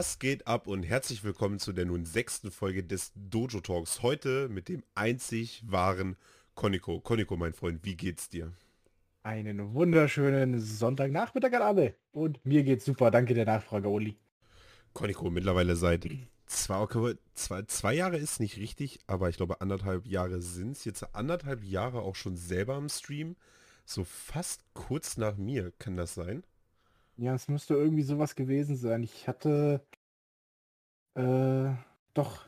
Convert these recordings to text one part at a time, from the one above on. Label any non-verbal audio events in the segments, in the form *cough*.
Was geht ab und herzlich willkommen zu der nun sechsten Folge des Dojo Talks. Heute mit dem einzig wahren Koniko. Koniko, mein Freund, wie geht's dir? Einen wunderschönen Sonntagnachmittag an alle. Und mir geht's super. Danke der Nachfrage, Oli. Koniko, mittlerweile seit zwei, zwei, zwei Jahre ist nicht richtig, aber ich glaube anderthalb Jahre sind es. Jetzt anderthalb Jahre auch schon selber im Stream. So fast kurz nach mir, kann das sein? Ja, es müsste irgendwie sowas gewesen sein. Ich hatte äh, doch.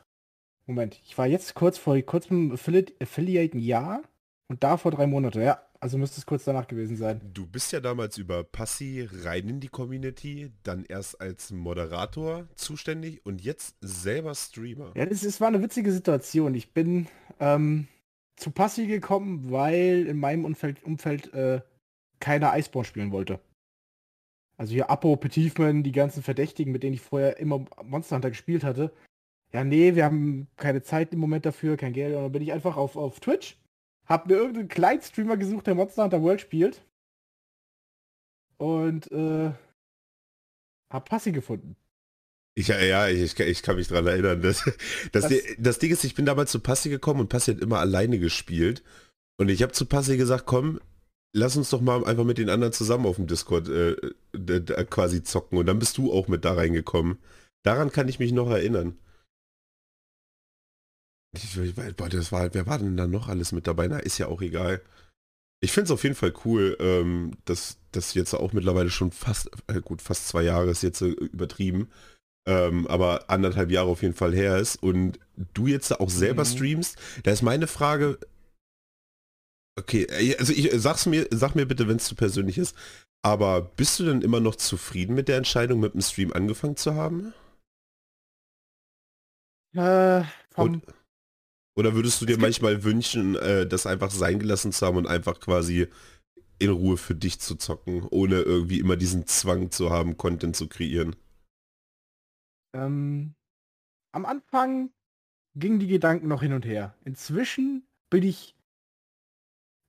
Moment, ich war jetzt kurz vor kurzem Affiliate, Affiliate ein Jahr und da vor drei Monate. Ja, also müsste es kurz danach gewesen sein. Du bist ja damals über Passi rein in die Community, dann erst als Moderator zuständig und jetzt selber Streamer. Ja, es, es war eine witzige Situation. Ich bin ähm, zu Passi gekommen, weil in meinem Umfeld, Umfeld äh, keiner Iceborne spielen wollte. Also hier Apo, Petiefman, die ganzen Verdächtigen, mit denen ich vorher immer Monster Hunter gespielt hatte. Ja, nee, wir haben keine Zeit im Moment dafür, kein Geld. Und dann bin ich einfach auf, auf Twitch hab mir irgendeinen Kleinstreamer gesucht, der Monster Hunter World spielt. Und äh, hab Passi gefunden. Ich, ja, ich, ich kann mich daran erinnern. Dass, dass das, die, das Ding ist, ich bin damals zu Passi gekommen und Passi hat immer alleine gespielt. Und ich habe zu Passi gesagt, komm, lass uns doch mal einfach mit den anderen zusammen auf dem Discord äh, quasi zocken. Und dann bist du auch mit da reingekommen. Daran kann ich mich noch erinnern. Ich, boah, das war wer war denn da noch alles mit dabei? Na, ist ja auch egal. Ich finde es auf jeden Fall cool, ähm, dass das jetzt auch mittlerweile schon fast, äh, gut, fast zwei Jahre ist jetzt äh, übertrieben, ähm, aber anderthalb Jahre auf jeden Fall her ist und du jetzt auch selber mhm. streamst. Da ist meine Frage, okay, äh, also ich sag's mir, sag mir bitte, wenn es zu persönlich ist, aber bist du denn immer noch zufrieden mit der Entscheidung, mit dem Stream angefangen zu haben? Äh, vom, und, oder würdest du dir manchmal wünschen, äh, das einfach sein gelassen zu haben und einfach quasi in Ruhe für dich zu zocken, ohne irgendwie immer diesen Zwang zu haben, Content zu kreieren? Ähm, am Anfang gingen die Gedanken noch hin und her. Inzwischen bin ich,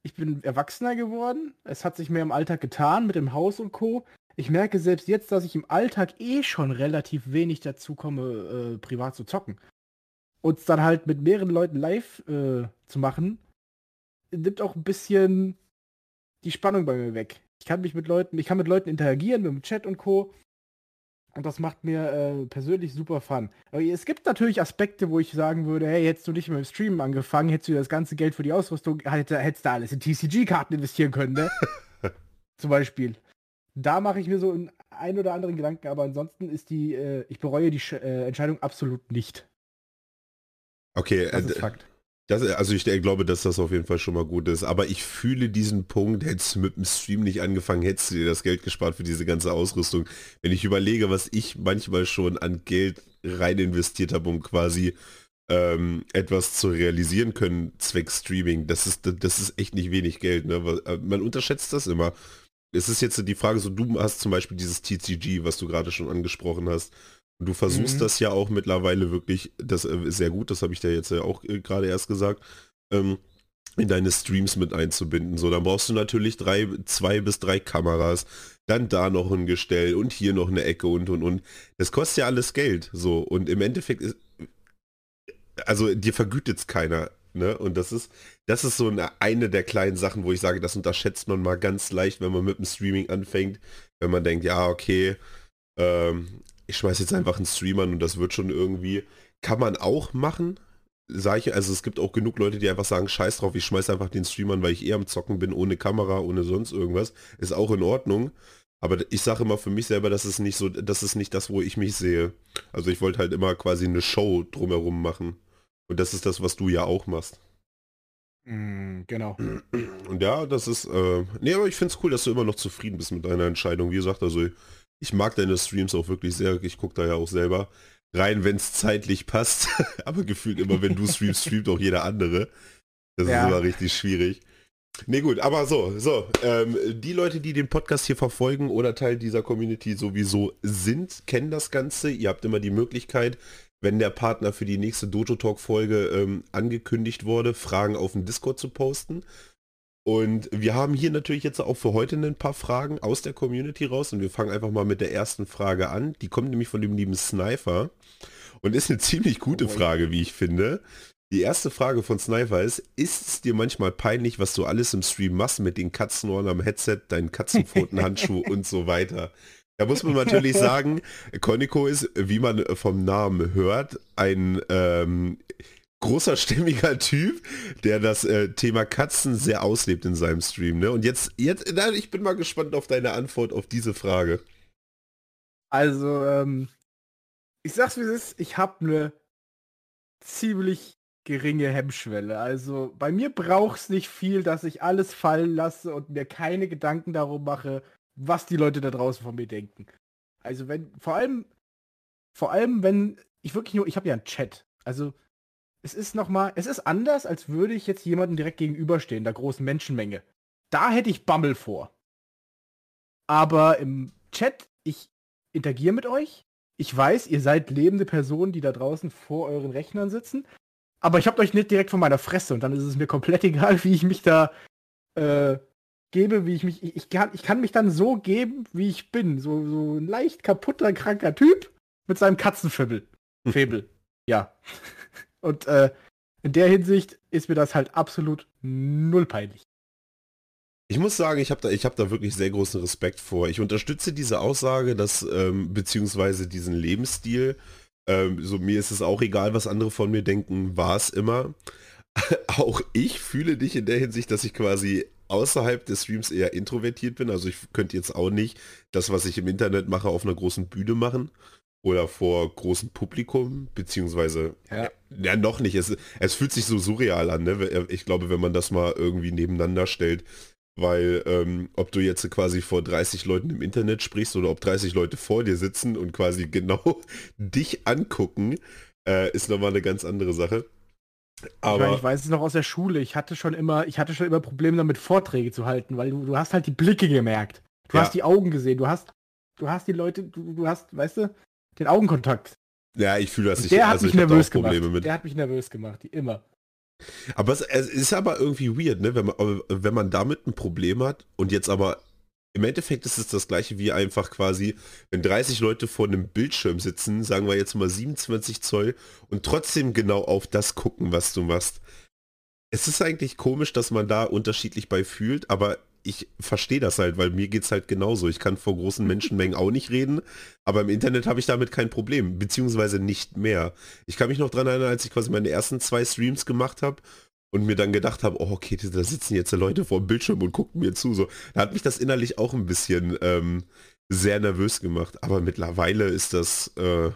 ich bin erwachsener geworden. Es hat sich mehr im Alltag getan mit dem Haus und Co. Ich merke selbst jetzt, dass ich im Alltag eh schon relativ wenig dazu komme, äh, privat zu zocken uns dann halt mit mehreren Leuten live äh, zu machen, nimmt auch ein bisschen die Spannung bei mir weg. Ich kann mich mit Leuten, ich kann mit Leuten interagieren, mit dem Chat und Co. Und das macht mir äh, persönlich super Fun. Aber es gibt natürlich Aspekte, wo ich sagen würde, hey, hättest du nicht mit dem Streamen angefangen, hättest du das ganze Geld für die Ausrüstung, hätte, hättest du alles in TCG-Karten investieren können, ne? *laughs* Zum Beispiel. Da mache ich mir so einen oder anderen Gedanken, aber ansonsten ist die, äh, ich bereue die äh, Entscheidung absolut nicht. Okay, das ist äh, Fakt. Das, also ich glaube, dass das auf jeden Fall schon mal gut ist. Aber ich fühle diesen Punkt, hättest du mit dem Stream nicht angefangen, hättest du dir das Geld gespart für diese ganze Ausrüstung. Wenn ich überlege, was ich manchmal schon an Geld rein investiert habe, um quasi ähm, etwas zu realisieren können, zwecks Streaming, das ist, das ist echt nicht wenig Geld. Ne? Äh, man unterschätzt das immer. Es ist jetzt die Frage, so du hast zum Beispiel dieses TCG, was du gerade schon angesprochen hast. Du versuchst mhm. das ja auch mittlerweile wirklich, das ist äh, sehr gut, das habe ich dir jetzt ja auch äh, gerade erst gesagt, ähm, in deine Streams mit einzubinden. So, dann brauchst du natürlich drei, zwei bis drei Kameras, dann da noch ein Gestell und hier noch eine Ecke und und und. Das kostet ja alles Geld. So, und im Endeffekt ist, also dir vergütet es keiner. Ne? Und das ist, das ist so eine, eine der kleinen Sachen, wo ich sage, das unterschätzt man mal ganz leicht, wenn man mit dem Streaming anfängt, wenn man denkt, ja, okay, ähm, ich schmeiß jetzt einfach einen Stream an und das wird schon irgendwie, kann man auch machen, sage ich, also es gibt auch genug Leute, die einfach sagen, scheiß drauf, ich schmeiß einfach den Stream an, weil ich eher am Zocken bin, ohne Kamera, ohne sonst irgendwas, ist auch in Ordnung. Aber ich sage immer für mich selber, das ist nicht so, das ist nicht das, wo ich mich sehe. Also ich wollte halt immer quasi eine Show drumherum machen. Und das ist das, was du ja auch machst. Mm, genau. Und ja, das ist, äh, nee, aber ich finde es cool, dass du immer noch zufrieden bist mit deiner Entscheidung. Wie gesagt, also ich mag deine Streams auch wirklich sehr. Ich gucke da ja auch selber rein, wenn es zeitlich passt. *laughs* Aber gefühlt immer, wenn du streamst, streamt auch jeder andere. Das ja. ist immer richtig schwierig. Nee, gut, aber so, so, ähm, die Leute, die den Podcast hier verfolgen oder Teil dieser Community sowieso sind, kennen das Ganze. Ihr habt immer die Möglichkeit, wenn der Partner für die nächste Dojo Talk Folge ähm, angekündigt wurde, Fragen auf dem Discord zu posten. Und wir haben hier natürlich jetzt auch für heute ein paar Fragen aus der Community raus und wir fangen einfach mal mit der ersten Frage an. Die kommt nämlich von dem lieben Sniper und ist eine ziemlich gute Frage, wie ich finde. Die erste Frage von Sniper ist, ist es dir manchmal peinlich, was du alles im Stream machst mit den Katzenohren am Headset, deinen Katzenpfotenhandschuh *laughs* und so weiter? Da muss man natürlich *laughs* sagen, Koniko ist, wie man vom Namen hört, ein ähm, großer, stimmiger Typ, der das äh, Thema Katzen sehr auslebt in seinem Stream. Ne? Und jetzt, jetzt, na, ich bin mal gespannt auf deine Antwort auf diese Frage. Also, ähm, ich sag's wie es ist, ich habe eine ziemlich geringe Hemmschwelle. Also bei mir braucht es nicht viel, dass ich alles fallen lasse und mir keine Gedanken darum mache, was die Leute da draußen von mir denken. Also wenn, vor allem, vor allem wenn ich wirklich nur, ich habe ja einen Chat. Also es ist nochmal, es ist anders, als würde ich jetzt jemanden direkt gegenüberstehen, der großen Menschenmenge. Da hätte ich Bammel vor. Aber im Chat, ich interagiere mit euch. Ich weiß, ihr seid lebende Personen, die da draußen vor euren Rechnern sitzen. Aber ich habt euch nicht direkt vor meiner Fresse und dann ist es mir komplett *laughs* egal, wie ich mich da äh, gebe, wie ich mich. Ich, ich, kann, ich kann mich dann so geben, wie ich bin. So, so ein leicht kaputter, kranker Typ mit seinem Katzenfibel. *laughs* Febel. ja. Und äh, in der Hinsicht ist mir das halt absolut null peinlich. Ich muss sagen, ich habe da, hab da wirklich sehr großen Respekt vor. Ich unterstütze diese Aussage, dass, ähm, beziehungsweise diesen Lebensstil, ähm, so mir ist es auch egal, was andere von mir denken, war es immer. *laughs* auch ich fühle dich in der Hinsicht, dass ich quasi außerhalb des Streams eher introvertiert bin. Also ich könnte jetzt auch nicht das, was ich im Internet mache, auf einer großen Bühne machen oder vor großem Publikum, beziehungsweise ja, ja noch nicht. Es, es fühlt sich so surreal an. Ne? Ich glaube, wenn man das mal irgendwie nebeneinander stellt, weil ähm, ob du jetzt quasi vor 30 Leuten im Internet sprichst oder ob 30 Leute vor dir sitzen und quasi *laughs* genau dich angucken, äh, ist nochmal eine ganz andere Sache. Aber ich, ich weiß es noch aus der Schule. Ich hatte schon immer, ich hatte schon immer Probleme damit, Vorträge zu halten, weil du, du hast halt die Blicke gemerkt. Du ja. hast die Augen gesehen, du hast, du hast die Leute, du, du hast, weißt du, den Augenkontakt. Ja, ich fühle das nicht. Der hat also mich nervös gemacht. Mit. Der hat mich nervös gemacht, immer. Aber es, es, ist aber irgendwie weird, ne? wenn, man, wenn man damit ein Problem hat und jetzt aber im Endeffekt ist es das gleiche wie einfach quasi, wenn 30 Leute vor einem Bildschirm sitzen, sagen wir jetzt mal 27 Zoll und trotzdem genau auf das gucken, was du machst. Es ist eigentlich komisch, dass man da unterschiedlich bei fühlt, aber ich verstehe das halt, weil mir geht es halt genauso. Ich kann vor großen Menschenmengen auch nicht reden, aber im Internet habe ich damit kein Problem, beziehungsweise nicht mehr. Ich kann mich noch daran erinnern, als ich quasi meine ersten zwei Streams gemacht habe und mir dann gedacht habe, oh okay, da sitzen jetzt Leute vor dem Bildschirm und gucken mir zu. So, da hat mich das innerlich auch ein bisschen ähm, sehr nervös gemacht. Aber mittlerweile ist das, äh,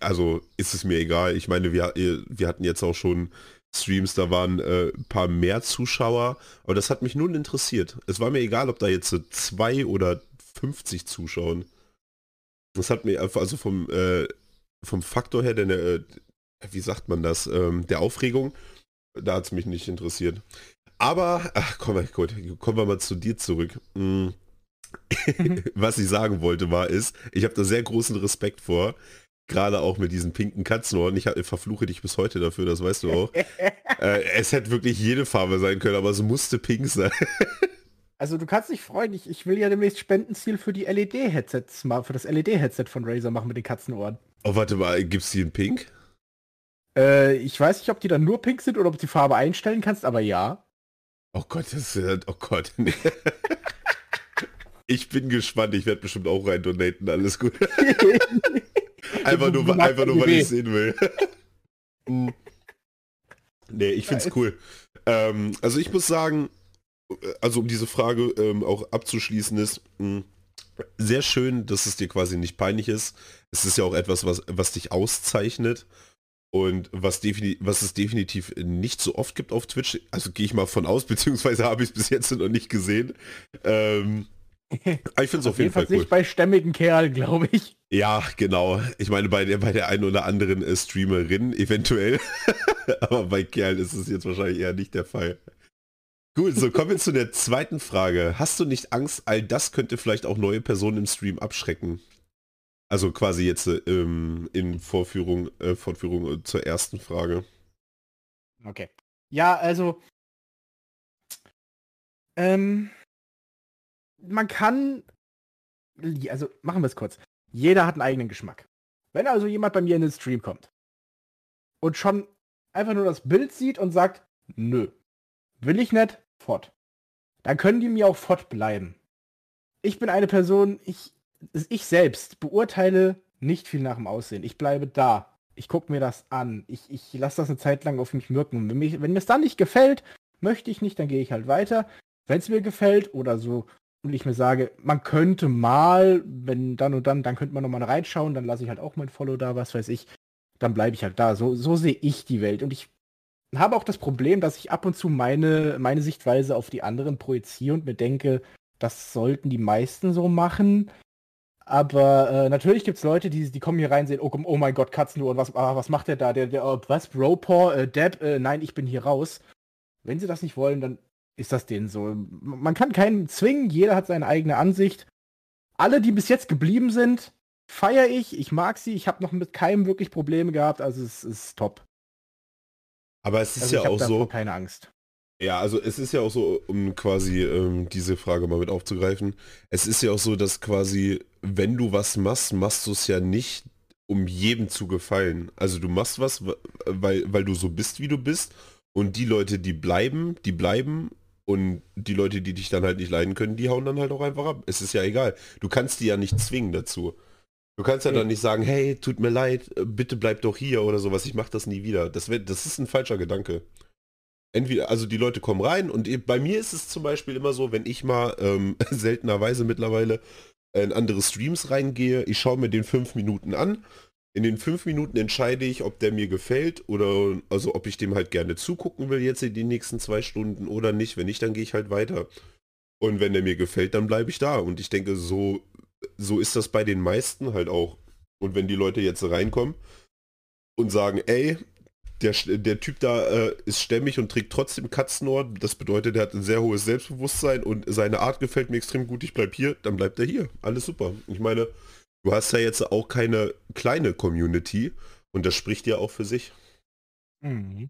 also ist es mir egal. Ich meine, wir, wir hatten jetzt auch schon Streams, da waren äh, ein paar mehr Zuschauer, aber das hat mich nun interessiert. Es war mir egal, ob da jetzt so zwei oder 50 zuschauen. Das hat mir also vom, äh, vom Faktor her, der, äh, wie sagt man das, ähm, der Aufregung, da hat es mich nicht interessiert. Aber, ach komm, gut, kommen wir mal zu dir zurück. Hm. *laughs* Was ich sagen wollte war, ist, ich habe da sehr großen Respekt vor, Gerade auch mit diesen pinken Katzenohren. Ich, verfluche dich bis heute dafür, das weißt du auch. *laughs* äh, es hätte wirklich jede Farbe sein können, aber es musste pink sein. *laughs* also du kannst dich freuen, ich, ich will ja demnächst Spendenziel für die LED-Headsets mal, für das LED-Headset von Razer machen mit den Katzenohren. Oh, warte mal, gibt's die in pink? Äh, ich weiß nicht, ob die dann nur pink sind oder ob du die Farbe einstellen kannst, aber ja. Oh Gott, das ist, oh Gott. Nee. *laughs* ich bin gespannt, ich werde bestimmt auch rein donaten, alles gut. Einfach *laughs* nur, einfach nur weil ich sehen will. *laughs* Hm. nee, ich find's cool. Ähm, also ich muss sagen, also um diese Frage ähm, auch abzuschließen ist, mh, hm, sehr schön, dass es dir quasi nicht peinlich ist. Es ist ja auch etwas, was, was dich auszeichnet und was, was es definitiv nicht so oft gibt auf Twitch. Also gehe ich mal von aus, *laughs* beziehungsweise habe ich es bis jetzt noch nicht gesehen. Ähm, ich finde es auf, jeden Fall cool. nicht bei stämmigen Kerlen, glaube ich. Ja, genau. Ich meine, bei der, bei der einen oder anderen äh, Streamerin eventuell. *laughs* Aber bei Kerlen ist es jetzt wahrscheinlich eher nicht der Fall. Gut, so kommen wir zu der zweiten Frage. Hast du nicht Angst, all das könnte vielleicht auch neue Personen im Stream abschrecken? Also quasi jetzt ähm, in Vorführung, äh, Fortführung äh, zur ersten Frage. Okay. Ja, also Ähm, man kann, also machen wir es kurz. Jeder hat einen eigenen Geschmack. Wenn also jemand bei mir in den Stream kommt und schon einfach nur das Bild sieht und sagt, nö, will ich nicht, fort. Dann können die mir auch fortbleiben. Ich bin eine Person, ich, ich selbst beurteile nicht viel nach dem Aussehen. Ich bleibe da. Ich gucke mir das an. Ich, ich lasse das eine Zeit lang auf mich wirken. Wenn, wenn mir es dann nicht gefällt, möchte ich nicht, dann gehe ich halt weiter. Wenn es mir gefällt oder so und ich mir sage, man könnte mal, wenn dann und dann, dann könnte man nochmal reinschauen, dann lasse ich halt auch mein Follow da, was weiß ich. Dann bleibe ich halt da. So, so sehe ich die Welt. Und ich habe auch das Problem, dass ich ab und zu meine, meine Sichtweise auf die anderen projiziere und mir denke, das sollten die meisten so machen. Aber äh, natürlich gibt es Leute, die, die kommen hier rein, sehen, oh, oh mein Gott, Katzenuhr, was, ah, was macht der da? Der, der oh, was? Ropaw, äh, Deb, äh, nein, ich bin hier raus. Wenn sie das nicht wollen, dann ist das denen so. Man kann keinen zwingen, jeder hat seine eigene Ansicht. Alle, die bis jetzt geblieben sind, feiere ich, ich mag sie, ich habe noch mit keinem wirklich Probleme gehabt, also es ist top. Aber es ist also ja auch so. Keine Angst. Ja, also es ist ja auch so, um quasi ähm, diese Frage mal mit aufzugreifen, es ist ja auch so, dass quasi, wenn du was machst, machst du es ja nicht, um jedem zu gefallen. Also du machst was, weil, weil du so bist, wie du bist. Und die Leute, die bleiben, die bleiben. Und die Leute, die dich dann halt nicht leiden können, die hauen dann halt auch einfach ab. Es ist ja egal. Du kannst die ja nicht zwingen dazu. Du kannst ja dann nicht sagen, hey, tut mir leid, bitte bleib doch hier oder sowas, ich mach das nie wieder. Das, wär, das ist ein falscher Gedanke entweder, also die Leute kommen rein und bei mir ist es zum Beispiel immer so, wenn ich mal ähm, *laughs* seltenerweise mittlerweile in andere Streams reingehe, ich schaue mir den fünf Minuten an. In den fünf Minuten entscheide ich, ob der mir gefällt oder also ob ich dem halt gerne zugucken will jetzt in die nächsten zwei Stunden oder nicht. Wenn nicht, dann gehe ich halt weiter. Und wenn der mir gefällt, dann bleibe ich da. Und ich denke, so, so ist das bei den meisten halt auch. Und wenn die Leute jetzt reinkommen und sagen, ey, der, der Typ da äh, ist stämmig und trägt trotzdem Katzenohr. Das bedeutet, er hat ein sehr hohes Selbstbewusstsein und seine Art gefällt mir extrem gut. Ich bleib hier, dann bleibt er hier. Alles super. Ich meine, du hast ja jetzt auch keine kleine Community und das spricht ja auch für sich. Mhm.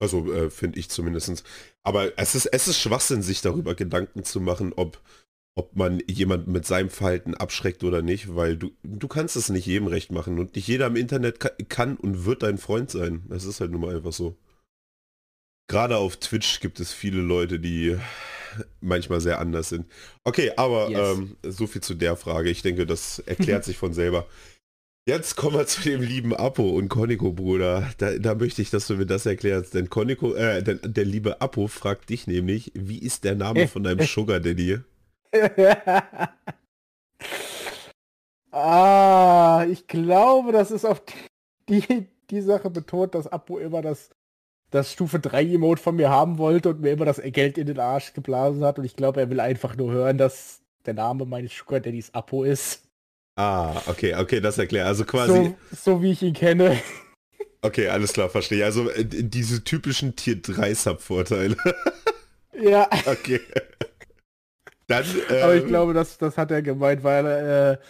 Also äh, finde ich zumindest. Aber es ist, es ist Schwachsinn, sich darüber Gedanken zu machen, ob ob man jemanden mit seinem Verhalten abschreckt oder nicht, weil du, du kannst es nicht jedem recht machen und nicht jeder im Internet kann und wird dein Freund sein. Das ist halt nun mal einfach so. Gerade auf Twitch gibt es viele Leute, die manchmal sehr anders sind. Okay, aber yes. ähm, so viel zu der Frage. Ich denke, das erklärt *laughs* sich von selber. Jetzt kommen wir zu dem lieben Apo und Koniko, Bruder. Da, da, möchte ich, dass du mir das erklärst. Denn Koniko, äh, der, der liebe Apo fragt dich nämlich, wie ist der Name von deinem *laughs* Sugar Daddy? *laughs* ah, ich glaube, das ist auf die, die Sache betont, dass Apo immer das, das Stufe 3 Emote von mir haben wollte und mir immer das Geld in den Arsch geblasen hat. Und ich glaube, er will einfach nur hören, dass der Name meines Sugar Daddys Apo ist. Ah, okay, okay, das erklärt. Also quasi. So, so wie ich ihn kenne. Okay, alles klar, verstehe. Also äh, diese typischen Tier 3 Sub-Vorteile. *laughs* ja. Okay. Dann, äh, Aber ich ähm, glaube, das, das hat er gemeint, weil äh,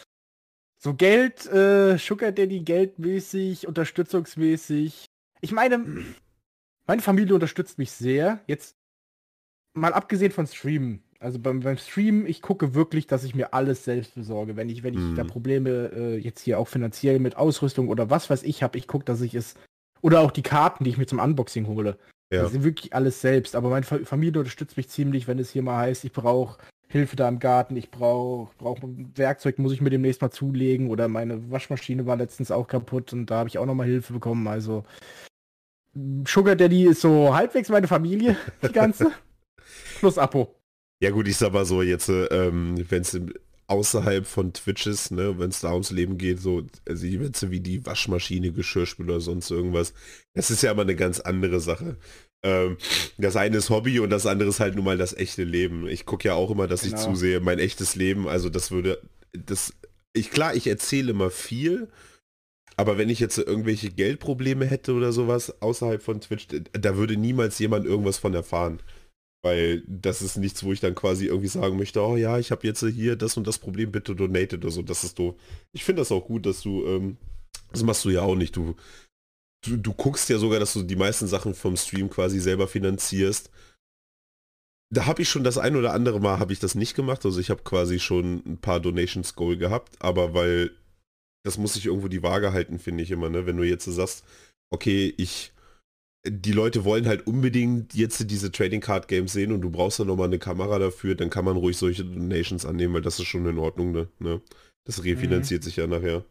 so Geld, äh, Sugar Daddy geldmäßig, unterstützungsmäßig. Ich meine, meine Familie unterstützt mich sehr. Jetzt mal abgesehen von Streamen. Also beim, beim Stream, ich gucke wirklich, dass ich mir alles selbst besorge. Wenn ich, wenn ich mm. da Probleme äh, jetzt hier auch finanziell mit Ausrüstung oder was weiß ich habe, ich gucke, dass ich es. Oder auch die Karten, die ich mir zum Unboxing hole. Ja. Das ist wirklich alles selbst. Aber meine Familie unterstützt mich ziemlich, wenn es hier mal heißt, ich brauche Hilfe da im Garten, ich brauche brauch Werkzeug, muss ich mir demnächst mal zulegen oder meine Waschmaschine war letztens auch kaputt und da habe ich auch noch mal Hilfe bekommen. Also Sugar Daddy ist so halbwegs meine Familie, die ganze. *laughs* Plus Apo. Ja gut, ich sag mal so, jetzt, ähm, wenn es außerhalb von Twitch ist, ne, wenn es da ums Leben geht, so, also die Witze wie die Waschmaschine, Geschirrspüler, sonst irgendwas, das ist ja immer eine ganz andere Sache. Ähm, das eine ist Hobby und das andere ist halt nun mal das echte Leben. Ich gucke ja auch immer, dass genau. ich zusehe, mein echtes Leben, also das würde, das, ich klar, ich erzähle immer viel, aber wenn ich jetzt irgendwelche Geldprobleme hätte oder sowas außerhalb von Twitch, da würde niemals jemand irgendwas von erfahren. Weil das ist nichts, wo ich dann quasi irgendwie sagen möchte, oh ja, ich habe jetzt hier das und das Problem, bitte donate oder so. Das ist doof. Ich finde das auch gut, dass du, ähm, das machst du ja auch nicht. Du du, du guckst ja sogar, dass du die meisten Sachen vom Stream quasi selber finanzierst. Da habe ich schon das ein oder andere Mal habe ich das nicht gemacht. Also ich habe quasi schon ein paar Donations Goal gehabt, aber weil das muss sich irgendwo die Waage halten, finde ich immer, ne? Wenn du jetzt sagst, okay, ich die Leute wollen halt unbedingt jetzt diese Trading Card Games sehen und du brauchst dann nochmal eine Kamera dafür, dann kann man ruhig solche Donations annehmen, weil das ist schon in Ordnung, ne? ne? Das refinanziert mhm. sich ja nachher.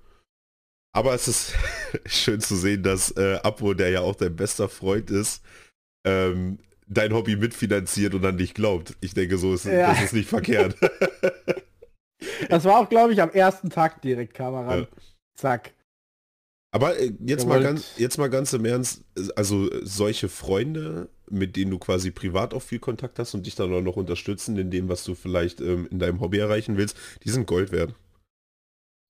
Aber es ist *laughs* schön zu sehen, dass äh, Apo, der ja auch dein bester Freund ist, ähm, dein Hobby mitfinanziert und an dich glaubt. Ich denke, so ist ja. das ist nicht verkehrt. *laughs* das war auch, glaube ich, am ersten Tag direkt Kamera. Ja. Zack. Aber äh, jetzt mal ganz, jetzt mal ganz im Ernst, also solche Freunde, mit denen du quasi privat auch viel Kontakt hast und dich dann auch noch unterstützen in dem, was du vielleicht ähm, in deinem Hobby erreichen willst, die sind Gold wert.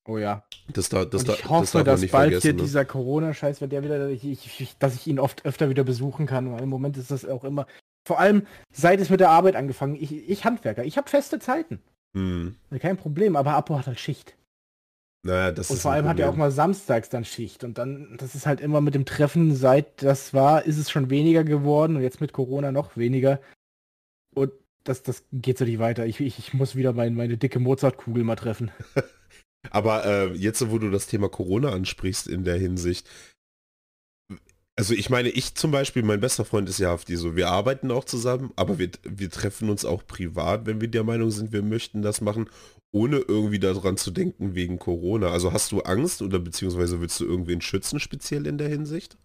Oh ja. Das da, das ich hoffe, das dass bald hier ne? dieser Corona-Scheiß, wenn der wieder, ich, ich, dass ich ihn oft öfter wieder besuchen kann. Weil Im Moment ist das auch immer. Vor allem seit es mit der Arbeit angefangen. Ich, ich Handwerker, ich habe feste Zeiten. Hm. Kein Problem, aber Apo hat halt Schicht. Naja, das und vor allem hat er auch mal samstags dann Schicht. Und dann, das ist halt immer mit dem Treffen, seit das war, ist es schon weniger geworden und jetzt mit Corona noch weniger. Und das, das geht so nicht weiter. Ich, ich, ich muss wieder mein, meine dicke Mozartkugel mal treffen. *laughs* *laughs* Aber äh, jetzt, wo du das Thema Corona ansprichst in der Hinsicht, also ich meine, ich zum Beispiel, mein bester Freund ist ja Hafti, so wir arbeiten auch zusammen, aber wir, wir treffen uns auch privat, wenn wir der Meinung sind, wir möchten das machen, ohne irgendwie daran zu denken wegen Corona. Also hast du Angst oder beziehungsweise willst du irgendwen schützen speziell in der Hinsicht?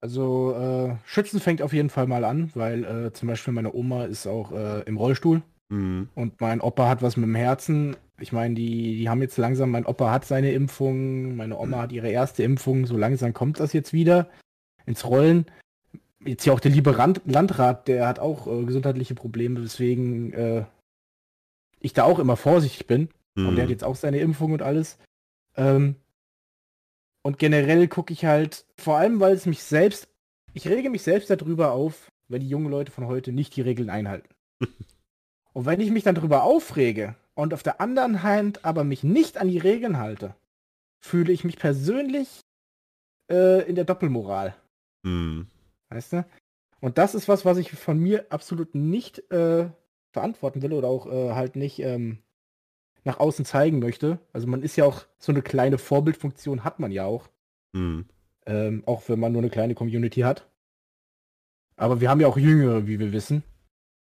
Also äh, Schützen fängt auf jeden Fall mal an, weil äh, zum Beispiel meine Oma ist auch äh, im Rollstuhl mhm. und mein Opa hat was mit dem Herzen ich meine, die, die haben jetzt langsam, mein Opa hat seine Impfung, meine Oma hat ihre erste Impfung, so langsam kommt das jetzt wieder ins Rollen. Jetzt hier auch der liebe Rand, Landrat, der hat auch äh, gesundheitliche Probleme, weswegen äh, ich da auch immer vorsichtig bin. Mhm. Und der hat mhm. jetzt auch seine Impfung und alles. Ähm, und generell gucke ich halt, vor allem weil es mich selbst, ich rege mich selbst darüber auf, wenn die jungen Leute von heute nicht die Regeln einhalten. *laughs* und wenn ich mich dann darüber aufrege, und auf der anderen Hand aber mich nicht an die Regeln halte, fühle ich mich persönlich äh, in der Doppelmoral. Hm. Weißt du? Und das ist was, was ich von mir absolut nicht äh, verantworten will oder auch äh, halt nicht ähm, nach außen zeigen möchte. Also man ist ja auch so eine kleine Vorbildfunktion hat man ja auch. Hm. Ähm, auch wenn man nur eine kleine Community hat. Aber wir haben ja auch Jüngere, wie wir wissen.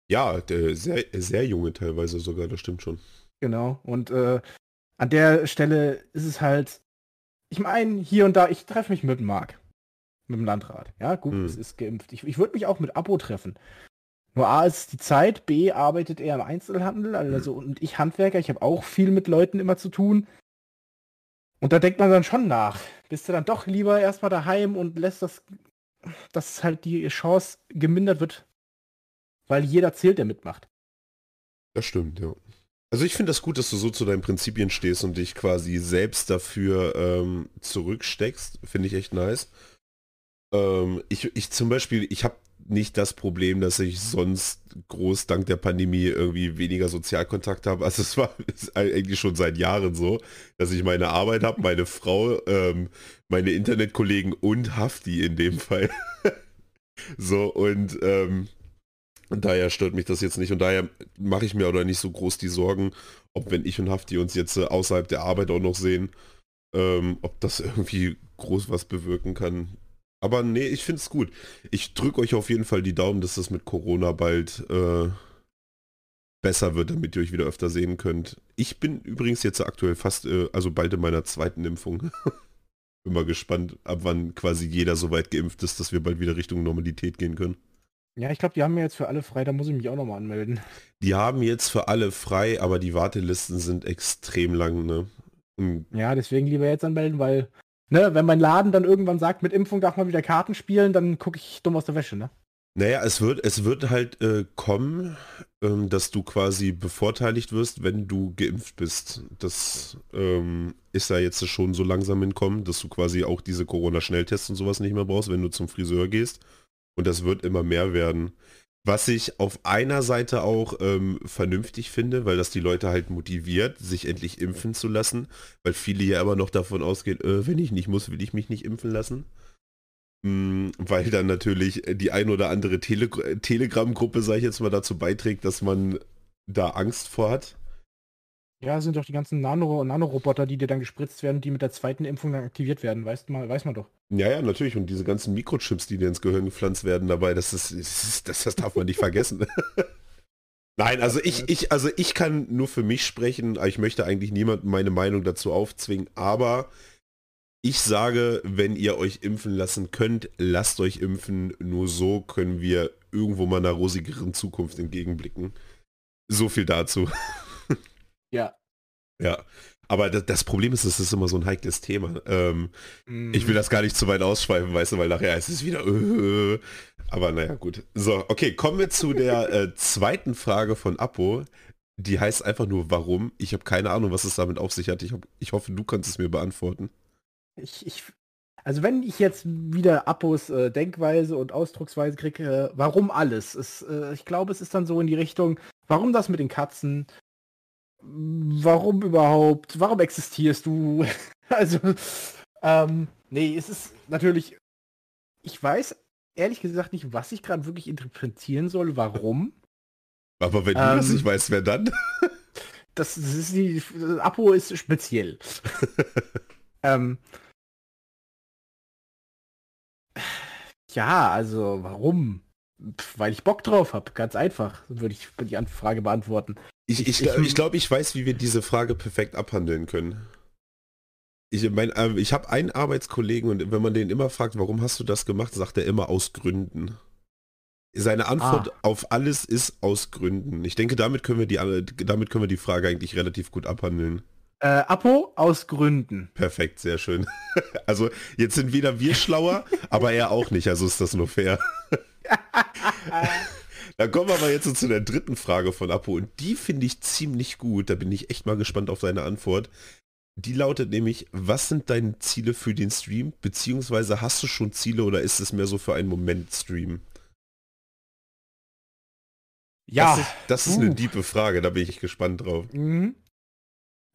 Ja, sehr, sehr junge teilweise sogar, das stimmt schon. Genau. Und äh, an der Stelle ist es halt, ich meine, hier und da, ich treffe mich mit dem Marc. Mit dem Landrat. Ja, gut, hm. es ist geimpft. Ich, ich würde mich auch mit Abo treffen. Nur A ist die Zeit, B arbeitet er im Einzelhandel, also hm. und ich Handwerker, ich habe auch viel mit Leuten immer zu tun. Und da denkt man dann schon nach. Bist du dann doch lieber erstmal daheim und lässt das, dass halt die Chance gemindert wird, weil jeder zählt, der mitmacht. Das stimmt, ja. Also ich finde das gut, dass du so zu deinen Prinzipien stehst und dich quasi selbst dafür ähm, zurücksteckst. Finde ich echt nice. Ähm, ich, ich zum Beispiel, ich habe nicht das Problem, dass ich sonst groß dank der Pandemie irgendwie weniger Sozialkontakt habe. Also es war eigentlich schon seit Jahren so, dass ich meine Arbeit habe, meine *laughs* Frau, ähm, meine Internetkollegen und Hafti in dem Fall. *laughs* so und ähm, und daher stört mich das jetzt nicht und daher mache ich mir oder nicht so groß die Sorgen, ob wenn ich und Hafti uns jetzt äh, außerhalb der Arbeit auch noch sehen, ähm, ob das irgendwie groß was bewirken kann. Aber nee, ich finde es gut. Ich drücke euch auf jeden Fall die Daumen, dass das mit Corona bald äh, besser wird, damit ihr euch wieder öfter sehen könnt. Ich bin übrigens jetzt aktuell fast, äh, also bald in meiner zweiten Impfung. *laughs* bin mal gespannt, ab wann quasi jeder so weit geimpft ist, dass wir bald wieder Richtung Normalität gehen können. Ja, ich glaube, die haben ja jetzt für alle frei, da muss ich mich auch nochmal anmelden. Die haben jetzt für alle frei, aber die Wartelisten sind extrem lang, ne? Und ja, deswegen lieber jetzt anmelden, weil, ne, wenn mein Laden dann irgendwann sagt, mit Impfung darf man wieder Karten spielen, dann gucke ich dumm aus der Wäsche, ne? Naja, es wird, es wird halt äh, kommen, ähm, dass du quasi bevorteiligt wirst, wenn du geimpft bist. Das ähm, ist ja jetzt schon so langsam entkommen, dass du quasi auch diese Corona-Schnelltests und sowas nicht mehr brauchst, wenn du zum Friseur gehst. Und das wird immer mehr werden. Was ich auf einer Seite auch ähm, vernünftig finde, weil das die Leute halt motiviert, sich endlich impfen zu lassen, weil viele ja immer noch davon ausgehen, äh, wenn ich nicht muss, will ich mich nicht impfen lassen. Mm, weil dann natürlich die ein oder andere Tele Telegram-Gruppe, sage ich jetzt mal, dazu beiträgt, dass man da Angst vor hat. Ja, sind doch die ganzen Nano Nanoroboter, die dir dann gespritzt werden, die mit der zweiten Impfung dann aktiviert werden, weißt mal, weiß man doch. Ja, ja, natürlich. Und diese ganzen Mikrochips, die dir ins Gehirn gepflanzt werden dabei, das ist, das, das darf man nicht vergessen. *laughs* Nein, also ich, ich, also ich kann nur für mich sprechen, ich möchte eigentlich niemandem meine Meinung dazu aufzwingen, aber ich sage, wenn ihr euch impfen lassen könnt, lasst euch impfen. Nur so können wir irgendwo mal einer rosigeren Zukunft entgegenblicken. So viel dazu. *laughs* Ja. Ja. Aber das, das, Problem ist, es ist immer so ein heikles Thema. Ähm, mm. Ich will das gar nicht zu weit ausschweifen, weißt du, weil nachher ist es wieder. Äh, aber naja, gut. So, okay, kommen wir zu der *laughs* äh, zweiten Frage von Apo. Die heißt einfach nur, warum? Ich habe keine Ahnung, was es damit auf sich hat. Ich, hab, ich hoffe, du kannst es mir beantworten. Ich, ich, also wenn ich jetzt wieder Apos äh, Denkweise und Ausdrucksweise kriege, äh, warum alles? Es, äh, ich glaube, es ist dann so in die Richtung, warum das mit den Katzen? Warum überhaupt? Warum existierst du? *laughs* also, ähm, nee, es ist natürlich, ich weiß ehrlich gesagt nicht, was ich gerade wirklich interpretieren soll, warum. Aber wenn ähm, du das nicht weißt, wer dann? das, das ist die, Apo ist speziell. *laughs* ähm, Ja, also warum? Pff, weil ich Bock drauf habe, ganz einfach, würde ich die Anfrage beantworten. Ich, ich, ich, ich glaube, glaub, ich weiß, wie wir diese Frage perfekt abhandeln können. Ich, mein, äh, ich habe einen Arbeitskollegen und wenn man den immer fragt, warum hast du das gemacht, sagt er immer aus Gründen. Seine Antwort ah. auf alles ist aus Gründen. Ich denke, damit können wir die, damit können wir die Frage eigentlich relativ gut abhandeln. Äh, Apo aus Gründen. Perfekt, sehr schön. *laughs* Also jetzt sind weder wir schlauer, aber er auch nicht, also ist das nur fair. *laughs* *laughs* Dann kommen wir aber jetzt zu der dritten Frage von Apo und die finde ich ziemlich gut. Da bin ich echt mal gespannt auf seine Antwort. Die lautet nämlich, was sind deine Ziele für den Stream? Beziehungsweise hast du schon Ziele oder ist es mehr so für einen Moment Stream? Ja. Das ist, das ist uh. eine diepe Frage, da bin ich gespannt drauf. Mhm.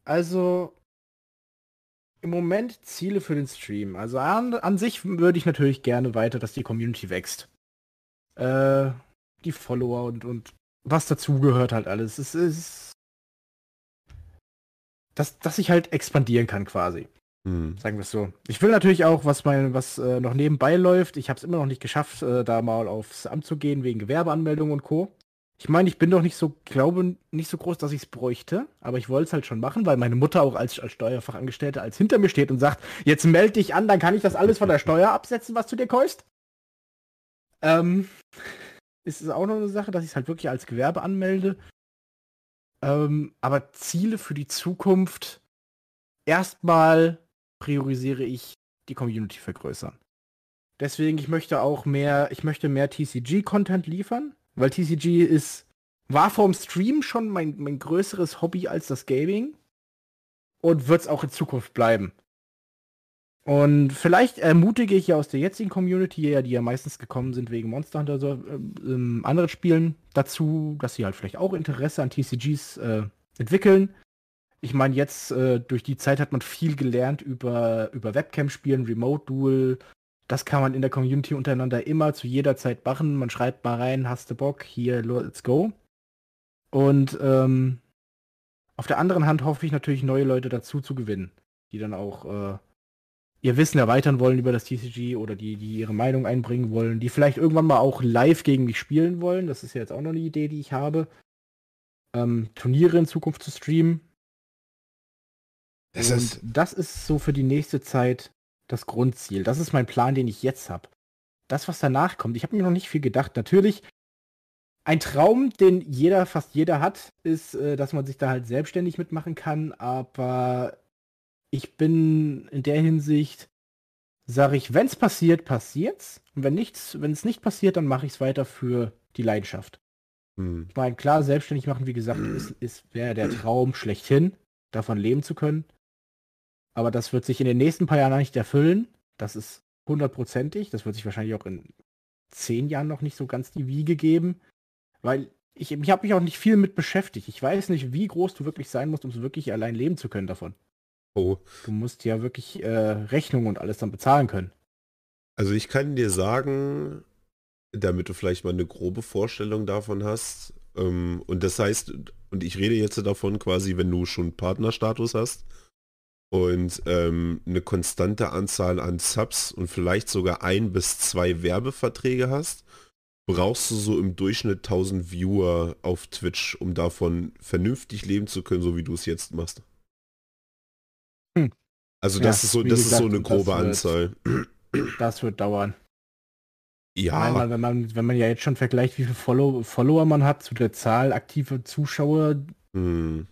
Also im Moment Ziele für den Stream. Also an, an sich würde ich natürlich gerne weiter, dass die Community wächst. Äh, die Follower und, und was dazugehört halt alles. Es ist. Dass, dass ich halt expandieren kann quasi. Hm. Sagen wir es so. Ich will natürlich auch, was mein, was äh, noch nebenbei läuft. Ich habe es immer noch nicht geschafft, äh, da mal aufs Amt zu gehen wegen Gewerbeanmeldung und Co. Ich meine, ich bin doch nicht so, glaube nicht so groß, dass ich es bräuchte, aber ich wollte es halt schon machen, weil meine Mutter auch als, als Steuerfachangestellte als hinter mir steht und sagt, jetzt melde dich an, dann kann ich das alles von der Steuer absetzen, was du dir kaufst. Ähm, ist es auch noch eine Sache, dass ich es halt wirklich als Gewerbe anmelde. Ähm, aber Ziele für die Zukunft, erstmal priorisiere ich die Community vergrößern. Deswegen, ich möchte auch mehr, ich möchte mehr TCG-Content liefern. Weil TCG ist, war vorm Stream schon mein, mein größeres Hobby als das Gaming und wird es auch in Zukunft bleiben. Und vielleicht ermutige ich ja aus der jetzigen Community, die ja meistens gekommen sind wegen Monster Hunter so, äh, äh, anderen Spielen, dazu, dass sie halt vielleicht auch Interesse an TCGs äh, entwickeln. Ich meine, jetzt äh, durch die Zeit hat man viel gelernt über, über Webcam-Spielen, Remote-Duel, das kann man in der Community untereinander immer zu jeder Zeit machen. Man schreibt mal rein, hast du Bock, hier, let's go. Und ähm, auf der anderen Hand hoffe ich natürlich, neue Leute dazu zu gewinnen, die dann auch äh, ihr Wissen erweitern wollen über das TCG oder die, die ihre Meinung einbringen wollen, die vielleicht irgendwann mal auch live gegen mich spielen wollen. Das ist ja jetzt auch noch eine Idee, die ich habe. Ähm, Turniere in Zukunft zu streamen. Das Und ist das ist so für die nächste Zeit das Grundziel. Das ist mein Plan, den ich jetzt habe. Das, was danach kommt, ich habe mir noch nicht viel gedacht. Natürlich, ein Traum, den jeder, fast jeder hat, ist, äh, dass man sich da halt selbstständig mitmachen kann. Aber ich bin in der Hinsicht, sage ich, wenn es passiert, passiert's. Und wenn nichts, wenn es nicht passiert, dann mache ich es weiter für die Leidenschaft. Hm. Ich meine, klar, selbstständig machen, wie gesagt, ist, *clears throat* ist wäre der Traum schlechthin, davon leben zu können. Aber das wird sich in den nächsten paar Jahren nicht erfüllen. Das ist hundertprozentig. Das wird sich wahrscheinlich auch in zehn Jahren noch nicht so ganz die Wiege geben. Weil ich, ich habe mich auch nicht viel mit beschäftigt. Ich weiß nicht, wie groß du wirklich sein musst, um so wirklich allein leben zu können davon. Oh. Du musst ja wirklich äh, Rechnungen und alles dann bezahlen können. Also ich kann dir sagen, damit du vielleicht mal eine grobe Vorstellung davon hast, ähm, und das heißt, und ich rede jetzt davon quasi, wenn du schon Partnerstatus hast und ähm, eine konstante Anzahl an Subs und vielleicht sogar ein bis zwei Werbeverträge hast, brauchst du so im Durchschnitt 1000 Viewer auf Twitch, um davon vernünftig leben zu können, so wie du es jetzt machst. Also das ja, ist so, das gesagt, ist so eine grobe wird, Anzahl. Das wird dauern. Ja. Einmal, wenn man, wenn man ja jetzt schon vergleicht, wie viele Follow Follower man hat zu der Zahl aktive Zuschauer, hm.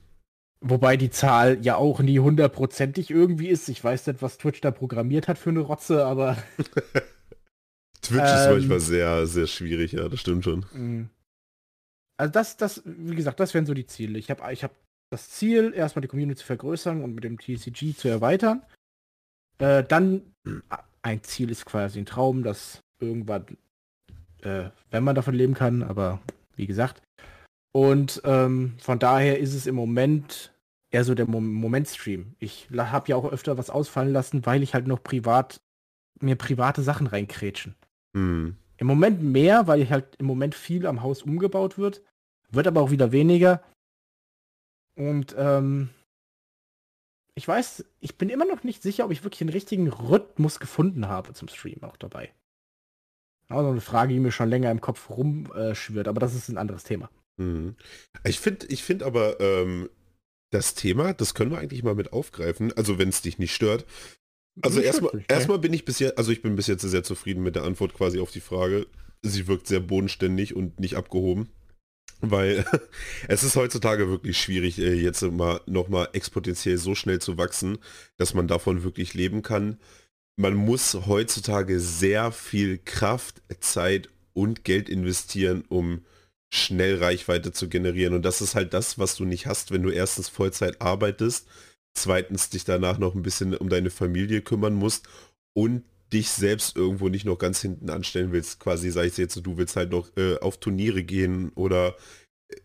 wobei die Zahl ja auch nie hundertprozentig irgendwie ist. Ich weiß nicht, was Twitch da programmiert hat für eine Rotze, aber *laughs* Twitch ähm, ist manchmal sehr, sehr schwierig, ja, das stimmt schon. Mhm. Also das, das, wie gesagt, das wären so die Ziele. Ich habe ich hab das Ziel, erstmal die Community zu vergrößern und mit dem TCG zu erweitern. Äh, dann, mhm. ein Ziel ist quasi ein Traum, dass irgendwann, äh, wenn man davon leben kann, aber wie gesagt. Und ähm, von daher ist es im Moment eher so der Mo Momentstream. Ich habe ja auch öfter was ausfallen lassen, weil ich halt noch privat mir private Sachen reinkrätschen. Hm. Im Moment mehr, weil ich halt im Moment viel am Haus umgebaut wird. Wird aber auch wieder weniger. Und ähm, ich weiß, ich bin immer noch nicht sicher, ob ich wirklich den richtigen Rhythmus gefunden habe zum Stream auch dabei. Also eine Frage, die mir schon länger im Kopf rumschwirrt, aber das ist ein anderes Thema. Hm. Ich finde ich find aber ähm, das Thema, das können wir eigentlich mal mit aufgreifen, also wenn es dich nicht stört, also erstmal erstmal bin ich bisher, also ich bin bis jetzt sehr zufrieden mit der Antwort quasi auf die Frage. Sie wirkt sehr bodenständig und nicht abgehoben. Weil *laughs* es ist heutzutage wirklich schwierig, äh, jetzt mal nochmal exponentiell so schnell zu wachsen, dass man davon wirklich leben kann. Man muss heutzutage sehr viel Kraft, Zeit und Geld investieren, um schnell Reichweite zu generieren. Und das ist halt das, was du nicht hast, wenn du erstens Vollzeit arbeitest zweitens dich danach noch ein bisschen um deine Familie kümmern musst und dich selbst irgendwo nicht noch ganz hinten anstellen willst. Quasi sag ich jetzt, du willst halt noch äh, auf Turniere gehen oder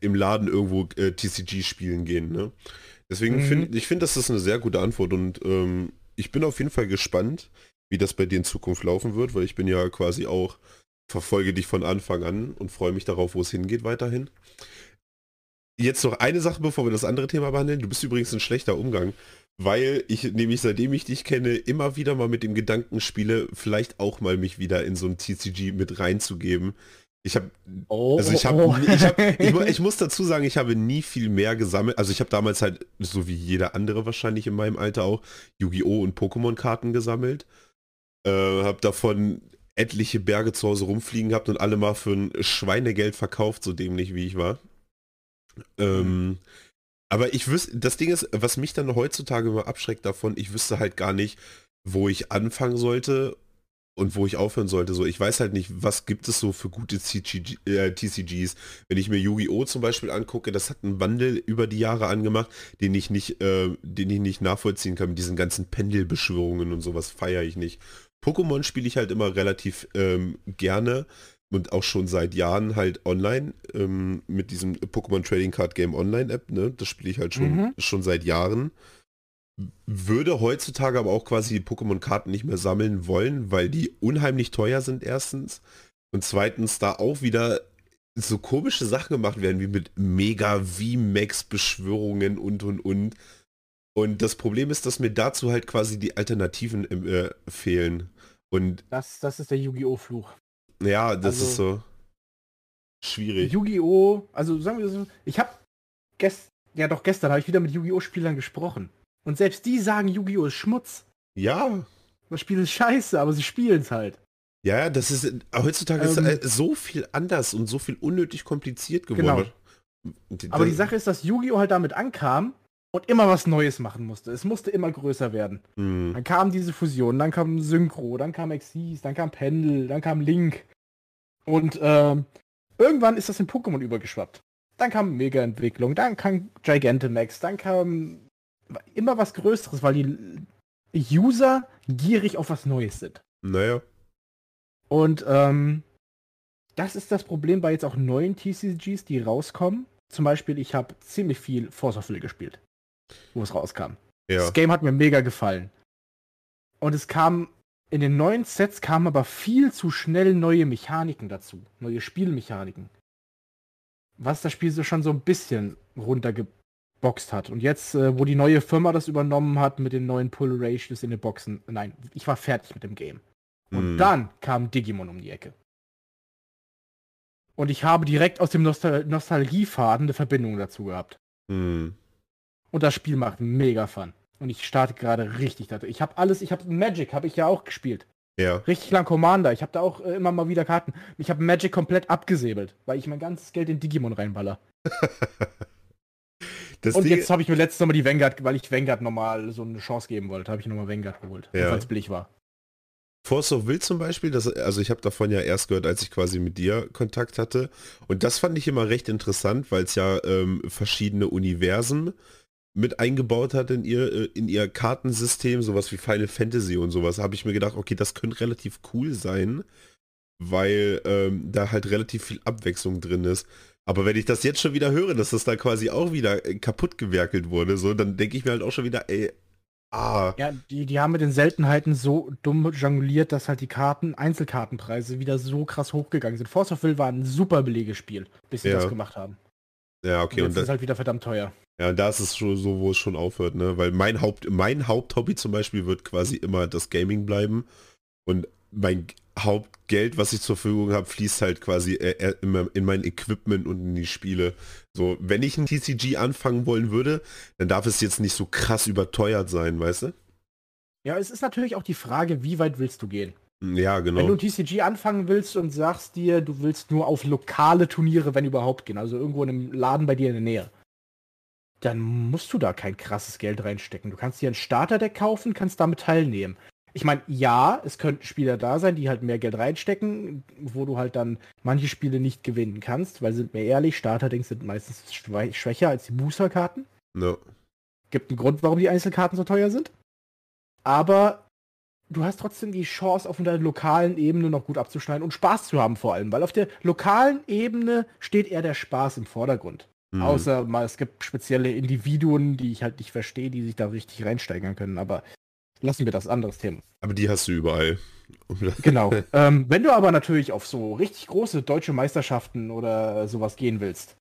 im Laden irgendwo äh, TCG spielen gehen. Ne? Deswegen mhm. finde ich finde, das ist eine sehr gute Antwort und ähm, ich bin auf jeden Fall gespannt, wie das bei dir in Zukunft laufen wird, weil ich bin ja quasi auch verfolge dich von Anfang an und freue mich darauf, wo es hingeht weiterhin. Jetzt noch eine Sache, bevor wir das andere Thema behandeln. Du bist übrigens ein schlechter Umgang, weil ich nämlich seitdem ich dich kenne, immer wieder mal mit dem Gedanken spiele, vielleicht auch mal mich wieder in so ein TCG mit reinzugeben. Ich habe, oh, also ich habe, oh. ich, hab, ich, ich, muss dazu sagen, ich habe nie viel mehr gesammelt. Also ich habe damals halt, so wie jeder andere wahrscheinlich in meinem Alter auch, Yu-Gi-Oh! und Pokémon-Karten gesammelt. Äh, habe davon etliche Berge zu Hause rumfliegen gehabt und alle mal für ein Schweinegeld verkauft, so dämlich wie ich war. Ähm, aber ich wüsste, das Ding ist, was mich dann heutzutage immer abschreckt davon, ich wüsste halt gar nicht, wo ich anfangen sollte und wo ich aufhören sollte. So, ich weiß halt nicht, was gibt es so für gute CGG, äh, TCGs. Wenn ich mir Yu-Gi-Oh! zum Beispiel angucke, das hat einen Wandel über die Jahre angemacht, den ich nicht, äh, den ich nicht nachvollziehen kann mit diesen ganzen Pendelbeschwörungen und sowas feiere ich nicht. Pokémon spiele ich halt immer relativ ähm, gerne und auch schon seit Jahren halt online ähm, mit diesem Pokémon Trading Card Game Online App, ne? Das spiele ich halt schon, mhm. schon seit Jahren. Würde heutzutage aber auch quasi die Pokémon-Karten nicht mehr sammeln wollen, weil die unheimlich teuer sind erstens. Und zweitens da auch wieder so komische Sachen gemacht werden, wie mit Mega V-Max-Beschwörungen und und und. Und das Problem ist, dass mir dazu halt quasi die Alternativen äh, fehlen. Und das, das ist der Yu-Gi-Oh! Fluch. Ja, das also, ist so schwierig. Yu-Gi-Oh! Also sagen wir so, ich habe gestern, ja doch gestern habe ich wieder mit Yu-Gi-Oh! Spielern gesprochen. Und selbst die sagen, Yu-Gi-Oh! ist Schmutz. Ja. Das Spiel ist scheiße, aber sie spielen es halt. Ja, das ist heutzutage ähm, ist so viel anders und so viel unnötig kompliziert geworden. Genau. Aber die Sache ist, dass Yu-Gi-Oh! halt damit ankam und immer was Neues machen musste. Es musste immer größer werden. Mhm. Dann kam diese Fusion, dann kam Synchro, dann kam Exis, dann kam Pendel, dann kam Link. Und äh, irgendwann ist das in Pokémon übergeschwappt. Dann kam Mega-Entwicklung, dann kam Gigantamax, dann kam immer was Größeres, weil die User gierig auf was Neues sind. Naja. Und ähm, das ist das Problem bei jetzt auch neuen TCGs, die rauskommen. Zum Beispiel, ich habe ziemlich viel Force of Will gespielt wo es rauskam. Ja. Das Game hat mir mega gefallen. Und es kam in den neuen Sets kamen aber viel zu schnell neue Mechaniken dazu, neue Spielmechaniken. Was das Spiel so schon so ein bisschen runtergeboxt hat. Und jetzt, äh, wo die neue Firma das übernommen hat mit den neuen Pull Ratios in den Boxen, nein, ich war fertig mit dem Game. Und mm. dann kam Digimon um die Ecke. Und ich habe direkt aus dem Nostal Nostalgiefaden eine Verbindung dazu gehabt. Mm. Und das Spiel macht mega Fun. Und ich starte gerade richtig dazu. Ich habe alles, ich habe Magic, habe ich ja auch gespielt. Ja. Richtig lang Commander. Ich habe da auch äh, immer mal wieder Karten. Ich habe Magic komplett abgesäbelt, weil ich mein ganzes Geld in Digimon reinballer. *laughs* und Ding jetzt habe ich mir letztes Mal die Vanguard, weil ich Vanguard nochmal so eine Chance geben wollte, habe ich nochmal Vanguard geholt, ja. weil es billig war. Force of Will zum Beispiel, das, also ich habe davon ja erst gehört, als ich quasi mit dir Kontakt hatte. Und das fand ich immer recht interessant, weil es ja ähm, verschiedene Universen mit eingebaut hat in ihr, äh, in ihr Kartensystem, sowas wie Final Fantasy und sowas, habe ich mir gedacht, okay, das könnte relativ cool sein, weil ähm, da halt relativ viel Abwechslung drin ist. Aber wenn ich das jetzt schon wieder höre, dass das da quasi auch wieder äh, kaputt gewerkelt wurde, so, dann denke ich mir halt auch schon wieder, ey, ah. Ja, die, die haben mit den Seltenheiten so dumm jongliert, dass halt die Karten, Einzelkartenpreise wieder so krass hochgegangen sind. Force of Will war ein super Belegespiel, bis sie ja. das gemacht haben. Ja, okay. Und, und das ist halt wieder verdammt teuer. Ja, da ist es schon so, wo es schon aufhört, ne? Weil mein Haupt, mein Haupthobby zum Beispiel wird quasi immer das Gaming bleiben. Und mein Hauptgeld, was ich zur Verfügung habe, fließt halt quasi äh, äh, immer in mein Equipment und in die Spiele. So, wenn ich ein TCG anfangen wollen würde, dann darf es jetzt nicht so krass überteuert sein, weißt du? Ja, es ist natürlich auch die Frage, wie weit willst du gehen? Ja, genau. Wenn du ein TCG anfangen willst und sagst dir, du willst nur auf lokale Turniere, wenn überhaupt gehen, also irgendwo in einem Laden bei dir in der Nähe, dann musst du da kein krasses Geld reinstecken. Du kannst dir ein Starterdeck kaufen, kannst damit teilnehmen. Ich meine, ja, es könnten Spieler da sein, die halt mehr Geld reinstecken, wo du halt dann manche Spiele nicht gewinnen kannst, weil sind wir ehrlich, Starterdecks sind meistens schwächer als die Boosterkarten. No. Gibt einen Grund, warum die Einzelkarten so teuer sind. Aber du hast trotzdem die Chance, auf der lokalen Ebene noch gut abzuschneiden und Spaß zu haben vor allem, weil auf der lokalen Ebene steht eher der Spaß im Vordergrund. Mhm. Außer mal, es gibt spezielle Individuen, die ich halt nicht verstehe, die sich da richtig reinsteigern können. Aber lassen wir das anderes Thema. Aber die hast du überall. *laughs* genau. ähm, wenn du aber natürlich auf so richtig große deutsche Meisterschaften oder sowas gehen willst,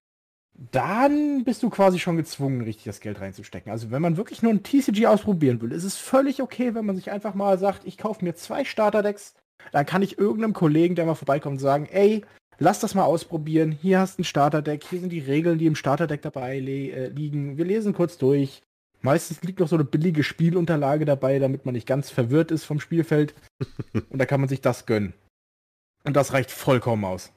dann bist du quasi schon gezwungen, richtig das Geld reinzustecken. Also wenn man wirklich nur ein TCG ausprobieren will, ist es völlig okay, wenn man sich einfach mal sagt, ich kaufe mir zwei Starterdecks, dann kann ich irgendeinem Kollegen, der mal vorbeikommt, sagen, ey, Lass das mal ausprobieren. Hier hast du ein Starterdeck. Hier sind die Regeln, die im Starterdeck dabei äh, liegen. Wir lesen kurz durch. Meistens liegt noch so eine billige Spielunterlage dabei, damit man nicht ganz verwirrt ist vom Spielfeld. *laughs* Und da kann man sich das gönnen. Und das reicht vollkommen aus.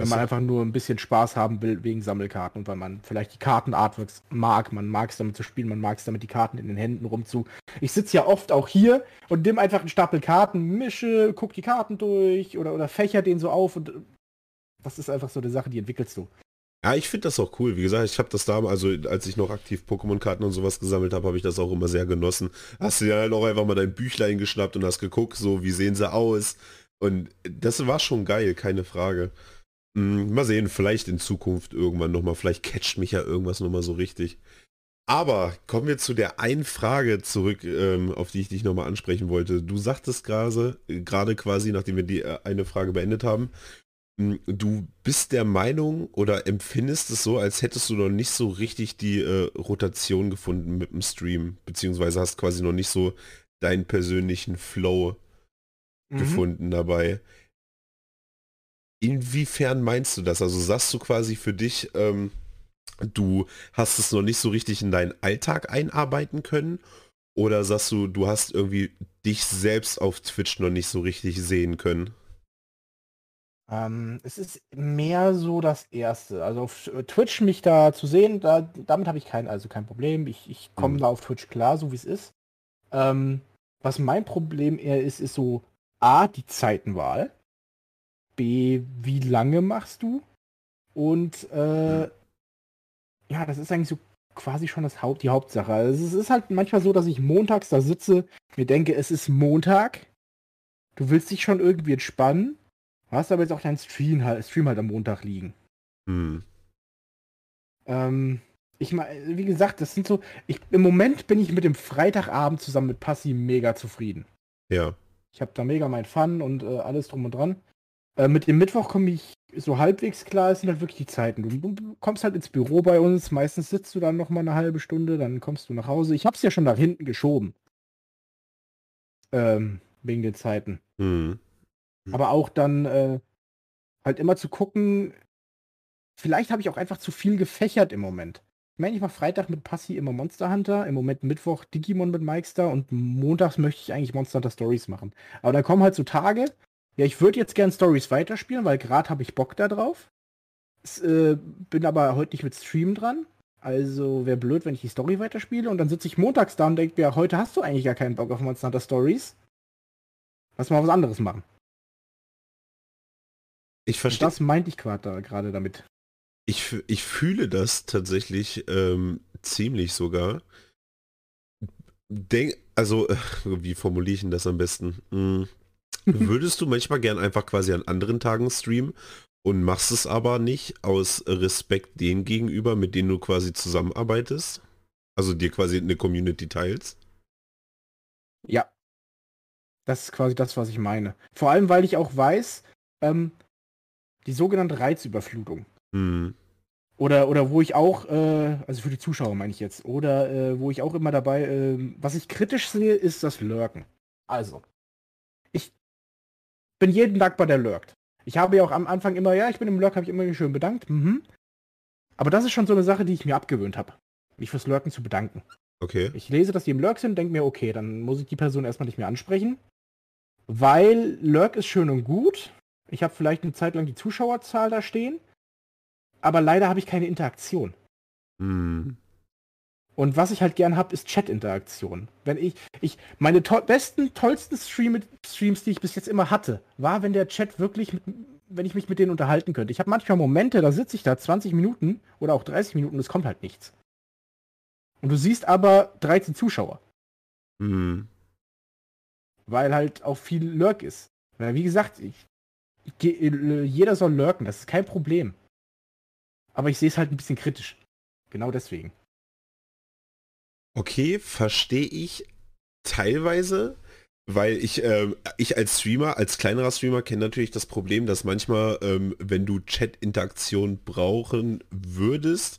Wenn man einfach nur ein bisschen Spaß haben will wegen Sammelkarten und weil man vielleicht die Kartenartworks mag, man mag es damit zu spielen, man mag es damit die Karten in den Händen rumzu. Ich sitze ja oft auch hier und nimm einfach einen Stapel Karten, mische, guck die Karten durch oder, oder fächer den so auf und das ist einfach so eine Sache, die entwickelst du. Ja, ich finde das auch cool. Wie gesagt, ich habe das da, also als ich noch aktiv Pokémon-Karten und sowas gesammelt habe, habe ich das auch immer sehr genossen. Hast du ja halt auch einfach mal dein Büchlein geschnappt und hast geguckt, so wie sehen sie aus. Und das war schon geil, keine Frage. Hm, mal sehen, vielleicht in Zukunft irgendwann nochmal, vielleicht catcht mich ja irgendwas nochmal so richtig. Aber kommen wir zu der einen Frage zurück, ähm, auf die ich dich nochmal ansprechen wollte. Du sagtest gerade, gerade quasi, nachdem wir die äh, eine Frage beendet haben, hm, du bist der Meinung oder empfindest es so, als hättest du noch nicht so richtig die äh, Rotation gefunden mit dem Stream, beziehungsweise hast quasi noch nicht so deinen persönlichen Flow mhm. gefunden dabei. Inwiefern meinst du das? Also sagst du quasi für dich, ähm, du hast es noch nicht so richtig in deinen Alltag einarbeiten können? Oder sagst du, du hast irgendwie dich selbst auf Twitch noch nicht so richtig sehen können? Ähm, es ist mehr so das Erste. Also auf Twitch mich da zu sehen, da, damit habe ich kein, also kein Problem. Ich, ich komme hm. da auf Twitch klar, so wie es ist. Ähm, was mein Problem eher ist, ist so A, die Zeitenwahl. B, wie lange machst du? Und äh, ja, das ist eigentlich so quasi schon das Haupt, die Hauptsache. Also es ist halt manchmal so, dass ich montags da sitze, mir denke, es ist Montag. Du willst dich schon irgendwie entspannen, hast aber jetzt auch deinen Stream halt, Stream halt am Montag liegen. Hm. Ähm, ich meine, wie gesagt, das sind so, ich, im Moment bin ich mit dem Freitagabend zusammen mit Passi mega zufrieden. Ja. Ich habe da mega mein Fun und äh, alles drum und dran. Äh, mit dem Mittwoch komme ich so halbwegs klar, es sind halt wirklich die Zeiten. Du, du, kommst halt ins Büro bei uns, meistens sitzt du dann noch mal eine halbe Stunde, dann kommst du nach Hause. Ich habe es ja schon nach hinten geschoben. Ähm, wegen den Zeiten. Mhm. Aber auch dann äh, halt immer zu gucken, vielleicht habe ich auch einfach zu viel gefächert im Moment. Ich meine, ich mache Freitag mit Passi immer Monster Hunter, im Moment Mittwoch Digimon mit Mikester und montags möchte ich eigentlich Monster Hunter Stories machen. Aber da kommen halt so Tage, ja, ich würde jetzt gern Stories weiterspielen, weil gerade habe ich Bock da drauf. Es, äh, bin aber heute nicht mit Stream dran. Also wäre blöd, wenn ich die Story weiterspiele und dann sitze ich montags da und denke mir, heute hast du eigentlich gar keinen Bock auf Monster Hunter Stories. Lass mal was anderes machen. Ich verstehe. Das meinte ich gerade damit. Ich, ich fühle das tatsächlich ähm, ziemlich sogar. Denk, also, äh, *laughs* wie formuliere ich denn das am besten? Hm. *laughs* Würdest du manchmal gern einfach quasi an anderen Tagen streamen und machst es aber nicht aus Respekt denen gegenüber, mit denen du quasi zusammenarbeitest? Also dir quasi eine Community teilst? Ja. Das ist quasi das, was ich meine. Vor allem, weil ich auch weiß, ähm, die sogenannte Reizüberflutung. Mhm. Oder, oder wo ich auch, äh, also für die Zuschauer meine ich jetzt, oder äh, wo ich auch immer dabei, äh, was ich kritisch sehe, ist das Lurken. Also, bin jeden dankbar, der lurkt. Ich habe ja auch am Anfang immer, ja, ich bin im Lurk, habe ich immer schön bedankt. Mhm. Aber das ist schon so eine Sache, die ich mir abgewöhnt habe, mich fürs Lurken zu bedanken. Okay. Ich lese, dass die im Lurk sind, denke mir, okay, dann muss ich die Person erstmal nicht mehr ansprechen. Weil Lurk ist schön und gut, ich habe vielleicht eine Zeit lang die Zuschauerzahl da stehen, aber leider habe ich keine Interaktion. Mm. Und was ich halt gern habe, ist Chat-Interaktion. Wenn ich, ich, meine to besten, tollsten Stream Streams, die ich bis jetzt immer hatte, war, wenn der Chat wirklich, mit, wenn ich mich mit denen unterhalten könnte. Ich habe manchmal Momente, da sitze ich da 20 Minuten oder auch 30 Minuten es kommt halt nichts. Und du siehst aber 13 Zuschauer. Mhm. Weil halt auch viel Lurk ist. Wie gesagt, ich jeder soll lurken, das ist kein Problem. Aber ich sehe es halt ein bisschen kritisch. Genau deswegen. Okay, verstehe ich teilweise, weil ich, ähm, ich als Streamer, als kleinerer Streamer kenne natürlich das Problem, dass manchmal, ähm, wenn du Chat-Interaktion brauchen würdest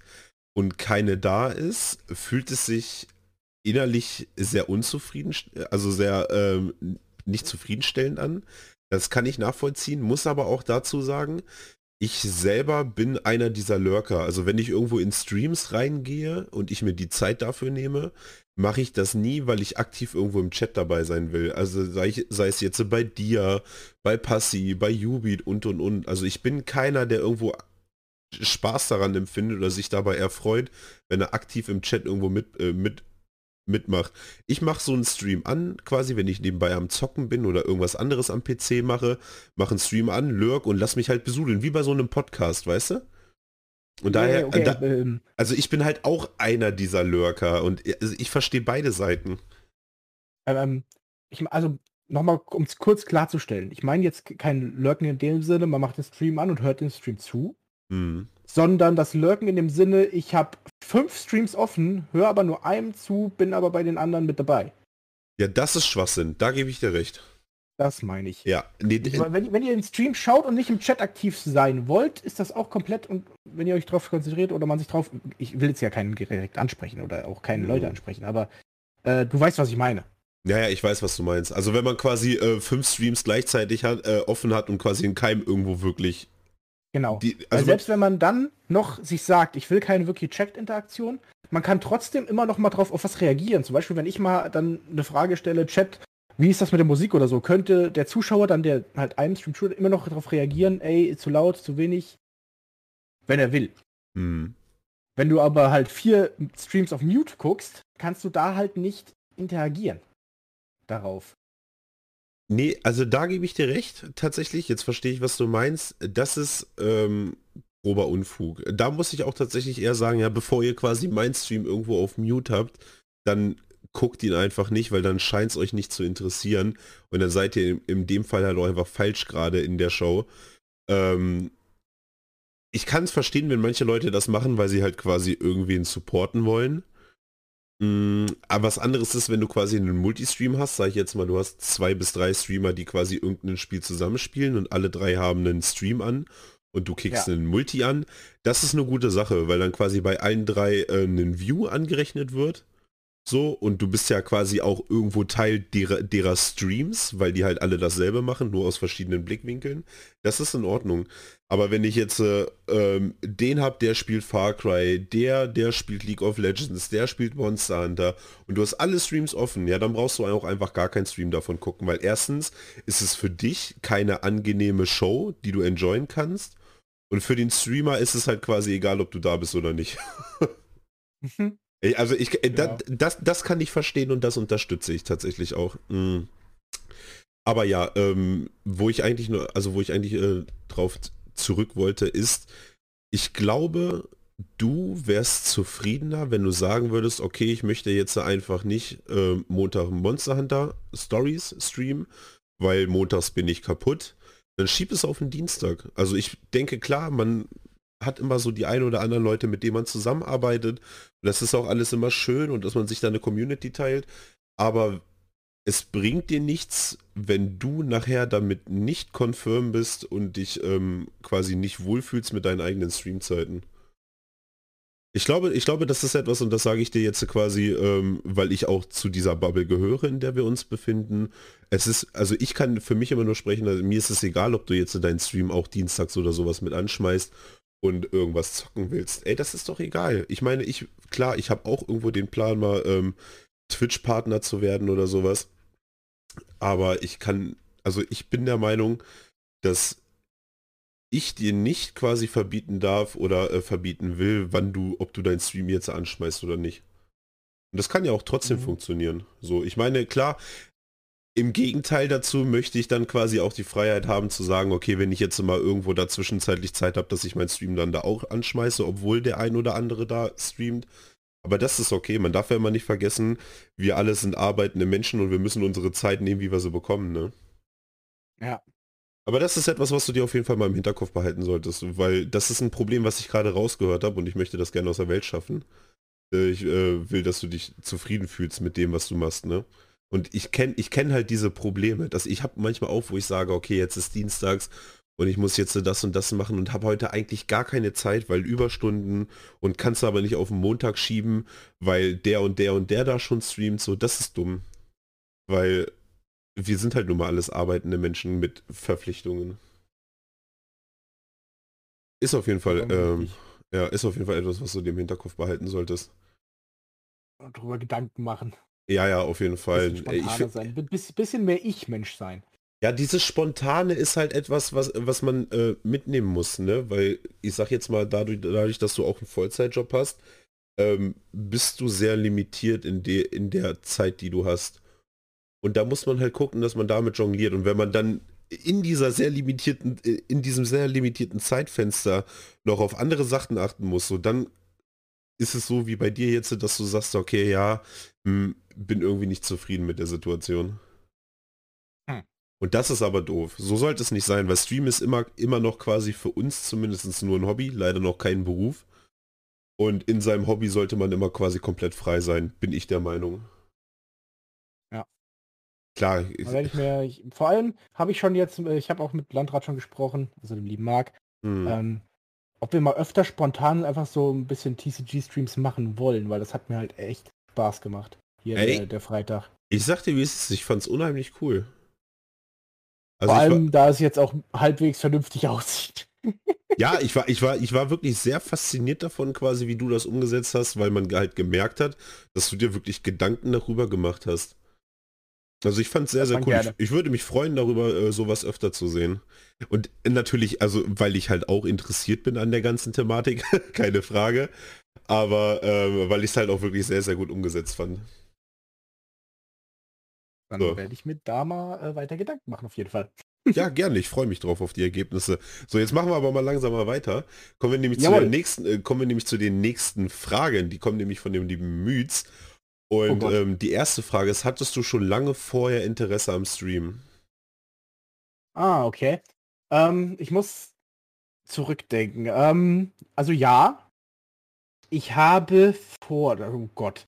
und keine da ist, fühlt es sich innerlich sehr unzufrieden, also sehr ähm, nicht zufriedenstellend an. Das kann ich nachvollziehen, muss aber auch dazu sagen, ich selber bin einer dieser Lurker. Also wenn ich irgendwo in Streams reingehe und ich mir die Zeit dafür nehme, mache ich das nie, weil ich aktiv irgendwo im Chat dabei sein will. Also sei, ich, sei es jetzt bei dir, bei Passi, bei Ubit und und und. Also ich bin keiner, der irgendwo Spaß daran empfindet oder sich dabei erfreut, wenn er aktiv im Chat irgendwo mit, äh, mit mitmacht. Ich mache so einen Stream an, quasi, wenn ich nebenbei am Zocken bin oder irgendwas anderes am PC mache, mache einen Stream an, lurk und lass mich halt besudeln, wie bei so einem Podcast, weißt du? Und daher, okay, da, ähm, also ich bin halt auch einer dieser Lurker und also ich verstehe beide Seiten. Ähm, ich, also nochmal, um es kurz klarzustellen, ich meine jetzt kein Lurken in dem Sinne, man macht den Stream an und hört den Stream zu, mhm. Sondern das Lurken in dem Sinne, ich habe fünf Streams offen, höre aber nur einem zu, bin aber bei den anderen mit dabei. Ja, das ist Schwachsinn. Da gebe ich dir recht. Das meine ich. Ja. Nee, ich, wenn, wenn, ihr den Stream schaut und nicht im Chat aktiv sein wollt, ist das auch komplett und wenn ihr euch darauf konzentriert oder man sich drauf, ich will jetzt ja keinen direkt ansprechen oder auch keine mhm. Leute ansprechen, aber äh, du weißt, was ich meine. Ja, ja, ich weiß, was du meinst. Also wenn man quasi äh, fünf Streams gleichzeitig hat, äh, offen hat und quasi in keinem irgendwo wirklich Genau. Die, also selbst wenn man dann noch sich sagt, ich will keine wirklich Chat-Interaktion, man kann trotzdem immer noch mal drauf auf was reagieren. Zum Beispiel, wenn ich mal dann eine Frage stelle, Chat, wie ist das mit der Musik oder so, könnte der Zuschauer dann, der halt einen Stream immer noch darauf reagieren, ey, zu laut, zu wenig, wenn er will. Mhm. Wenn du aber halt vier Streams auf Mute guckst, kannst du da halt nicht interagieren darauf. Nee, also da gebe ich dir recht, tatsächlich. Jetzt verstehe ich, was du meinst. Das ist ähm, grober Unfug. Da muss ich auch tatsächlich eher sagen, ja, bevor ihr quasi mein Stream irgendwo auf Mute habt, dann guckt ihn einfach nicht, weil dann scheint es euch nicht zu interessieren. Und dann seid ihr in, in dem Fall halt auch einfach falsch gerade in der Show. Ähm, ich kann es verstehen, wenn manche Leute das machen, weil sie halt quasi irgendwen supporten wollen. Mm, aber was anderes ist, wenn du quasi einen Multistream hast, sag ich jetzt mal, du hast zwei bis drei Streamer, die quasi irgendein Spiel zusammenspielen und alle drei haben einen Stream an und du kickst ja. einen Multi an. Das ist eine gute Sache, weil dann quasi bei allen drei äh, ein View angerechnet wird so, und du bist ja quasi auch irgendwo Teil derer, derer, Streams, weil die halt alle dasselbe machen, nur aus verschiedenen Blickwinkeln. Das ist in Ordnung. Aber wenn ich jetzt äh, ähm, den hab, der spielt Far Cry, der, der spielt League of Legends, der spielt Monster Hunter und du hast alle Streams offen, ja, dann brauchst du auch einfach gar keinen Stream davon gucken, weil erstens ist es für dich keine angenehme Show, die du enjoyen kannst. Und für den Streamer ist es halt quasi egal, ob du da bist oder nicht. Mhm. *laughs* Also ich, äh, ja. das, das kann ich verstehen und das unterstütze ich tatsächlich auch. Mhm. Aber ja, ähm, wo ich eigentlich nur, also wo ich eigentlich äh, drauf zurück wollte, ist, ich glaube, du wärst zufriedener, wenn du sagen würdest, okay, ich möchte jetzt einfach nicht äh, Montag Monster Hunter Stories streamen, weil montags bin ich kaputt. Dann schieb es auf den Dienstag. Also ich denke klar, man hat immer so die ein oder anderen Leute, mit denen man zusammenarbeitet. Das ist auch alles immer schön und dass man sich da eine Community teilt. Aber es bringt dir nichts, wenn du nachher damit nicht confirm bist und dich ähm, quasi nicht wohlfühlst mit deinen eigenen Streamzeiten. Ich glaube, ich glaube, das ist etwas, und das sage ich dir jetzt quasi, ähm, weil ich auch zu dieser Bubble gehöre, in der wir uns befinden. Es ist, also ich kann für mich immer nur sprechen, also mir ist es egal, ob du jetzt deinen Stream auch dienstags oder sowas mit anschmeißt und irgendwas zocken willst, ey, das ist doch egal. Ich meine, ich, klar, ich habe auch irgendwo den Plan, mal ähm, Twitch-Partner zu werden oder sowas. Aber ich kann, also ich bin der Meinung, dass ich dir nicht quasi verbieten darf oder äh, verbieten will, wann du, ob du deinen Stream jetzt anschmeißt oder nicht. Und das kann ja auch trotzdem mhm. funktionieren. So, ich meine, klar, im Gegenteil dazu möchte ich dann quasi auch die Freiheit haben zu sagen, okay, wenn ich jetzt mal irgendwo dazwischen zeitlich Zeit habe, dass ich meinen Stream dann da auch anschmeiße, obwohl der ein oder andere da streamt. Aber das ist okay. Man darf ja immer nicht vergessen, wir alle sind arbeitende Menschen und wir müssen unsere Zeit nehmen, wie wir sie bekommen, ne? Ja. Aber das ist etwas, was du dir auf jeden Fall mal im Hinterkopf behalten solltest, weil das ist ein Problem, was ich gerade rausgehört habe und ich möchte das gerne aus der Welt schaffen. Äh, ich äh, will, dass du dich zufrieden fühlst mit dem, was du machst, ne? Und ich kenne ich kenn halt diese Probleme. Dass ich habe manchmal auch, wo ich sage, okay, jetzt ist Dienstags und ich muss jetzt das und das machen und habe heute eigentlich gar keine Zeit, weil Überstunden und kannst aber nicht auf den Montag schieben, weil der und der und der da schon streamt. So, das ist dumm. Weil wir sind halt nun mal alles arbeitende Menschen mit Verpflichtungen. Ist auf jeden Fall, ähm, ja, ist auf jeden Fall etwas, was du dir im Hinterkopf behalten solltest. Darüber Gedanken machen. Ja, ja, auf jeden Fall. Ich, sein. Biss, bisschen mehr Ich-Mensch sein. Ja, dieses Spontane ist halt etwas, was, was man äh, mitnehmen muss, ne? Weil ich sag jetzt mal, dadurch, dadurch dass du auch einen Vollzeitjob hast, ähm, bist du sehr limitiert in, de, in der Zeit, die du hast. Und da muss man halt gucken, dass man damit jongliert. Und wenn man dann in dieser sehr limitierten, äh, in diesem sehr limitierten Zeitfenster noch auf andere Sachen achten muss, so dann ist es so wie bei dir jetzt, dass du sagst, okay, ja, hm, bin irgendwie nicht zufrieden mit der Situation. Und das ist aber doof. So sollte es nicht sein, weil Stream ist immer, immer noch quasi für uns zumindest nur ein Hobby, leider noch kein Beruf. Und in seinem Hobby sollte man immer quasi komplett frei sein, bin ich der Meinung. Ja. Klar. Ich mir, ich, vor allem habe ich schon jetzt, äh, ich habe auch mit Landrat schon gesprochen, also dem lieben Marc, hm. ähm, ob wir mal öfter spontan einfach so ein bisschen TCG-Streams machen wollen, weil das hat mir halt echt Spaß gemacht. Hier Ey, der, der, Freitag. Ich sagte, wie ist es? Ich fand es unheimlich cool. Also Vor allem, war, da es jetzt auch halbwegs vernünftig *laughs* aussieht. ja, ich war, ich war, ich war wirklich sehr fasziniert davon, quasi, wie du das umgesetzt hast, weil man halt gemerkt hat, dass du dir wirklich Gedanken darüber gemacht hast. Also ich fand es sehr, sehr cool. Ich, ich, würde mich freuen, darüber äh, sowas öfter zu sehen. Und natürlich, also weil ich halt auch interessiert bin an der ganzen Thematik, *laughs* keine Frage. Aber äh, weil ich es halt auch wirklich sehr, sehr gut umgesetzt fand. Dann so. werde ich mir da mal äh, weiter Gedanken machen, auf jeden Fall. *laughs* Ja, *laughs* gerne. Ich freue mich drauf auf die Ergebnisse. So, jetzt machen wir aber mal langsam mal weiter. Kommen wir nämlich zu der nächsten, äh, kommen wir nämlich zu den nächsten Fragen. Die kommen nämlich von dem lieben Mütz. Und oh ähm, die erste Frage ist, hattest du schon lange vorher Interesse am Stream? Ah, okay. Ähm, ich muss zurückdenken. Ähm, also ja, ich habe vor, oh Gott,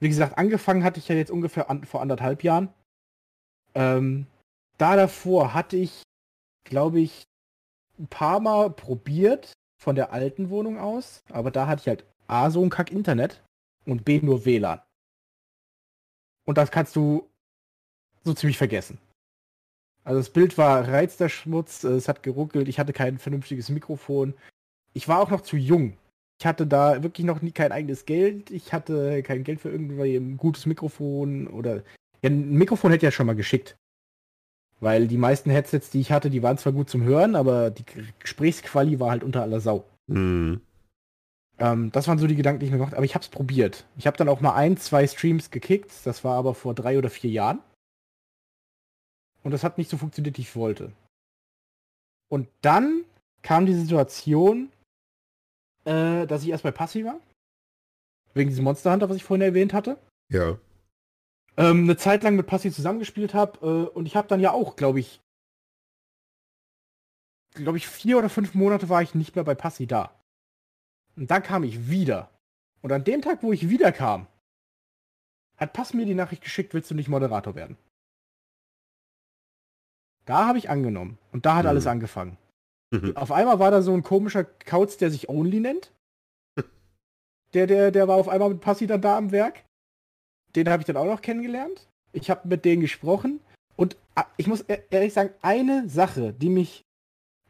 Wie gesagt, angefangen hatte ich ja jetzt ungefähr an, vor anderthalb Jahren. Ähm, da davor hatte ich, glaube ich, ein paar Mal probiert von der alten Wohnung aus, aber da hatte ich halt A, so ein Kack-Internet und B, nur WLAN. Und das kannst du so ziemlich vergessen. Also das Bild war reizter Schmutz, es hat geruckelt, ich hatte kein vernünftiges Mikrofon. Ich war auch noch zu jung. Ich hatte da wirklich noch nie kein eigenes Geld. Ich hatte kein Geld für irgendwie ein gutes Mikrofon oder. Ja, ein Mikrofon hätte ja schon mal geschickt. Weil die meisten Headsets, die ich hatte, die waren zwar gut zum Hören, aber die Gesprächsquali war halt unter aller Sau. Mhm. Ähm, das waren so die Gedanken, die ich mir gemacht habe. Aber ich habe es probiert. Ich habe dann auch mal ein, zwei Streams gekickt. Das war aber vor drei oder vier Jahren. Und das hat nicht so funktioniert, wie ich wollte. Und dann kam die Situation, äh, dass ich erst bei Passi war. Wegen diesem Monster Hunter, was ich vorhin erwähnt hatte. Ja. Ähm, eine Zeit lang mit Passi zusammengespielt habe. Äh, und ich habe dann ja auch, glaube ich, glaube ich, vier oder fünf Monate war ich nicht mehr bei Passi da. Und dann kam ich wieder. Und an dem Tag, wo ich wieder kam, hat Pass mir die Nachricht geschickt, willst du nicht Moderator werden? Da habe ich angenommen. Und da hat mhm. alles angefangen. Mhm. Auf einmal war da so ein komischer Kauz, der sich Only nennt. Der, der, der war auf einmal mit Passi dann da am Werk. Den habe ich dann auch noch kennengelernt. Ich habe mit denen gesprochen. Und ah, ich muss e-, ehrlich sagen, eine Sache, die mich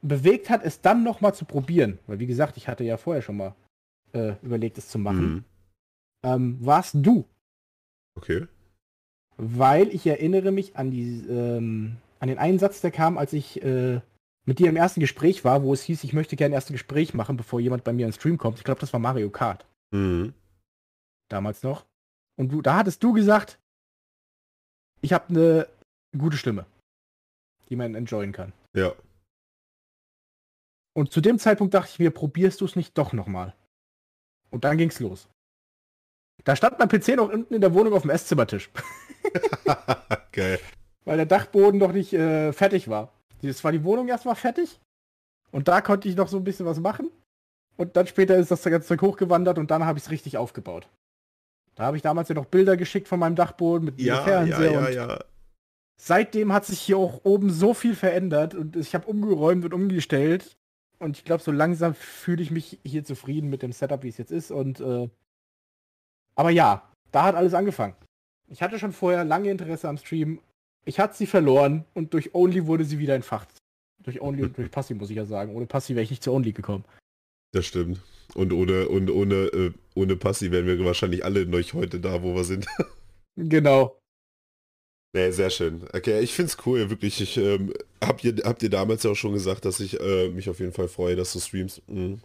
bewegt hat, es dann noch mal zu probieren, weil wie gesagt, ich hatte ja vorher schon mal äh, überlegt, es zu machen, mhm. ähm, warst du. Okay. Weil ich erinnere mich an die, ähm, an den einen Satz, der kam, als ich äh, mit dir im ersten Gespräch war, wo es hieß, ich möchte gerne erste Gespräch machen, bevor jemand bei mir ins Stream kommt. Ich glaube, das war Mario Kart. Mhm. Damals noch. Und du, da hattest du gesagt, ich habe eine gute Stimme, die man enjoyen kann. Ja. Und zu dem Zeitpunkt dachte ich mir, probierst du es nicht doch nochmal. Und dann ging's los. Da stand mein PC noch unten in der Wohnung auf dem Esszimmertisch. *laughs* Geil. Weil der Dachboden noch nicht äh, fertig war. Das war die Wohnung erstmal fertig. Und da konnte ich noch so ein bisschen was machen. Und dann später ist das ganze Zeug hochgewandert und dann habe ich es richtig aufgebaut. Da habe ich damals ja noch Bilder geschickt von meinem Dachboden mit ja, Fernseher. Ja, ja, ja. Seitdem hat sich hier auch oben so viel verändert und ich habe umgeräumt und umgestellt. Und ich glaube, so langsam fühle ich mich hier zufrieden mit dem Setup, wie es jetzt ist. Und äh, aber ja, da hat alles angefangen. Ich hatte schon vorher lange Interesse am Stream. Ich hatte sie verloren und durch Only wurde sie wieder entfacht. Durch Only und durch Passi, muss ich ja sagen. Ohne Passi wäre ich nicht zu Only gekommen. Das stimmt. Und ohne, und ohne, äh, ohne Passi wären wir wahrscheinlich alle noch heute da, wo wir sind. *laughs* genau. Nee, sehr schön. Okay, ich find's cool, wirklich. Ich ähm, hab, ihr, habt ihr damals ja auch schon gesagt, dass ich äh, mich auf jeden Fall freue, dass du streamst. Mhm.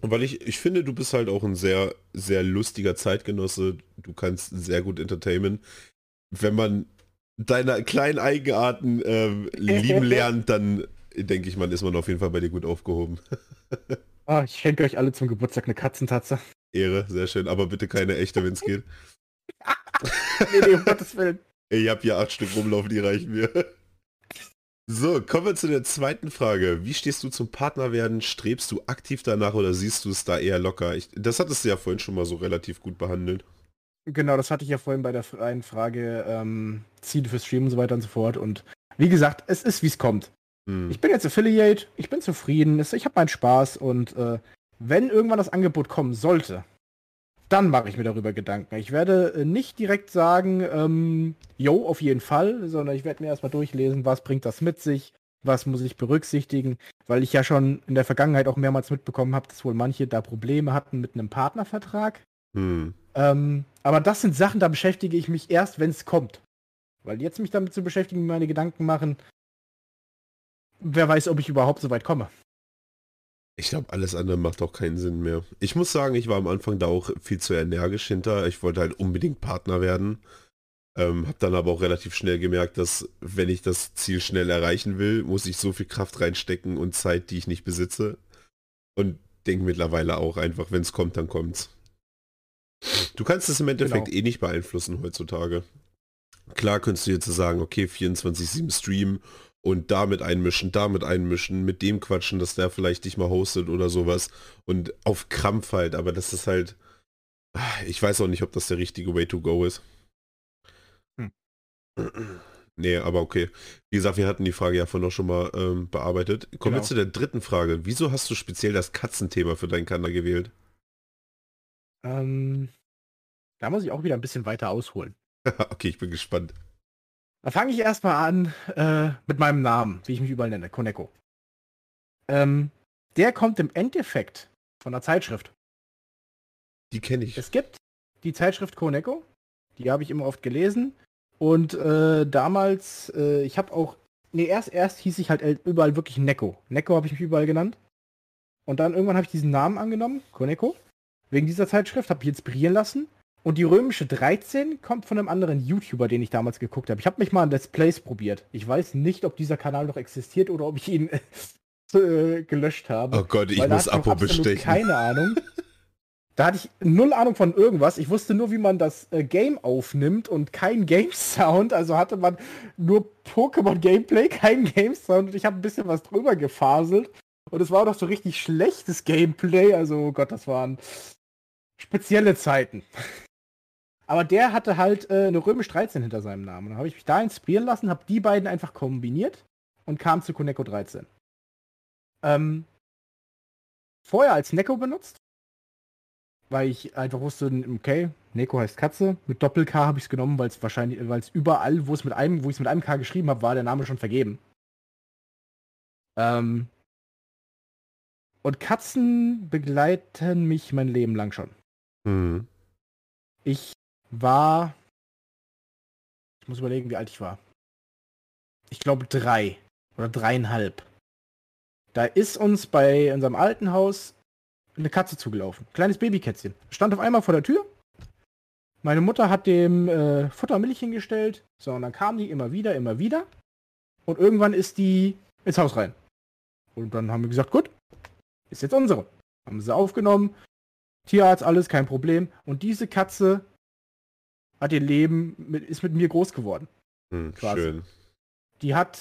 Und weil ich, ich finde, du bist halt auch ein sehr, sehr lustiger Zeitgenosse. Du kannst sehr gut entertainen. Wenn man deine kleinen Eigenarten ähm, lieben *laughs* lernt, dann denke ich, man ist man auf jeden Fall bei dir gut aufgehoben. *laughs* ah, ich schenke euch alle zum Geburtstag eine Katzentatze. Ehre, sehr schön, aber bitte keine echte, wenn es geht. *laughs* nee, nee, um Gottes Willen. Ich habe hier acht Stück rumlaufen, die reichen mir. So, kommen wir zu der zweiten Frage. Wie stehst du zum Partnerwerden? Strebst du aktiv danach oder siehst du es da eher locker? Ich, das hattest du ja vorhin schon mal so relativ gut behandelt. Genau, das hatte ich ja vorhin bei der freien Frage ähm, Ziele fürs Stream und so weiter und so fort. Und wie gesagt, es ist wie es kommt. Hm. Ich bin jetzt Affiliate, ich bin zufrieden, ich habe meinen Spaß und äh, wenn irgendwann das Angebot kommen sollte, dann mache ich mir darüber Gedanken. Ich werde äh, nicht direkt sagen, ähm, yo, auf jeden Fall, sondern ich werde mir erstmal durchlesen, was bringt das mit sich, was muss ich berücksichtigen, weil ich ja schon in der Vergangenheit auch mehrmals mitbekommen habe, dass wohl manche da Probleme hatten mit einem Partnervertrag. Hm. Ähm, aber das sind Sachen, da beschäftige ich mich erst, wenn es kommt. Weil jetzt mich damit zu beschäftigen, meine Gedanken machen, wer weiß, ob ich überhaupt so weit komme. Ich glaube, alles andere macht auch keinen Sinn mehr. Ich muss sagen, ich war am Anfang da auch viel zu energisch hinter. Ich wollte halt unbedingt Partner werden. Ähm, habe dann aber auch relativ schnell gemerkt, dass wenn ich das Ziel schnell erreichen will, muss ich so viel Kraft reinstecken und Zeit, die ich nicht besitze. Und denke mittlerweile auch einfach, wenn es kommt, dann kommt's. Du kannst es im Endeffekt genau. eh nicht beeinflussen heutzutage. Klar könntest du jetzt sagen, okay, 24-7 Stream und damit einmischen, damit einmischen, mit dem quatschen, dass der vielleicht dich mal hostet oder sowas und auf Krampf halt, aber das ist halt, Ich weiß auch nicht, ob das der richtige Way to go ist. Hm. *clears throat* Nee, aber okay. Wie gesagt, wir hatten die Frage ja vorhin noch schon mal ähm, bearbeitet. Kommen genau. wir zu der dritten Frage. Wieso hast du speziell das Katzenthema für deinen Kanal gewählt? Ähm, da muss ich auch wieder ein bisschen weiter ausholen. *laughs* okay, ich bin gespannt. Da fange ich erstmal an äh, mit meinem Namen, wie ich mich überall nenne, Koneko. Ähm, der kommt im Endeffekt von der Zeitschrift. Die kenne ich. Es gibt die Zeitschrift Koneko, die habe ich immer oft gelesen. Und äh, damals, äh, ich habe auch, nee, erst, erst hieß ich halt überall wirklich Neko. Neko habe ich mich überall genannt. Und dann irgendwann habe ich diesen Namen angenommen, Koneko, wegen dieser Zeitschrift, habe ich inspirieren lassen. Und die römische 13 kommt von einem anderen YouTuber, den ich damals geguckt habe. Ich habe mich mal an Let's Plays probiert. Ich weiß nicht, ob dieser Kanal noch existiert oder ob ich ihn *laughs* äh, gelöscht habe. Oh Gott, ich muss Abo bestechen. Keine Ahnung. Da hatte ich null Ahnung von irgendwas. Ich wusste nur, wie man das äh, Game aufnimmt und kein Game Sound. Also hatte man nur Pokémon Gameplay, kein Game Sound. Und ich habe ein bisschen was drüber gefaselt. Und es war doch so richtig schlechtes Gameplay. Also oh Gott, das waren spezielle Zeiten. Aber der hatte halt äh, eine Römisch 13 hinter seinem Namen. Dann habe ich mich da inspirieren lassen, habe die beiden einfach kombiniert und kam zu Koneko 13. Ähm, vorher als Neko benutzt weil ich einfach wusste, okay, Neko heißt Katze. Mit Doppel-K habe ich es genommen, weil es wahrscheinlich, weil es überall, wo es mit einem, wo ich es mit einem K geschrieben habe, war der Name schon vergeben. Ähm, und Katzen begleiten mich mein Leben lang schon. Mhm. Ich war, ich muss überlegen, wie alt ich war. Ich glaube drei oder dreieinhalb. Da ist uns bei unserem alten Haus eine Katze zugelaufen. Kleines Babykätzchen. Stand auf einmal vor der Tür. Meine Mutter hat dem äh, Futter Milch hingestellt. So, und dann kam die immer wieder, immer wieder. Und irgendwann ist die ins Haus rein. Und dann haben wir gesagt, gut, ist jetzt unsere. Haben sie aufgenommen. Tierarzt, alles, kein Problem. Und diese Katze hat ihr Leben, mit, ist mit mir groß geworden. Hm, schön. Die hat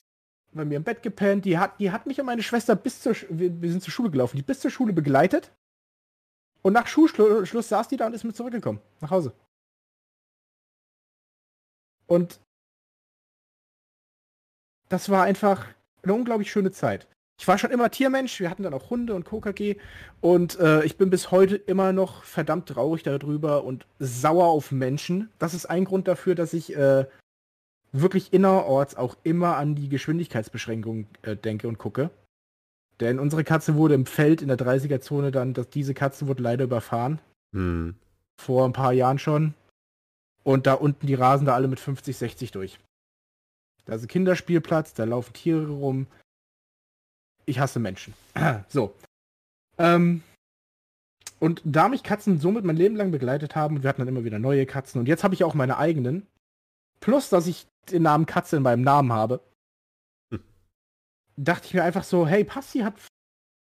bei mir im Bett gepennt. Die hat, die hat mich und meine Schwester bis zur, wir, wir sind zur Schule gelaufen, die bis zur Schule begleitet. Und nach Schulschluss saß die da und ist mit zurückgekommen. Nach Hause. Und das war einfach eine unglaublich schöne Zeit. Ich war schon immer Tiermensch, wir hatten dann auch Hunde und KKG und äh, ich bin bis heute immer noch verdammt traurig darüber und sauer auf Menschen. Das ist ein Grund dafür, dass ich äh, wirklich innerorts auch immer an die Geschwindigkeitsbeschränkung äh, denke und gucke. Denn unsere Katze wurde im Feld in der 30er-Zone dann, dass diese Katze wurde leider überfahren. Hm. Vor ein paar Jahren schon. Und da unten, die rasen da alle mit 50, 60 durch. Da ist ein Kinderspielplatz, da laufen Tiere rum. Ich hasse Menschen. *clears throat* so. Ähm, und da mich Katzen somit mein Leben lang begleitet haben, und wir hatten dann immer wieder neue Katzen, und jetzt habe ich auch meine eigenen. Plus, dass ich den Namen Katze in meinem Namen habe, dachte ich mir einfach so, hey, Passi hat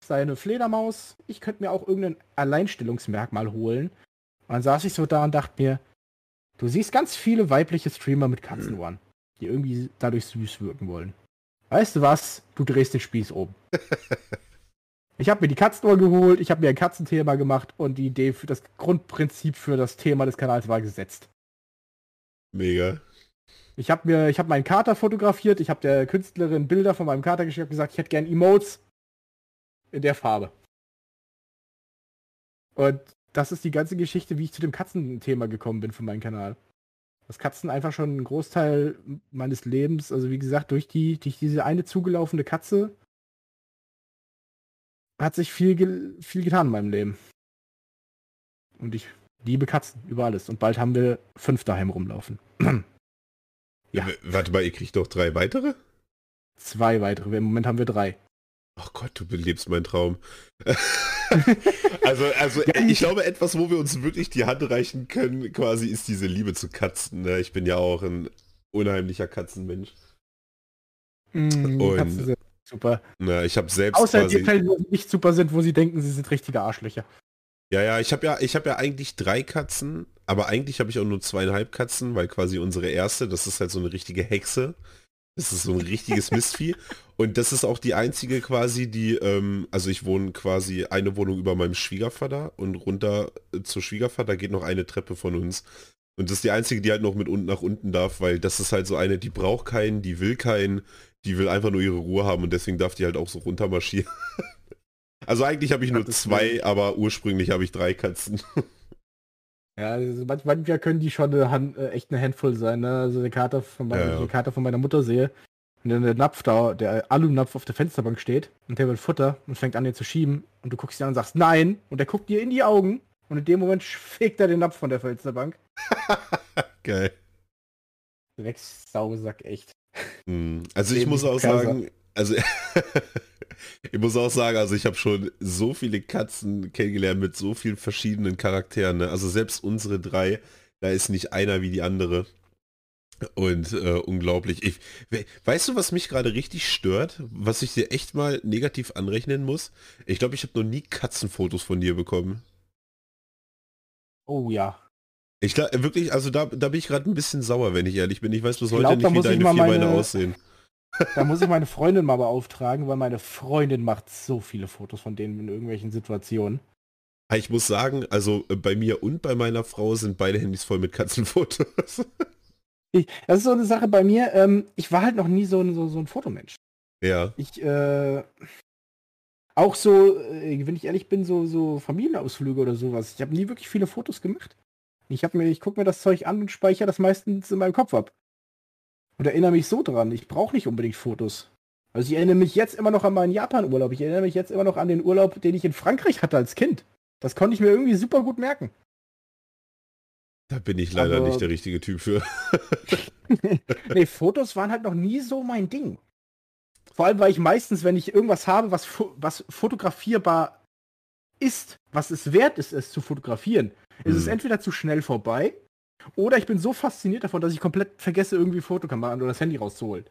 seine Fledermaus, ich könnte mir auch irgendein Alleinstellungsmerkmal holen. Und dann saß ich so da und dachte mir, du siehst ganz viele weibliche Streamer mit Katzenohren, die irgendwie dadurch süß wirken wollen. Weißt du was? Du drehst den Spieß um. *laughs* ich habe mir die Katzenohren geholt, ich habe mir ein Katzenthema gemacht und die Idee für das Grundprinzip für das Thema des Kanals war gesetzt. Mega. Ich habe mir, ich habe meinen Kater fotografiert, ich habe der Künstlerin Bilder von meinem Kater geschickt und gesagt, ich hätte gern Emotes in der Farbe. Und das ist die ganze Geschichte, wie ich zu dem Katzenthema gekommen bin für meinen Kanal. Das Katzen einfach schon ein Großteil meines Lebens, also wie gesagt, durch die, durch diese eine zugelaufene Katze hat sich viel, viel getan in meinem Leben. Und ich liebe Katzen über alles. Und bald haben wir fünf daheim rumlaufen. *clears throat* Ja. Warte mal, ihr kriegt doch drei weitere? Zwei weitere. Im Moment haben wir drei. Ach Gott, du belebst meinen Traum. *laughs* *laughs* also, also ja, ich glaube, etwas, wo wir uns wirklich die Hand reichen können, quasi, ist diese Liebe zu Katzen. Ne? Ich bin ja auch ein unheimlicher Katzenmensch. Mm, Und, Katzen sind super. Na, ich habe selbst. Außer die Fälle, wo sie nicht super sind, wo sie denken, sie sind richtige Arschlöcher. Ja, ja, ich habe ja, ich habe ja eigentlich drei Katzen, aber eigentlich habe ich auch nur zweieinhalb Katzen, weil quasi unsere erste, das ist halt so eine richtige Hexe. Das ist so ein richtiges Mistvieh. Und das ist auch die einzige quasi, die, ähm, also ich wohne quasi eine Wohnung über meinem Schwiegervater und runter äh, zur Schwiegervater geht noch eine Treppe von uns. Und das ist die einzige, die halt noch mit unten nach unten darf, weil das ist halt so eine, die braucht keinen, die will keinen, die will einfach nur ihre Ruhe haben und deswegen darf die halt auch so runter marschieren. *laughs* also eigentlich habe ich nur zwei, aber ursprünglich habe ich drei Katzen. *laughs* Ja, also manchmal können die schon eine Hand, äh, echt eine Handvoll sein. Ne? Also der Kater von meiner, ja, ja. Kater von meiner Mutter sehe, wenn der Napf da, der Alunapf auf der Fensterbank steht und der will Futter und fängt an, dir zu schieben und du guckst ihn an und sagst Nein und der guckt dir in die Augen und in dem Moment fegt er den Napf von der Fensterbank. *laughs* Geil. Drecksausack, echt. Hm. Also ich muss auch sagen, also *laughs* ich muss auch sagen, also ich habe schon so viele Katzen kennengelernt mit so vielen verschiedenen Charakteren. Ne? Also selbst unsere drei, da ist nicht einer wie die andere. Und äh, unglaublich. Ich, weißt du, was mich gerade richtig stört? Was ich dir echt mal negativ anrechnen muss? Ich glaube, ich habe noch nie Katzenfotos von dir bekommen. Oh ja. Ich glaube wirklich, also da, da bin ich gerade ein bisschen sauer, wenn ich ehrlich bin. Ich weiß bis heute nicht, wie deine Vierbeine aussehen. Da muss ich meine Freundin mal beauftragen, weil meine Freundin macht so viele Fotos von denen in irgendwelchen Situationen. Ich muss sagen, also äh, bei mir und bei meiner Frau sind beide Handys voll mit Katzenfotos. *laughs* Ich, das ist so eine Sache bei mir. Ähm, ich war halt noch nie so ein, so, so ein Fotomensch. Ja. Ich, äh, auch so, äh, wenn ich ehrlich bin, so, so Familienausflüge oder sowas. Ich habe nie wirklich viele Fotos gemacht. Ich habe mir, ich gucke mir das Zeug an und speichere das meistens in meinem Kopf ab. Und erinnere mich so dran. Ich brauche nicht unbedingt Fotos. Also ich erinnere mich jetzt immer noch an meinen Japan-Urlaub. Ich erinnere mich jetzt immer noch an den Urlaub, den ich in Frankreich hatte als Kind. Das konnte ich mir irgendwie super gut merken. Da bin ich leider Aber, nicht der richtige Typ für. *laughs* nee, Fotos waren halt noch nie so mein Ding. Vor allem, weil ich meistens, wenn ich irgendwas habe, was, was fotografierbar ist, was es wert ist, es zu fotografieren, hm. ist es hm. entweder zu schnell vorbei oder ich bin so fasziniert davon, dass ich komplett vergesse, irgendwie Fotokamera oder das Handy rauszuholen.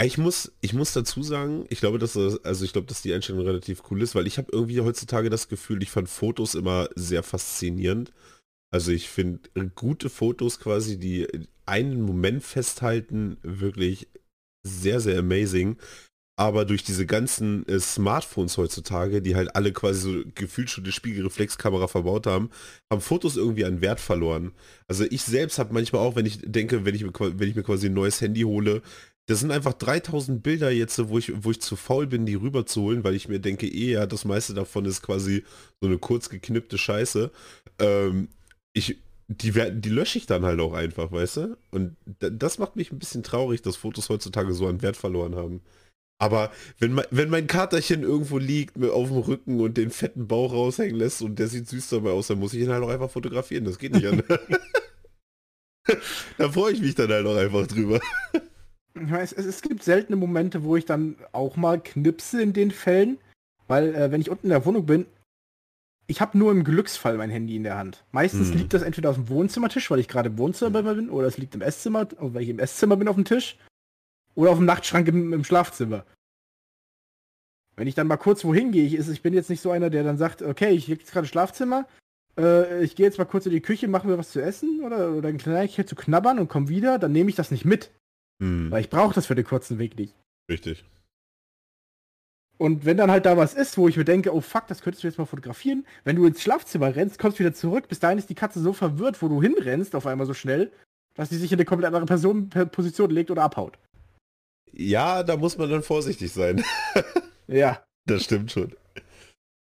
Ich muss, ich muss dazu sagen, ich glaube, dass das, also ich glaube, dass die Einstellung relativ cool ist, weil ich habe irgendwie heutzutage das Gefühl, ich fand Fotos immer sehr faszinierend. Also ich finde gute Fotos quasi, die einen Moment festhalten, wirklich sehr, sehr amazing. Aber durch diese ganzen äh, Smartphones heutzutage, die halt alle quasi so gefühlt schon eine Spiegelreflexkamera verbaut haben, haben Fotos irgendwie an Wert verloren. Also ich selbst habe manchmal auch, wenn ich denke, wenn ich, mir, wenn ich mir quasi ein neues Handy hole, das sind einfach 3000 Bilder jetzt, wo ich, wo ich zu faul bin, die rüber zu holen, weil ich mir denke, eh ja, das meiste davon ist quasi so eine kurz geknippte Scheiße. Ähm, ich, die, die lösche ich dann halt auch einfach, weißt du? Und das macht mich ein bisschen traurig, dass Fotos heutzutage so an Wert verloren haben. Aber wenn, wenn mein Katerchen irgendwo liegt mit auf dem Rücken und den fetten Bauch raushängen lässt und der sieht süß dabei aus, dann muss ich ihn halt auch einfach fotografieren. Das geht nicht an. *laughs* da freue ich mich dann halt auch einfach drüber. Ich weiß, es, es, gibt seltene Momente, wo ich dann auch mal knipse in den Fällen, weil äh, wenn ich unten in der Wohnung bin, ich habe nur im Glücksfall mein Handy in der Hand. Meistens hm. liegt das entweder auf dem Wohnzimmertisch, weil ich gerade im Wohnzimmer bin, oder es liegt im Esszimmer, weil ich im Esszimmer bin auf dem Tisch, oder auf dem Nachtschrank im, im Schlafzimmer. Wenn ich dann mal kurz wohin gehe, ich, ich bin jetzt nicht so einer, der dann sagt, okay, ich liege jetzt gerade im Schlafzimmer, äh, ich gehe jetzt mal kurz in die Küche, mache mir was zu essen oder, oder ein Kleinigkeit zu knabbern und komme wieder, dann nehme ich das nicht mit. Hm. Weil ich brauche das für den kurzen Weg nicht. Richtig. Und wenn dann halt da was ist, wo ich mir denke, oh fuck, das könntest du jetzt mal fotografieren. Wenn du ins Schlafzimmer rennst, kommst wieder zurück. Bis dahin ist die Katze so verwirrt, wo du hinrennst, auf einmal so schnell, dass sie sich in eine komplett andere Person, Position legt oder abhaut. Ja, da muss man dann vorsichtig sein. *laughs* ja. Das stimmt schon.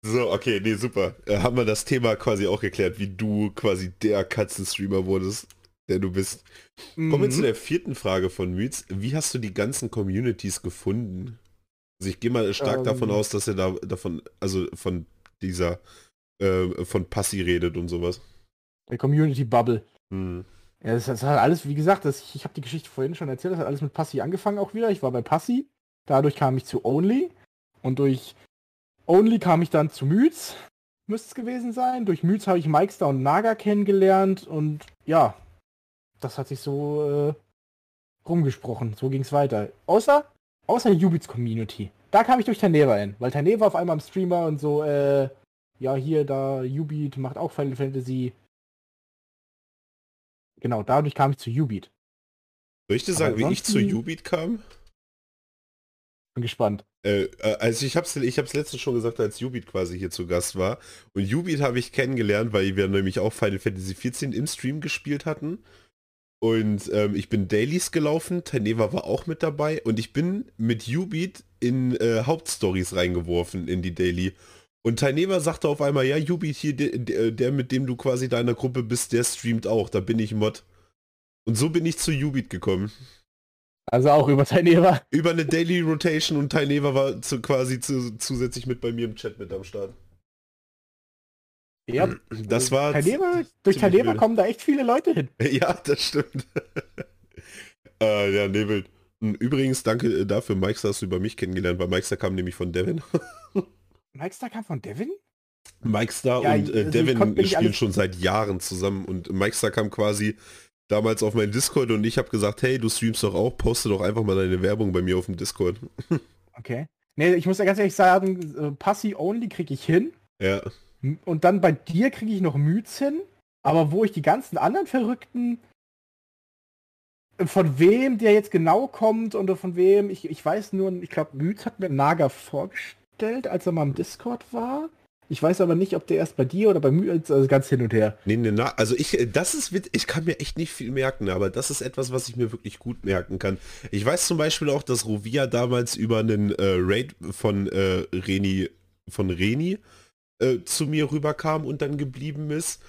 So, okay, nee, super. Äh, haben wir das Thema quasi auch geklärt, wie du quasi der Katzenstreamer wurdest, der du bist. Mhm. Kommen wir zu mhm. der vierten Frage von Myths. Wie hast du die ganzen Communities gefunden? Also ich gehe mal stark ähm, davon aus, dass er da davon, also von dieser, äh, von Passi redet und sowas. Der Community Bubble. Hm. Ja, das, das, hat alles, wie gesagt, das, ich, ich habe die Geschichte vorhin schon erzählt, das hat alles mit Passi angefangen auch wieder. Ich war bei Passi, dadurch kam ich zu Only und durch Only kam ich dann zu Myths, müsste es gewesen sein. Durch Myths habe ich Mikestar und Naga kennengelernt und ja, das hat sich so äh, rumgesprochen. So ging es weiter. Außer Außer Ubits Community. Da kam ich durch Taneva hin, weil Taneva auf einmal am Streamer und so, äh, ja, hier, da, Ubit macht auch Final Fantasy. Genau, dadurch kam ich zu Ubit. Soll ich dir sagen, wie ich zu Ubit kam? Bin gespannt. Äh, äh, also ich habe es ich hab's letztens schon gesagt, als Ubit quasi hier zu Gast war. Und Ubit habe ich kennengelernt, weil wir nämlich auch Final Fantasy 14 im Stream gespielt hatten. Und ähm, ich bin Dailies gelaufen, Taineva war auch mit dabei und ich bin mit Ubit in äh, Hauptstories reingeworfen in die Daily. Und Taineva sagte auf einmal, ja, Ubit hier, der, der, mit dem du quasi deiner Gruppe bist, der streamt auch, da bin ich Mod. Und so bin ich zu Ubit gekommen. Also auch über Taineva? Über eine Daily Rotation und Taineva war zu, quasi zu, zusätzlich mit bei mir im Chat mit am Start. Ja, das war. Taineva, durch Taineva kommen da echt viele Leute hin. *laughs* Ja, das stimmt. *laughs* äh, ja, Nebel. Übrigens, danke äh, dafür, Mike, hast du über mich kennengelernt, weil Mike kam nämlich von Devin. *laughs* Mike kam von Devin? Mike ja, und äh, also Devin spielen schon seit Jahren zusammen und Mike kam quasi damals auf meinen Discord und ich habe gesagt, hey, du streamst doch auch, poste doch einfach mal deine Werbung bei mir auf dem Discord. *laughs* okay. Nee, ich muss ja ganz ehrlich sagen, äh, Passy Only kriege ich hin. Ja. Und dann bei dir kriege ich noch Myths hin. Aber wo ich die ganzen anderen Verrückten, äh, von wem der jetzt genau kommt und von wem, ich, ich weiß nur, ich glaube, Myths hat mir Naga vorgestellt, als er mal im Discord war. Ich weiß aber nicht, ob der erst bei dir oder bei mir also ganz hin und her. Nee, nee, na, also ich, äh, das ist, ich kann mir echt nicht viel merken, aber das ist etwas, was ich mir wirklich gut merken kann. Ich weiß zum Beispiel auch, dass Rovia damals über einen äh, Raid von äh, Reni, von Reni äh, zu mir rüberkam und dann geblieben ist.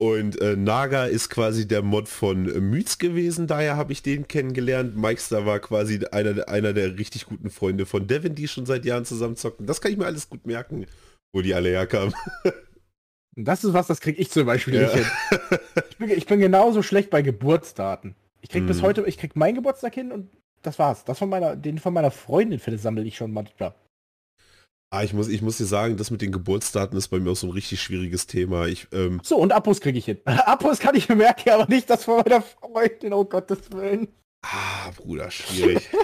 Und äh, Naga ist quasi der Mod von äh, Myths gewesen, daher habe ich den kennengelernt. Mikester war quasi einer, einer der richtig guten Freunde von Devin, die schon seit Jahren zusammen zocken. Das kann ich mir alles gut merken wo die alle herkamen. *laughs* Das ist was, das kriege ich zum Beispiel ja. nicht hin. Ich bin, ich bin, genauso schlecht bei Geburtsdaten. Ich krieg mm. bis mhm. heute, ich krieg meinen Geburtstag hin und das war's. Das von meiner, den von meiner Freundin für das sammle ich schon manchmal. Ah, ich muss, ich muss dir sagen, das mit den Geburtsdaten ist bei mir auch so ein richtig schwieriges Thema. Ich, ähm so, und Abos kriege ich hin. *laughs* Abos kann ich mir merken, aber nicht das von meiner Freundin, oh Gottes Willen. Ah, Bruder, schwierig. *laughs*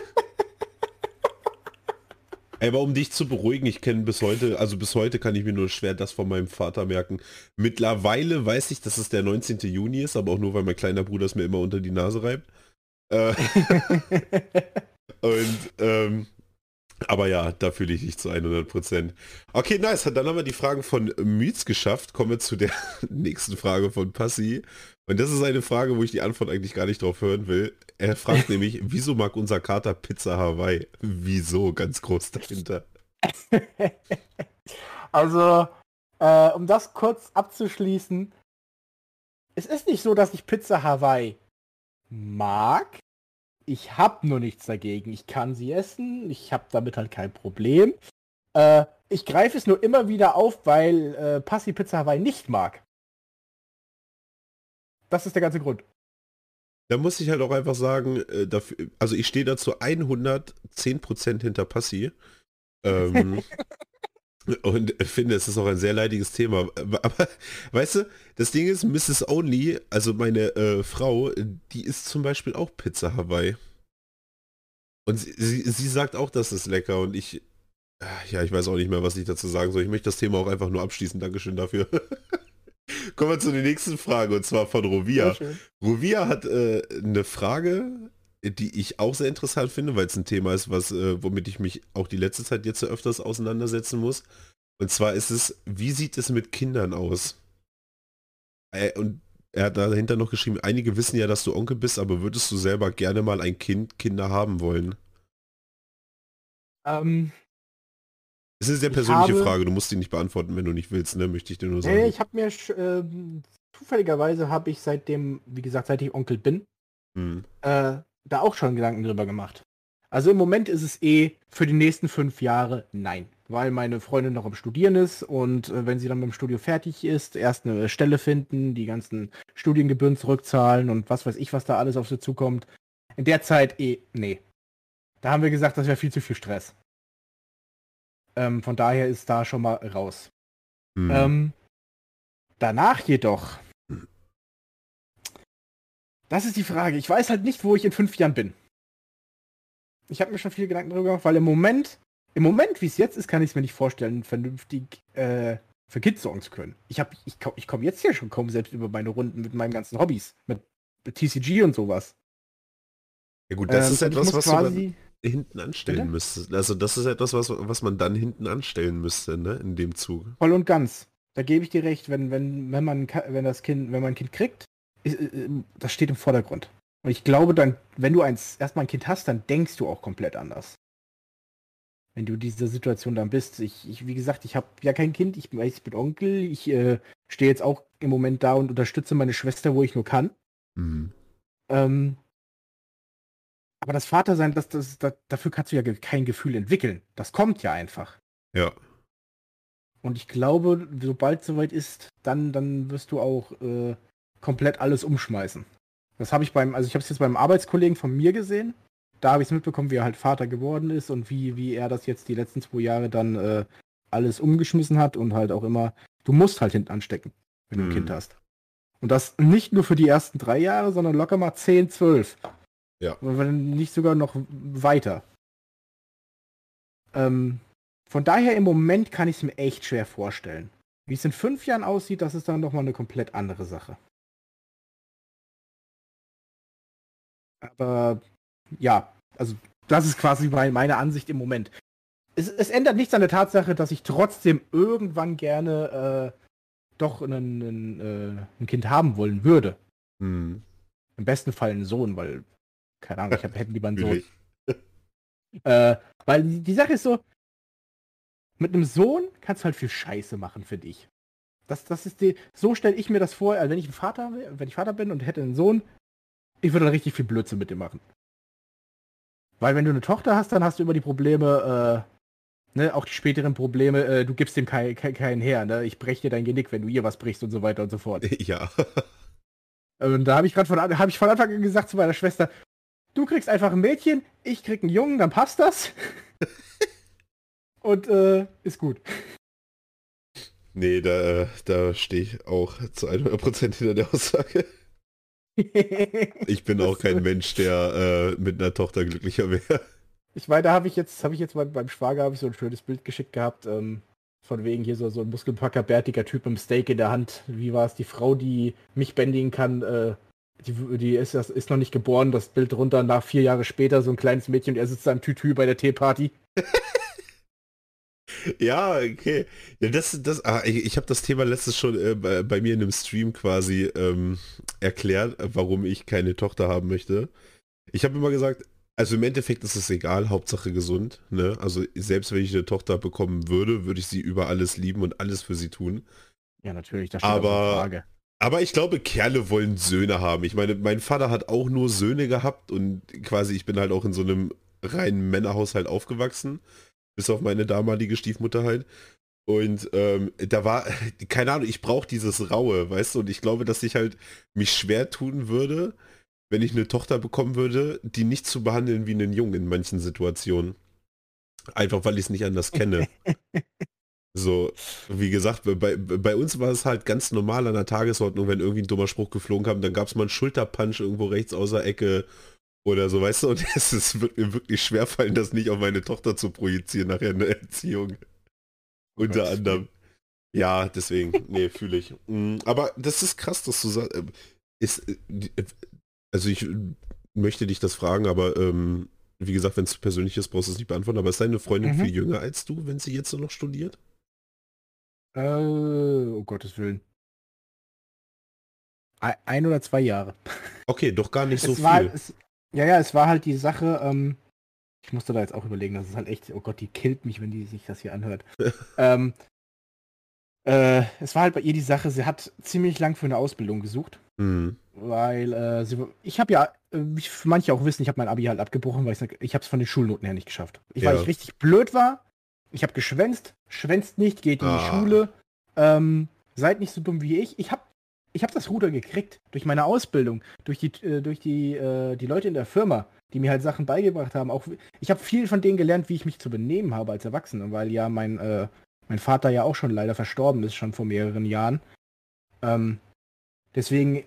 Aber um dich zu beruhigen, ich kenne bis heute, also bis heute kann ich mir nur schwer das von meinem Vater merken. Mittlerweile weiß ich, dass es der 19. Juni ist, aber auch nur, weil mein kleiner Bruder es mir immer unter die Nase reibt. Äh, *laughs* und ähm, aber ja, da fühle ich dich zu 100%. Okay, nice. Dann haben wir die Fragen von Myths geschafft. Kommen wir zu der *laughs* nächsten Frage von Passi. Und das ist eine Frage, wo ich die Antwort eigentlich gar nicht drauf hören will. Er fragt *laughs* nämlich, wieso mag unser Kater Pizza Hawaii? Wieso? Ganz groß dahinter. *laughs* also, äh, um das kurz abzuschließen. Es ist nicht so, dass ich Pizza Hawaii mag. Ich habe nur nichts dagegen. Ich kann sie essen. Ich habe damit halt kein Problem. Äh, ich greife es nur immer wieder auf, weil äh, Passi Pizza Hawaii nicht mag. Das ist der ganze Grund. Da muss ich halt auch einfach sagen, äh, dafür, also ich stehe dazu 110% hinter Passi. Ähm, *laughs* und finde, es ist auch ein sehr leidiges Thema. Aber weißt du, das Ding ist, Mrs. Only, also meine äh, Frau, die isst zum Beispiel auch Pizza Hawaii. Und sie, sie, sie sagt auch, das ist lecker und ich, ja, ich weiß auch nicht mehr, was ich dazu sagen soll. Ich möchte das Thema auch einfach nur abschließen. Dankeschön dafür. *laughs* Kommen wir zu der nächsten Frage und zwar von Rovia. Rovia hat äh, eine Frage, die ich auch sehr interessant finde, weil es ein Thema ist, was, äh, womit ich mich auch die letzte Zeit jetzt so öfters auseinandersetzen muss. Und zwar ist es, wie sieht es mit Kindern aus? Äh, und er hat dahinter noch geschrieben, einige wissen ja, dass du Onkel bist, aber würdest du selber gerne mal ein Kind, Kinder haben wollen? Ähm, das ist eine sehr persönliche habe, Frage, du musst die nicht beantworten, wenn du nicht willst, ne? Möchte ich dir nur sagen. Nee, ich habe mir äh, zufälligerweise habe ich seitdem, wie gesagt, seit ich Onkel bin, hm. äh, da auch schon Gedanken drüber gemacht. Also im Moment ist es eh für die nächsten fünf Jahre nein, weil meine Freundin noch am Studieren ist und äh, wenn sie dann mit dem Studio fertig ist, erst eine Stelle finden, die ganzen Studiengebühren zurückzahlen und was weiß ich, was da alles auf sie zukommt. In der Zeit eh, nee. Da haben wir gesagt, das wäre viel zu viel Stress. Ähm, von daher ist da schon mal raus. Mhm. Ähm, danach jedoch. Das ist die Frage. Ich weiß halt nicht, wo ich in fünf Jahren bin. Ich habe mir schon viele Gedanken darüber gemacht, weil im Moment, im Moment, wie es jetzt ist, kann ich es mir nicht vorstellen, vernünftig äh, für Kids sorgen zu können. Ich, hab, ich, ich komme jetzt hier schon kaum selbst über meine Runden mit meinen ganzen Hobbys, mit, mit TCG und sowas. Ja gut, das ähm, ist etwas, was quasi... du hinten anstellen Bitte? müsstest. Also das ist etwas, was, was man dann hinten anstellen müsste, ne? In dem Zug. Voll und ganz. Da gebe ich dir recht, wenn, wenn, wenn man wenn das Kind, wenn man ein Kind kriegt, das steht im Vordergrund. Und ich glaube dann, wenn du eins erstmal ein Kind hast, dann denkst du auch komplett anders. Wenn du diese Situation dann bist. Ich, ich wie gesagt, ich habe ja kein Kind, ich, ich bin Onkel, ich äh, stehe jetzt auch im Moment da und unterstütze meine Schwester, wo ich nur kann. Mhm. Ähm, aber das Vatersein, das, das, das, dafür kannst du ja kein Gefühl entwickeln. Das kommt ja einfach. Ja. Und ich glaube, sobald es soweit ist, dann, dann wirst du auch äh, komplett alles umschmeißen. Das habe ich beim, also ich habe es jetzt beim Arbeitskollegen von mir gesehen. Da habe ich es mitbekommen, wie er halt Vater geworden ist und wie, wie er das jetzt die letzten zwei Jahre dann äh, alles umgeschmissen hat und halt auch immer, du musst halt hinten anstecken, wenn du ein Kind mhm. hast. Und das nicht nur für die ersten drei Jahre, sondern locker mal 10, 12. Ja. Wenn nicht sogar noch weiter. Ähm, von daher im Moment kann ich es mir echt schwer vorstellen. Wie es in fünf Jahren aussieht, das ist dann nochmal eine komplett andere Sache. Aber ja, also das ist quasi meine Ansicht im Moment. Es, es, ändert nichts an der Tatsache, dass ich trotzdem irgendwann gerne äh, doch einen, einen, äh, ein Kind haben wollen würde. Hm. Im besten Fall einen Sohn, weil, keine Ahnung, ich hab, hätte lieber einen Sohn. *laughs* äh, weil die Sache ist so, mit einem Sohn kannst du halt viel Scheiße machen für dich. Das, das ist die, so stelle ich mir das vor, wenn ich ein Vater, wenn ich Vater bin und hätte einen Sohn, ich würde dann richtig viel Blödsinn mit dem machen. Weil wenn du eine Tochter hast, dann hast du immer die Probleme, äh, ne, auch die späteren Probleme, äh, du gibst dem keinen kein, kein her, ne? Ich breche dir dein Genick, wenn du ihr was brichst und so weiter und so fort. *laughs* Ja. Und da habe ich gerade von, hab ich von Anfang an gesagt zu meiner Schwester, du kriegst einfach ein Mädchen, ich krieg einen Jungen, dann passt das. *laughs* und äh, ist gut. Nee, da, da stehe ich auch zu 100% hinter der Aussage. Ich bin auch kein Mensch, der äh, mit einer Tochter glücklicher wäre. Ich meine, da habe ich jetzt, habe ich jetzt beim, beim Schwager habe ich so ein schönes Bild geschickt gehabt, ähm, von wegen hier so, so ein Muskelpacker, bärtiger Typ mit dem Steak in der Hand. Wie war es? Die Frau, die mich bändigen kann, äh, die, die ist, ist noch nicht geboren, das Bild drunter nach vier Jahre später, so ein kleines Mädchen und er sitzt da im Tütü bei der Teeparty. *laughs* Ja, okay. Ja, das, das, ah, ich, ich habe das Thema letztes schon äh, bei, bei, mir in einem Stream quasi ähm, erklärt, warum ich keine Tochter haben möchte. Ich habe immer gesagt, also im Endeffekt ist es egal, Hauptsache gesund. Ne? Also selbst wenn ich eine Tochter bekommen würde, würde ich sie über alles lieben und alles für sie tun. Ja, natürlich, das steht aber, Frage. Aber ich glaube, Kerle wollen Söhne haben. Ich meine, mein Vater hat auch nur Söhne gehabt und quasi ich bin halt auch in so einem reinen Männerhaushalt aufgewachsen bis auf meine damalige Stiefmutter halt. Und ähm, da war, *laughs* keine Ahnung, ich brauche dieses Raue, weißt du, und ich glaube, dass ich halt mich schwer tun würde, wenn ich eine Tochter bekommen würde, die nicht zu behandeln wie einen Jungen in manchen Situationen. Einfach weil ich es nicht anders kenne. *laughs* so, wie gesagt, bei, bei uns war es halt ganz normal an der Tagesordnung, wenn irgendwie ein dummer Spruch geflogen kam, dann gab es mal einen Schulterpunch irgendwo rechts außer Ecke oder so, weißt du, und *laughs* es ist, wird mir wirklich schwer fallen, das nicht auf meine Tochter zu projizieren, nachher in der Erziehung. Oh Unter Gott. anderem. Ja, deswegen, nee, fühle ich. Mm, aber das ist krass, dass du sagst, ähm, ist, äh, äh, also ich möchte dich das fragen, aber ähm, wie gesagt, wenn es persönlich ist, brauchst du es nicht beantworten, aber ist deine Freundin mhm. viel jünger als du, wenn sie jetzt noch studiert? Äh, oh Gottes Willen. Ein oder zwei Jahre. Okay, doch gar nicht so es viel. War, es, ja, ja, es war halt die Sache, ähm, ich musste da jetzt auch überlegen, das ist halt echt, oh Gott, die killt mich, wenn die sich das hier anhört. *laughs* ähm, äh, es war halt bei ihr die Sache, sie hat ziemlich lang für eine Ausbildung gesucht. Mhm. Weil äh, sie, ich habe ja, äh, wie manche auch wissen, ich habe mein Abi halt abgebrochen, weil ich sag, ich habe es von den Schulnoten her nicht geschafft. Ich, ja. Weil ich richtig blöd war, ich habe geschwänzt, schwänzt nicht, geht in ah. die Schule, ähm, seid nicht so dumm wie ich. Ich habe ich habe das Ruder gekriegt durch meine Ausbildung, durch die, äh, durch die, äh, die Leute in der Firma, die mir halt Sachen beigebracht haben. Auch ich habe viel von denen gelernt, wie ich mich zu benehmen habe als Erwachsener, weil ja mein, äh, mein Vater ja auch schon leider verstorben ist, schon vor mehreren Jahren. Ähm, deswegen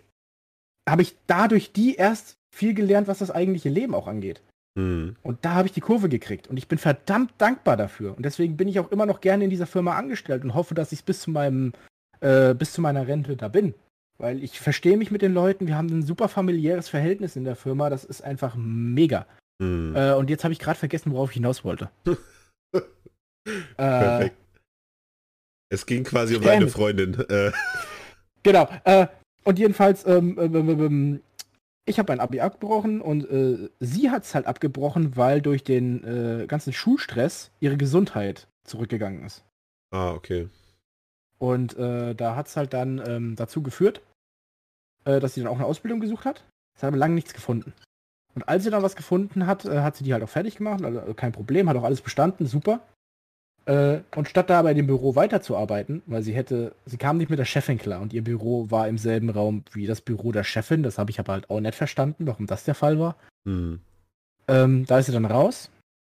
habe ich dadurch die erst viel gelernt, was das eigentliche Leben auch angeht. Mhm. Und da habe ich die Kurve gekriegt und ich bin verdammt dankbar dafür. Und deswegen bin ich auch immer noch gerne in dieser Firma angestellt und hoffe, dass ich bis zu meinem, äh, bis zu meiner Rente da bin. Weil ich verstehe mich mit den Leuten, wir haben ein super familiäres Verhältnis in der Firma, das ist einfach mega. Hm. Äh, und jetzt habe ich gerade vergessen, worauf ich hinaus wollte. *laughs* Perfekt. Äh, es ging quasi um deine Freundin. *laughs* Äh. Genau. Äh, und jedenfalls, ähm, ähm, ähm, ähm ich habe ein Abi abgebrochen und äh, sie hat es halt abgebrochen, weil durch den ganzen Schulstress ihre Gesundheit zurückgegangen ist. Ah, okay. Und äh, da hat es halt dann ähm, dazu geführt, äh, dass sie dann auch eine Ausbildung gesucht hat. Sie hat aber lange nichts gefunden. Und als sie dann was gefunden hat, äh, hat sie die halt auch fertig gemacht, also kein Problem, hat auch alles bestanden, super. Äh, und statt da bei dem Büro weiterzuarbeiten, weil sie hätte, sie kam nicht mit der Chefin klar und ihr Büro war im selben Raum wie das Büro der Chefin, das habe ich aber halt auch nicht verstanden, warum das der Fall war. Hm. Ähm, da ist sie dann raus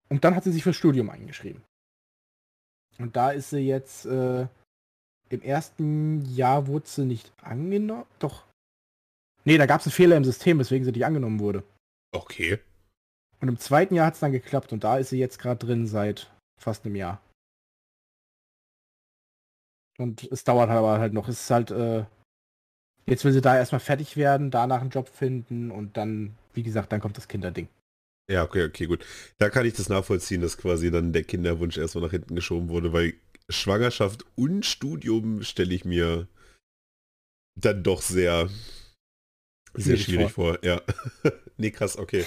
und dann hat sie sich fürs Studium eingeschrieben. Und da ist sie jetzt äh, im ersten Jahr wurde sie nicht angenommen. Doch. Nee, da gab es einen Fehler im System, weswegen sie nicht angenommen wurde. Okay. Und im zweiten Jahr hat es dann geklappt und da ist sie jetzt gerade drin seit fast einem Jahr. Und es dauert aber halt noch. Es ist halt, äh, jetzt will sie da erstmal fertig werden, danach einen Job finden und dann, wie gesagt, dann kommt das Kinderding. Ja, okay, okay, gut. Da kann ich das nachvollziehen, dass quasi dann der Kinderwunsch erstmal nach hinten geschoben wurde, weil Schwangerschaft und Studium stelle ich mir dann doch sehr, sehr schwierig, vor. vor. Ja. *laughs* nee, krass, okay.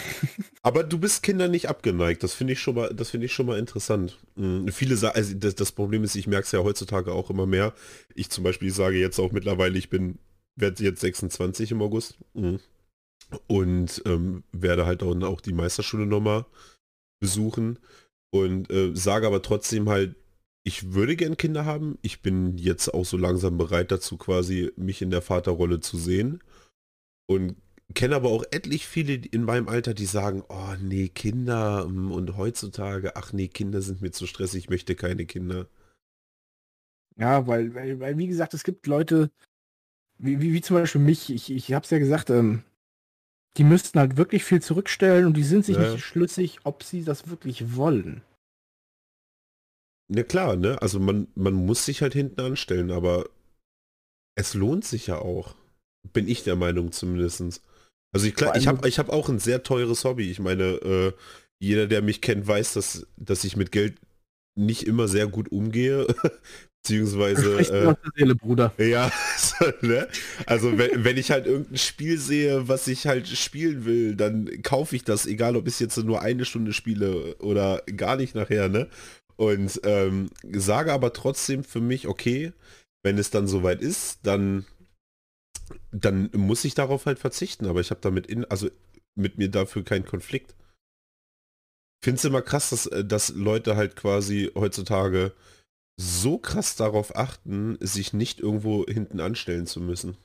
Aber du bist Kindern nicht abgeneigt. Das finde ich schon mal, das finde ich schon mal interessant. Mhm. Viele sagen, also das, das, Problem ist, ich merke es ja heutzutage auch immer mehr. Ich zum Beispiel sage jetzt auch mittlerweile, ich bin, werde jetzt 26 im August. Mhm. Und ähm, werde halt auch, auch die Meisterschule nochmal besuchen. Und äh, sage aber trotzdem halt, ich würde gern Kinder haben. Ich bin jetzt auch so langsam bereit dazu, quasi mich in der Vaterrolle zu sehen. Und kenne aber auch etlich viele in meinem Alter, die sagen, oh nee, Kinder mm, und heutzutage, ach nee, Kinder sind mir zu stressig, ich möchte keine Kinder. Ja, weil, weil, weil wie gesagt, es gibt Leute, wie, wie, wie zum Beispiel mich, ich, ich habe es ja gesagt, ähm, die müssten halt wirklich viel zurückstellen und die sind sich ja. nicht schlüssig, ob sie das wirklich wollen. Na klar, ne? Also man, man muss sich halt hinten anstellen, aber es lohnt sich ja auch. Bin ich der Meinung zumindest. Also ich, ich habe ich hab auch ein sehr teures Hobby. Ich meine, äh, jeder, der mich kennt, weiß, dass, dass ich mit Geld nicht immer sehr gut umgehe. *laughs* Beziehungsweise. Äh, Seele, Bruder. Ja, *laughs* so, ne? Also wenn, wenn ich halt irgendein Spiel sehe, was ich halt spielen will, dann kaufe ich das, egal ob ich jetzt nur eine Stunde spiele oder gar nicht nachher, ne? Und ähm, sage aber trotzdem für mich, okay, wenn es dann soweit ist, dann dann muss ich darauf halt verzichten, aber ich habe damit in, also mit mir dafür keinen Konflikt. Finde es immer krass, dass, äh, dass Leute halt quasi heutzutage so krass darauf achten, sich nicht irgendwo hinten anstellen zu müssen.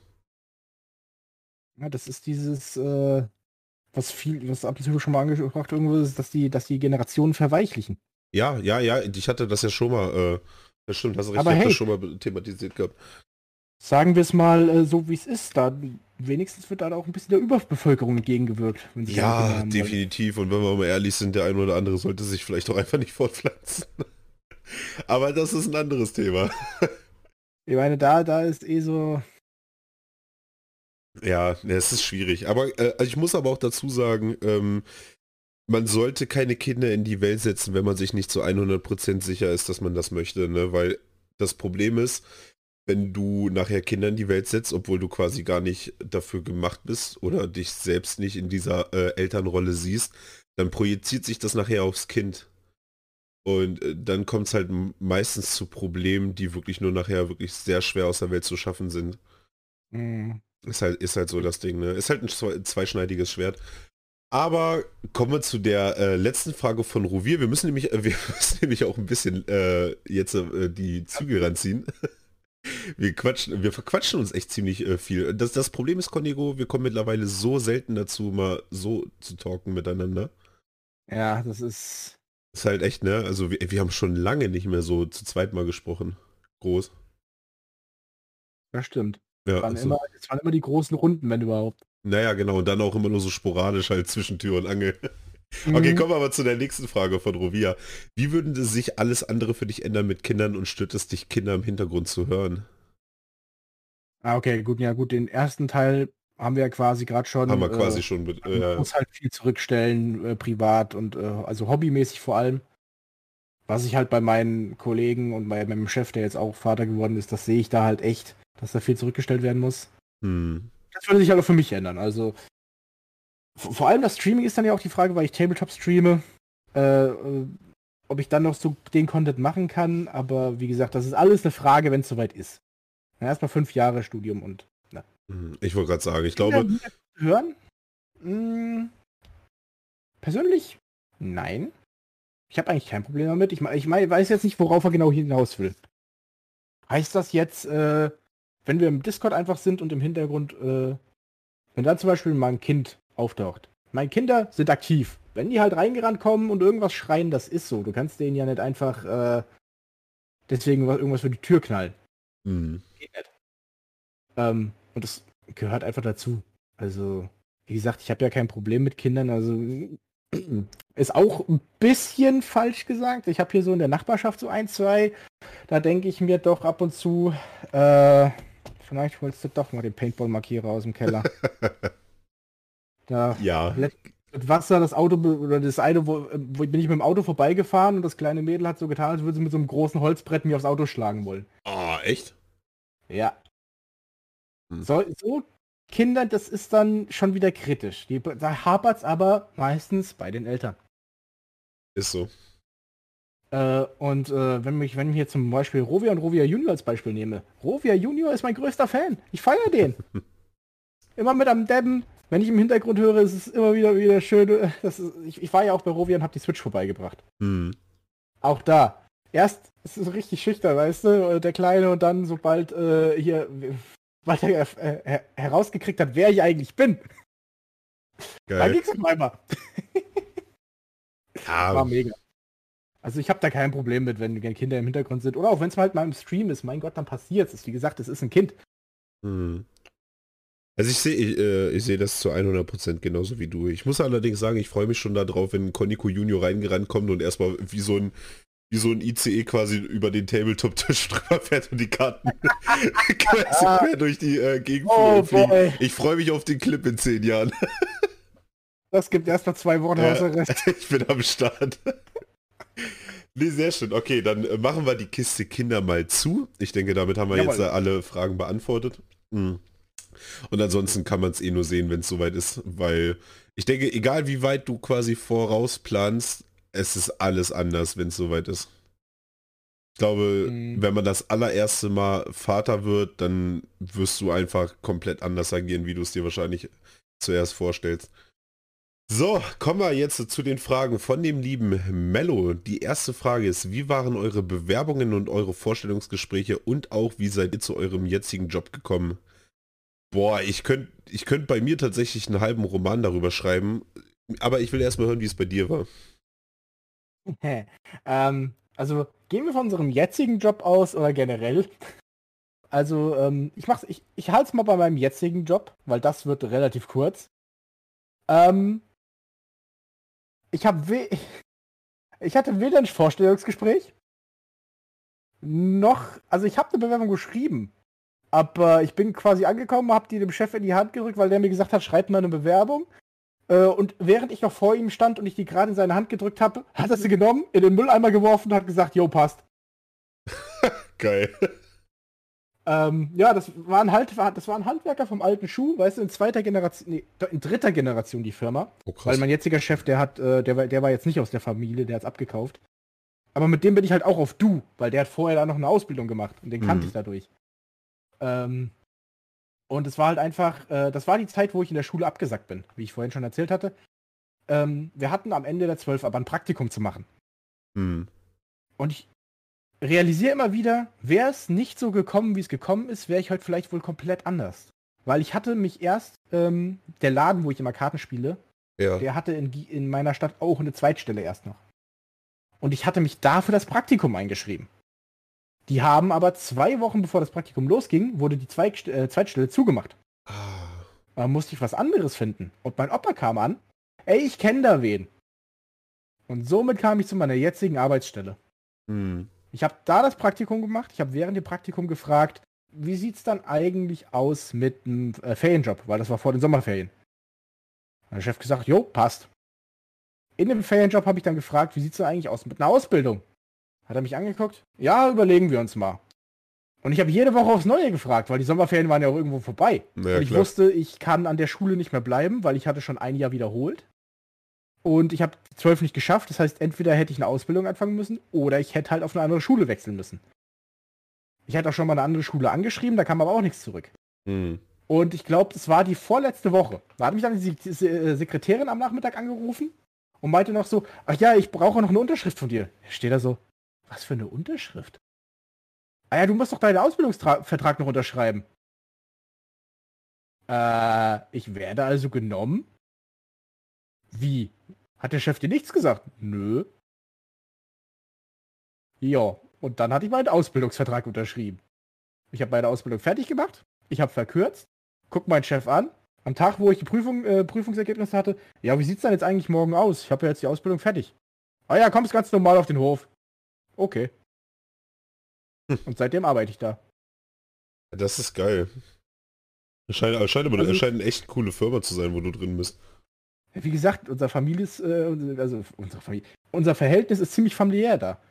Ja, das ist dieses, äh, was viel, was ab und zu schon mal angesprochen irgendwo ist, dass die, dass die Generationen verweichlichen. Ja, ja, ja, ich hatte das ja schon mal, äh, das stimmt, hast du Aber hey, das schon mal thematisiert gehabt sagen wir es mal äh, so, wie es ist. Da wenigstens wird da auch ein bisschen der Überbevölkerung entgegengewirkt. ja, definitiv. Und wenn wir mal ehrlich sind, der eine oder andere sollte sich vielleicht auch einfach nicht *laughs* fortpflanzen. aber das ist ein anderes Thema. ich meine, da, da ist eh so. Ja, es ist schwierig. Aber äh, also ich muss aber auch dazu sagen, ähm, man sollte keine Kinder in die Welt setzen, wenn man sich nicht zu 100% sicher ist, dass man das möchte. Ne? Weil das Problem ist, wenn du nachher Kinder in die Welt setzt, obwohl du quasi gar nicht dafür gemacht bist oder dich selbst nicht in dieser äh, Elternrolle siehst, dann projiziert sich das nachher aufs Kind. Und äh, dann kommt es halt meistens zu Problemen, die wirklich nur nachher wirklich sehr schwer aus der Welt zu schaffen sind. Mhm. Ist halt, ist halt so das Ding, ne? Ist halt ein zweischneidiges Schwert. Aber kommen wir zu der äh, letzten Frage von Rovir. Wir müssen nämlich, äh, wir *laughs* müssen nämlich auch ein bisschen äh, jetzt äh, die Züge ranziehen. Wir quatschen, wir verquatschen uns echt ziemlich äh, viel. Das, das Problem ist, Conigo, wir kommen mittlerweile so selten dazu, mal so zu talken miteinander. Ja, das ist. ist halt echt, ne? Also wir, wir haben schon lange nicht mehr so zu zweit mal gesprochen. Groß. Das stimmt. Ja, es, waren also, immer, es waren immer die großen Runden, wenn überhaupt. Naja, genau. Und dann auch immer nur so sporadisch halt zwischen Tür und Angel. Okay, mhm. kommen wir aber zu der nächsten Frage von Rovia. Wie würden sich alles andere für dich ändern mit Kindern und stört es dich, Kinder im Hintergrund zu hören? Ah, okay, gut, ja gut, den ersten Teil haben wir ja quasi gerade schon. Haben wir quasi äh, schon. Mit, äh, muss halt viel zurückstellen, äh, privat und äh, also hobbymäßig vor allem. Was ich halt bei meinen Kollegen und bei meinem Chef, der jetzt auch Vater geworden ist, das sehe ich da halt echt, dass da viel zurückgestellt werden muss. Hm. Das würde sich halt auch für mich ändern. Also vor allem das Streaming ist dann ja auch die Frage, weil ich Tabletop streame, äh, äh, ob ich dann noch so den Content machen kann. Aber wie gesagt, das ist alles eine Frage, wenn es soweit ist. Erstmal fünf Jahre Studium und. Na. Hm, ich wollte gerade sagen, ich glaube. Hören? Hm, persönlich? Nein. Ich habe eigentlich kein Problem damit. Ich, ich weiß jetzt nicht, worauf er genau hinaus will. Heißt das jetzt, äh, wenn wir im Discord einfach sind und im Hintergrund, äh, wenn da zum Beispiel mal ein Kind auftaucht. Meine Kinder sind aktiv. Wenn die halt reingerannt kommen und irgendwas schreien, das ist so. Du kannst denen ja nicht einfach äh, deswegen irgendwas für die Tür knallen. Mhm. Geht nicht. Ähm, und das gehört einfach dazu. Also, wie gesagt, ich habe ja kein Problem mit Kindern. Also *clears throat* ist auch ein bisschen falsch gesagt. Ich habe hier so in der Nachbarschaft so ein, zwei. Da denke ich mir doch ab und zu, äh, vielleicht holst du doch mal den Paintball-Markierer aus dem Keller. *laughs* da ja. mit Wasser das Auto oder das eine, wo, wo bin ich mit dem Auto vorbeigefahren und das kleine Mädel hat so getan, als würde sie mit so einem großen Holzbrett mir aufs Auto schlagen wollen. Ah, oh, echt? Ja. Hm. So, so Kinder, das ist dann schon wieder kritisch. Die, da hapert es aber meistens bei den Eltern. Ist so. Äh, und äh, wenn, mich, wenn ich hier zum Beispiel Rovia und Rovia Junior als Beispiel nehme. Rovia Junior ist mein größter Fan. Ich feiere den. *laughs* immer mit am Debben. Wenn ich im Hintergrund höre, ist es immer wieder wieder schön. Äh, ist, ich, ich war ja auch bei Rovia und habe die Switch vorbeigebracht. Mhm. Auch da. Erst ist es richtig schüchtern, weißt du, der Kleine und dann sobald äh, hier weil er äh, herausgekriegt hat, wer ich eigentlich bin. Geil. Dann ging's auf einmal. *laughs* ja. War mega. Also ich habe da kein Problem mit, wenn Kinder im Hintergrund sind. Oder auch wenn es halt mal im Stream ist. Mein Gott, dann passiert es. Wie gesagt, es ist ein Kind. Hm. Also ich sehe ich, äh, ich seh das zu 100% genauso wie du. Ich muss allerdings sagen, ich freue mich schon darauf, wenn Koniko Junior reingerannt kommt und erstmal wie so ein wie so ein ICE quasi über den Tabletop-Tisch *laughs* drüber fährt und die Karten *laughs* quasi quer durch die äh, Gegend oh, fliegen. Ich freue mich auf den Clip in zehn Jahren. *laughs* das gibt erst mal zwei Wochen ja, Hausarrest. Ich bin am Start. Nee, sehr schön. Okay, dann äh, machen wir die Kiste Kinder mal zu. Ich denke, damit haben wir Jawohl. jetzt äh, alle Fragen beantwortet. Mhm. Und ansonsten kann man es eh nur sehen, wenn es soweit ist, weil ich denke, egal wie weit du quasi vorausplanst, es ist alles anders, wenn es soweit ist. Ich glaube, mhm. wenn man das allererste Mal Vater wird, dann wirst du einfach komplett anders agieren, wie du es dir wahrscheinlich zuerst vorstellst. So, kommen wir jetzt zu den Fragen von dem lieben Mello. Die erste Frage ist, wie waren eure Bewerbungen und eure Vorstellungsgespräche und auch wie seid ihr zu eurem jetzigen Job gekommen? Boah, ich könnte ich könnt bei mir tatsächlich einen halben Roman darüber schreiben, aber ich will erstmal hören, wie es bei dir war. ähm, also gehen wir von unserem jetzigen Job aus oder generell? Also ähm, ich mach's, ich, ich halte es mal bei meinem jetzigen Job, weil das wird relativ kurz. Ähm, ich habe *laughs* ich hatte weder ein Vorstellungsgespräch noch, also ich habe eine Bewerbung geschrieben, aber ich bin quasi angekommen, habe die dem Chef in die Hand gedrückt, weil der mir gesagt hat, schreib mal eine Bewerbung. Äh, und während ich noch vor ihm stand und ich die gerade in seine Hand gedrückt habe, hat er sie genommen, in den Mülleimer geworfen und hat gesagt, jo, passt. *laughs* Geil. Ähm, ja, das war, ein halt, das war ein Handwerker vom alten Schuh, weißt du, in zweiter Generation, nee, in dritter Generation die Firma. Oh, weil mein jetziger Chef, der hat, äh, der, war, der war jetzt nicht aus der Familie, der hat's abgekauft. Aber mit dem bin ich halt auch auf Du, weil der hat vorher da noch eine Ausbildung gemacht und den kannte mhm. ich dadurch. Ähm, und es war halt einfach, äh, das war die Zeit, wo ich in der Schule abgesackt bin, wie ich vorhin schon erzählt hatte. Ähm, wir hatten am Ende der 12 aber ein Praktikum zu machen. Mhm. Und ich realisiere immer wieder, wäre es nicht so gekommen, wie es gekommen ist, wäre ich heute vielleicht wohl komplett anders. Weil ich hatte mich erst, ähm, der Laden, wo ich immer Karten spiele, ja. der hatte in, in meiner Stadt auch eine Zweitstelle erst noch. Und ich hatte mich da für das Praktikum eingeschrieben. Die haben aber zwei Wochen bevor das Praktikum losging, wurde die Zweig äh, Zweitstelle zugemacht. Ah. Da musste ich was anderes finden. Und mein Opa kam an, ey, ich kenne da wen. Und somit kam ich zu meiner jetzigen Arbeitsstelle. Hm. Ich habe da das Praktikum gemacht. Ich habe während dem Praktikum gefragt, wie sieht es dann eigentlich aus mit einem äh, Ferienjob? Weil das war vor den Sommerferien. Der Chef gesagt, jo, passt. In dem Ferienjob habe ich dann gefragt, wie sieht es denn eigentlich aus mit einer Ausbildung? Hat er mich angeguckt? Ja, überlegen wir uns mal. Und ich habe jede Woche aufs Neue gefragt, weil die Sommerferien waren ja auch irgendwo vorbei. Ja, und ich klar. wusste, ich kann an der Schule nicht mehr bleiben, weil ich hatte schon ein Jahr wiederholt. Und ich habe zwölf nicht geschafft. Das heißt, entweder hätte ich eine Ausbildung anfangen müssen oder ich hätte halt auf eine andere Schule wechseln müssen. Ich hatte auch schon mal eine andere Schule angeschrieben, da kam aber auch nichts zurück. Hm. Und ich glaube, das war die vorletzte Woche. Da hat mich dann die Sekretärin am Nachmittag angerufen und meinte noch so, ach ja, ich brauche noch eine Unterschrift von dir. Steht da so, was für eine Unterschrift? Ah ja, du musst doch deinen Ausbildungsvertrag noch unterschreiben. Äh, ich werde also genommen? Wie? Hat der Chef dir nichts gesagt? Nö. Ja, und dann hatte ich meinen Ausbildungsvertrag unterschrieben. Ich habe meine Ausbildung fertig gemacht, ich habe verkürzt, guck meinen Chef an. Am Tag, wo ich die Prüfung, äh, Prüfungsergebnisse hatte, ja, wie sieht's dann jetzt eigentlich morgen aus? Ich habe ja jetzt die Ausbildung fertig. Ah ja, kommst ganz normal auf den Hof. Okay. Hm. Und seitdem arbeite ich da. Das ist geil. Scheint, scheint aber also, scheint eine echt coole Firma zu sein, wo du drin bist. Wie gesagt, unser Familie ist, äh, also unsere Familie, unser Verhältnis ist ziemlich familiär da.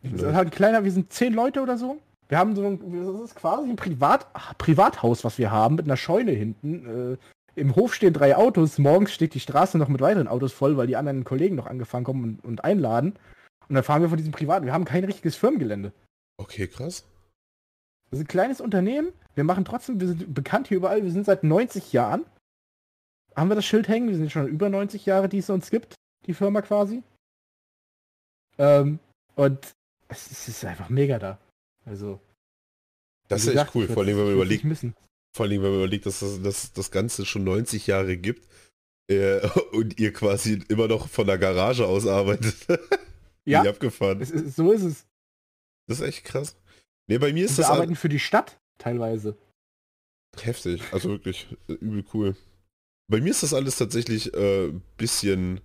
Wir sind halt kleiner, wir sind zehn Leute oder so. Wir haben so ein, das ist quasi ein Privat, Privathaus, was wir haben, mit einer Scheune hinten. Äh, Im Hof stehen drei Autos, morgens steht die Straße noch mit weiteren Autos voll, weil die anderen Kollegen noch angefangen kommen und, und einladen. Und dann fahren wir von diesem Privat. Wir haben kein richtiges Firmengelände. Okay, krass. Wir sind ein kleines Unternehmen. Wir machen trotzdem, wir sind bekannt hier überall. Wir sind seit 90 Jahren. Haben wir das Schild hängen? Wir sind schon über 90 Jahre, die es uns gibt. Die Firma quasi. Ähm, und es ist einfach mega da. Also. Das ist gesagt, echt cool, vor allem wenn man überlegt, vor allem wenn man überlegt, dass das, dass das Ganze schon 90 Jahre gibt äh, *laughs* und ihr quasi immer noch von der Garage aus arbeitet. *laughs* ja, abgefahren. Ist, so ist es. Das ist echt krass. Nee, bei mir ist und das. Wir arbeiten für die Stadt teilweise. Heftig, also wirklich äh, übel cool. Bei mir ist das alles tatsächlich äh, bisschen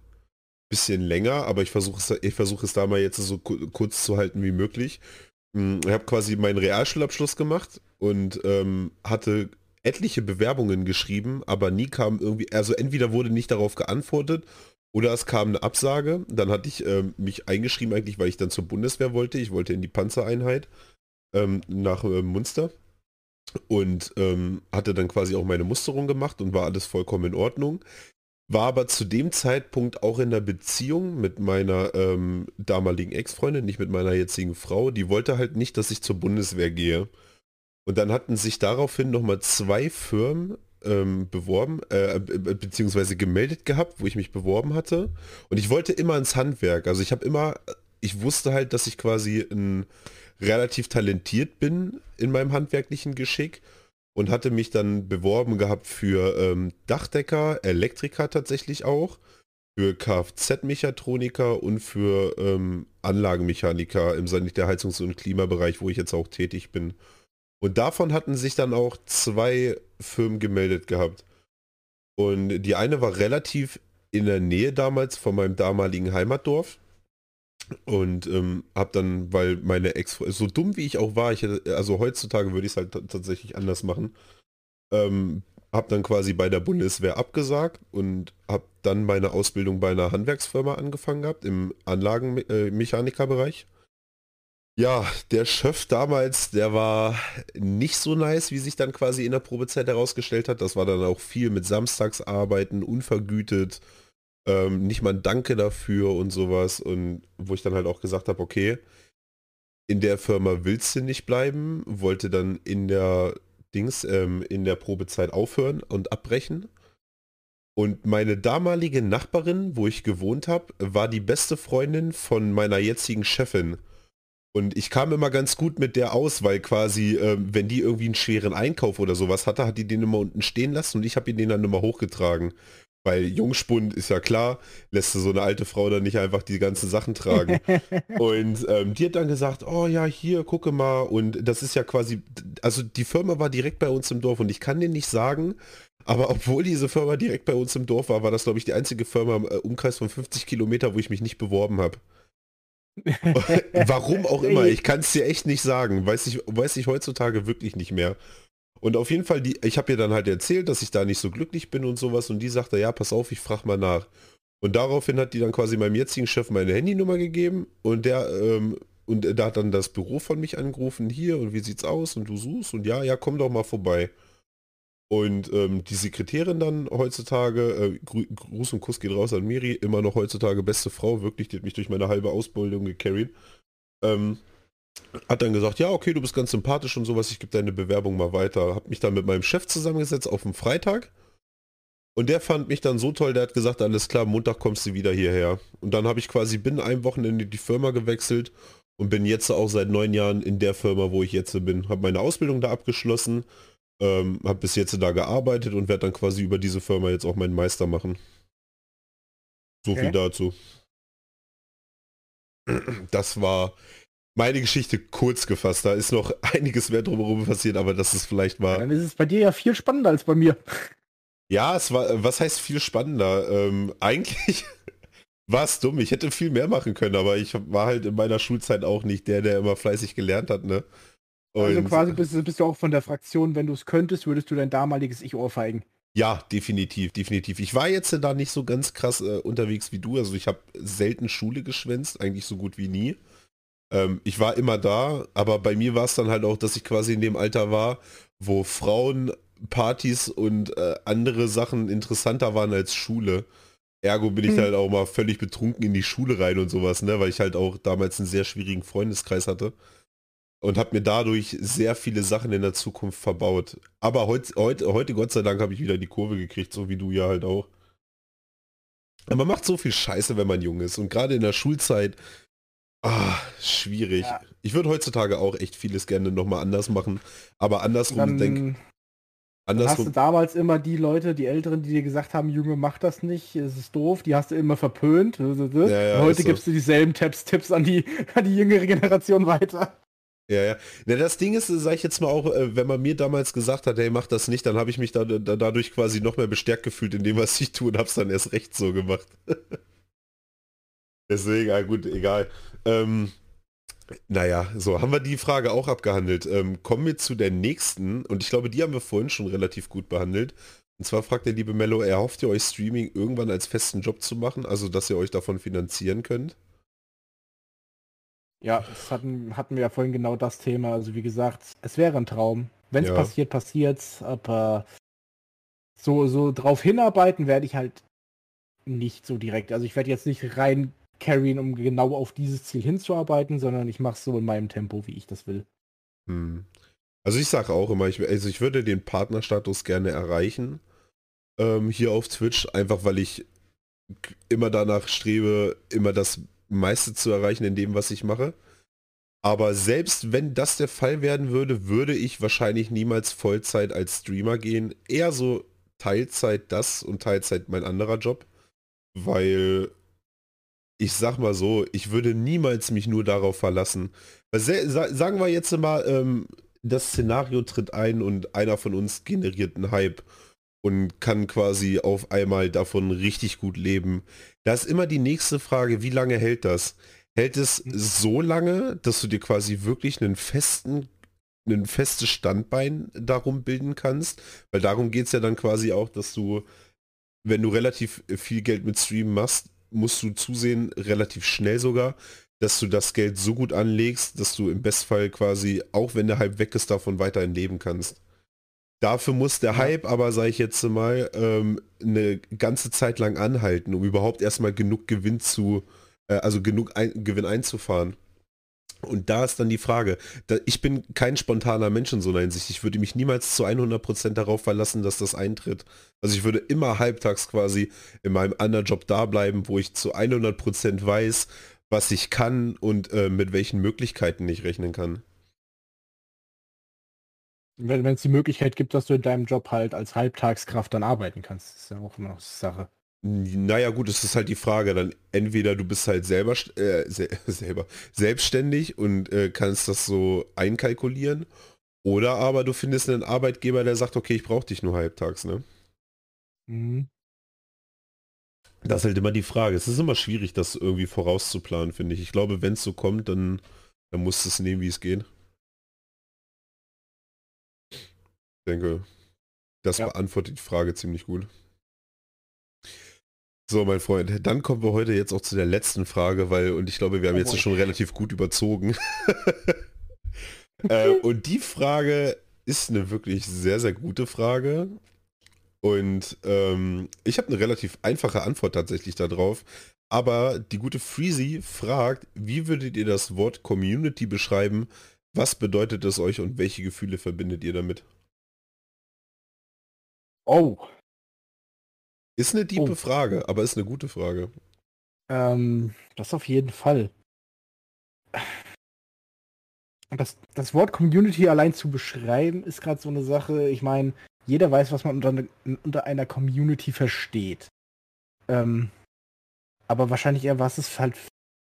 bisschen länger, aber ich versuche es, ich versuche es da mal jetzt so kurz zu halten wie möglich. Hm, ich habe quasi meinen Realschulabschluss gemacht und ähm, hatte etliche Bewerbungen geschrieben, aber nie kam irgendwie, also entweder wurde nicht darauf geantwortet oder es kam eine Absage. Dann hatte ich ähm, mich eingeschrieben eigentlich, weil ich dann zur Bundeswehr wollte. Ich wollte in die Panzereinheit ähm, nach äh, Munster und ähm, hatte dann quasi auch meine Musterung gemacht und war alles vollkommen in Ordnung war aber zu dem Zeitpunkt auch in der Beziehung mit meiner ähm, damaligen Ex-Freundin, nicht mit meiner jetzigen Frau. Die wollte halt nicht, dass ich zur Bundeswehr gehe. Und dann hatten sich daraufhin nochmal zwei Firmen ähm, beworben, äh, beziehungsweise gemeldet gehabt, wo ich mich beworben hatte. Und ich wollte immer ins Handwerk. Also ich habe immer, ich wusste halt, dass ich quasi ein, relativ talentiert bin in meinem handwerklichen Geschick und hatte mich dann beworben gehabt für ähm, Dachdecker, Elektriker tatsächlich auch, für Kfz-Mechatroniker und für ähm, Anlagenmechaniker im Sanitär-, Heizungs- und Klimabereich, wo ich jetzt auch tätig bin. Und davon hatten sich dann auch zwei Firmen gemeldet gehabt. Und die eine war relativ in der Nähe damals von meinem damaligen Heimatdorf. Und ähm, habe dann, weil meine Ex, so dumm wie ich auch war, ich hätte, also heutzutage würde ich es halt tatsächlich anders machen, ähm, habe dann quasi bei der Bundeswehr abgesagt und habe dann meine Ausbildung bei einer Handwerksfirma angefangen gehabt, im Anlagenmechanikerbereich. Ja, der Chef damals, der war nicht so nice, wie sich dann quasi in der Probezeit herausgestellt hat. Das war dann auch viel mit Samstagsarbeiten, unvergütet ähm, nicht mal ein Danke dafür und sowas. Und wo ich dann halt auch gesagt habe, okay, in der Firma willst du nicht bleiben, wollte dann in der Dings, ähm, in der Probezeit aufhören und abbrechen. Und meine damalige Nachbarin, wo ich gewohnt habe, war die beste Freundin von meiner jetzigen Chefin. Und ich kam immer ganz gut mit der aus, weil quasi, ähm, wenn die irgendwie einen schweren Einkauf oder sowas hatte, hat die den immer unten stehen lassen und ich habe ihn den dann immer hochgetragen. Weil Jungspund ist ja klar, lässt so eine alte Frau dann nicht einfach die ganzen Sachen tragen. *laughs* und ähm, die hat dann gesagt, oh ja, hier, gucke mal. Und das ist ja quasi, also die Firma war direkt bei uns im Dorf und ich kann dir nicht sagen, aber obwohl diese Firma direkt bei uns im Dorf war, war das, glaube ich, die einzige Firma im äh, Umkreis von 50 Kilometer, wo ich mich nicht beworben habe. Warum auch immer, ich kann es dir echt nicht sagen. Weiß ich, weiß ich heutzutage wirklich nicht mehr. Und auf jeden Fall, die, ich habe ihr dann halt erzählt, dass ich da nicht so glücklich bin und sowas. Und die sagte, ja, pass auf, ich frage mal nach. Und daraufhin hat die dann quasi meinem jetzigen Chef meine Handynummer gegeben und der ähm, und der hat dann das Büro von mich angerufen, hier und wie sieht's aus und du suchst und ja, ja, komm doch mal vorbei. Und ähm, die Sekretärin dann heutzutage, äh, Gruß und Kuss geht raus an Miri, immer noch heutzutage beste Frau, wirklich, die hat mich durch meine halbe Ausbildung gecarried. Ähm, hat dann gesagt, ja, okay, du bist ganz sympathisch und sowas, ich gebe deine Bewerbung mal weiter. Hab mich dann mit meinem Chef zusammengesetzt auf dem Freitag. Und der fand mich dann so toll, der hat gesagt, alles klar, Montag kommst du wieder hierher. Und dann habe ich quasi binnen einem Wochenende die Firma gewechselt und bin jetzt auch seit neun Jahren in der Firma, wo ich jetzt bin. Habe meine Ausbildung da abgeschlossen, ähm, habe bis jetzt da gearbeitet und werde dann quasi über diese Firma jetzt auch meinen Meister machen. So okay. viel dazu. Das war meine Geschichte kurz gefasst. Da ist noch *laughs* einiges mehr drumherum passiert, aber das ist vielleicht mal. Ja, dann ist es bei dir ja viel spannender als bei mir. Ja, es war, was heißt viel spannender? Ähm, eigentlich *laughs* war es dumm. Ich hätte viel mehr machen können, aber ich war halt in meiner Schulzeit auch nicht der, der immer fleißig gelernt hat, ne? Also Und also quasi bist, bist, du auch von der Fraktion, wenn du es könntest, würdest du dein damaliges Ich ohrfeigen. Ja, definitiv, definitiv. Ich war jetzt da nicht so ganz krass äh, unterwegs wie du. Also ich habe selten Schule geschwänzt, eigentlich so gut wie nie. Ähm, ich war immer da, aber bei mir war es dann halt auch, dass ich quasi in dem Alter war, wo Frauen, Partys und äh, andere Sachen interessanter waren als Schule. Ergo bin ich mhm. halt auch mal völlig betrunken in die Schule rein und sowas, ne, weil ich halt auch damals einen sehr schwierigen Freundeskreis hatte und habe mir dadurch sehr viele Sachen in der Zukunft verbaut. Aber heut, heut, heute, Gott sei Dank, habe ich wieder die Kurve gekriegt, so wie du ja halt auch. Aber man macht so viel Scheiße, wenn man jung ist. Und gerade in der Schulzeit, ah, schwierig. Ja. Ich würde heutzutage auch echt vieles gerne nochmal anders machen. Aber andersrum denke Andersrum. Hast du damals immer die Leute, die Älteren, die dir gesagt haben, Junge, mach das nicht, es ist doof, die hast du immer verpönt. Ja, ja, heute gibst so. du dieselben Tipps, Tipps an die, an die jüngere Generation weiter. Ja, ja. Na, das Ding ist, sag ich jetzt mal auch, äh, wenn man mir damals gesagt hat, hey, mach das nicht, dann habe ich mich da, da, dadurch quasi noch mehr bestärkt gefühlt in dem, was ich tue und hab's dann erst recht so gemacht. *laughs* Deswegen, ja, gut, egal. Ähm, naja, so haben wir die Frage auch abgehandelt. Ähm, kommen wir zu der nächsten und ich glaube, die haben wir vorhin schon relativ gut behandelt. Und zwar fragt der liebe Mello, erhofft ihr euch Streaming irgendwann als festen Job zu machen, also dass ihr euch davon finanzieren könnt? Ja, das hatten, hatten wir ja vorhin genau das Thema. Also wie gesagt, es wäre ein Traum. Wenn es ja. passiert, passiert's, aber so, so drauf hinarbeiten werde ich halt nicht so direkt. Also ich werde jetzt nicht rein carryen, um genau auf dieses Ziel hinzuarbeiten, sondern ich mache es so in meinem Tempo, wie ich das will. Hm. Also ich sage auch immer, ich, also ich würde den Partnerstatus gerne erreichen ähm, hier auf Twitch, einfach weil ich immer danach strebe, immer das meiste zu erreichen in dem, was ich mache. Aber selbst wenn das der Fall werden würde, würde ich wahrscheinlich niemals Vollzeit als Streamer gehen. Eher so Teilzeit das und Teilzeit mein anderer Job. Weil ich sag mal so, ich würde niemals mich nur darauf verlassen. Sagen wir jetzt mal, ähm, das Szenario tritt ein und einer von uns generiert einen Hype und kann quasi auf einmal davon richtig gut leben. Da ist immer die nächste Frage, wie lange hält das? Hält es so lange, dass du dir quasi wirklich einen festen, ein festes Standbein darum bilden kannst? Weil darum geht es ja dann quasi auch, dass du, wenn du relativ viel Geld mit Stream machst, musst du zusehen, relativ schnell sogar, dass du das Geld so gut anlegst, dass du im Bestfall quasi, auch wenn der Hype weg ist, davon weiterhin leben kannst. Dafür muss der Hype aber, sage ich jetzt mal, ähm, eine ganze Zeit lang anhalten, um überhaupt erstmal genug Gewinn zu, äh, also genug ein, Gewinn einzufahren. Und da ist dann die Frage, da, ich bin kein spontaner Mensch in so einer Hinsicht. Ich würde mich niemals zu 100% darauf verlassen, dass das eintritt. Also ich würde immer halbtags quasi in meinem anderen Job da bleiben, wo ich zu 100% weiß, was ich kann und äh, mit welchen Möglichkeiten ich rechnen kann. Wenn es die Möglichkeit gibt, dass du in deinem Job halt als Halbtagskraft dann arbeiten kannst, ist ja auch immer noch Sache. Naja gut, es ist halt die Frage, dann entweder du bist halt selber, äh, se *laughs* selber selbstständig und äh, kannst das so einkalkulieren oder aber du findest einen Arbeitgeber, der sagt, okay, ich brauche dich nur halbtags, ne? Mhm. Das ist halt immer die Frage. Es ist immer schwierig, das irgendwie vorauszuplanen, finde ich. Ich glaube, wenn es so kommt, dann, dann muss es nehmen, wie es geht. Denke, das ja. beantwortet die Frage ziemlich gut. So, mein Freund, dann kommen wir heute jetzt auch zu der letzten Frage, weil, und ich glaube, wir haben oh jetzt schon relativ gut überzogen. *laughs* äh, und die Frage ist eine wirklich sehr, sehr gute Frage. Und ähm, ich habe eine relativ einfache Antwort tatsächlich darauf. Aber die gute Freezy fragt, wie würdet ihr das Wort Community beschreiben? Was bedeutet es euch und welche Gefühle verbindet ihr damit? Oh. Ist eine tiefe oh. Frage, aber ist eine gute Frage. Ähm, das auf jeden Fall. Das, das Wort Community allein zu beschreiben, ist gerade so eine Sache. Ich meine, jeder weiß, was man unter, unter einer Community versteht. Ähm, aber wahrscheinlich eher, was es halt.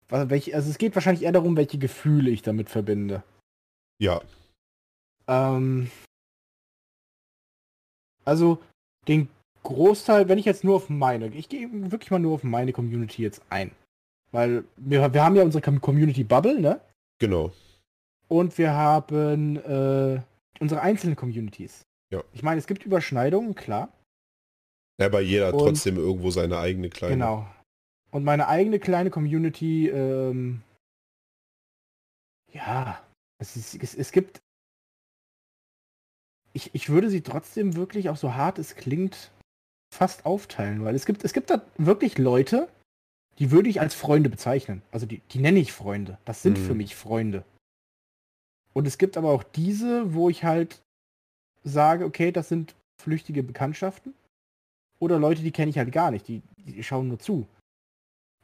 Welche, also es geht wahrscheinlich eher darum, welche Gefühle ich damit verbinde. Ja. Ähm, also den Großteil, wenn ich jetzt nur auf meine, ich gehe wirklich mal nur auf meine Community jetzt ein. Weil wir, wir haben ja unsere Community Bubble, ne? Genau. Und wir haben äh, unsere einzelnen Communities. Ja. Ich meine, es gibt Überschneidungen, klar. Ja, aber jeder hat trotzdem irgendwo seine eigene kleine. Genau. Und meine eigene kleine Community, ähm, ja, es, ist, es, es gibt. Ich, ich würde sie trotzdem wirklich, auch so hart es klingt, fast aufteilen, weil es gibt, es gibt da wirklich Leute, die würde ich als Freunde bezeichnen. Also die, die nenne ich Freunde. Das sind mhm. für mich Freunde. Und es gibt aber auch diese, wo ich halt sage, okay, das sind flüchtige Bekanntschaften. Oder Leute, die kenne ich halt gar nicht, die, die schauen nur zu.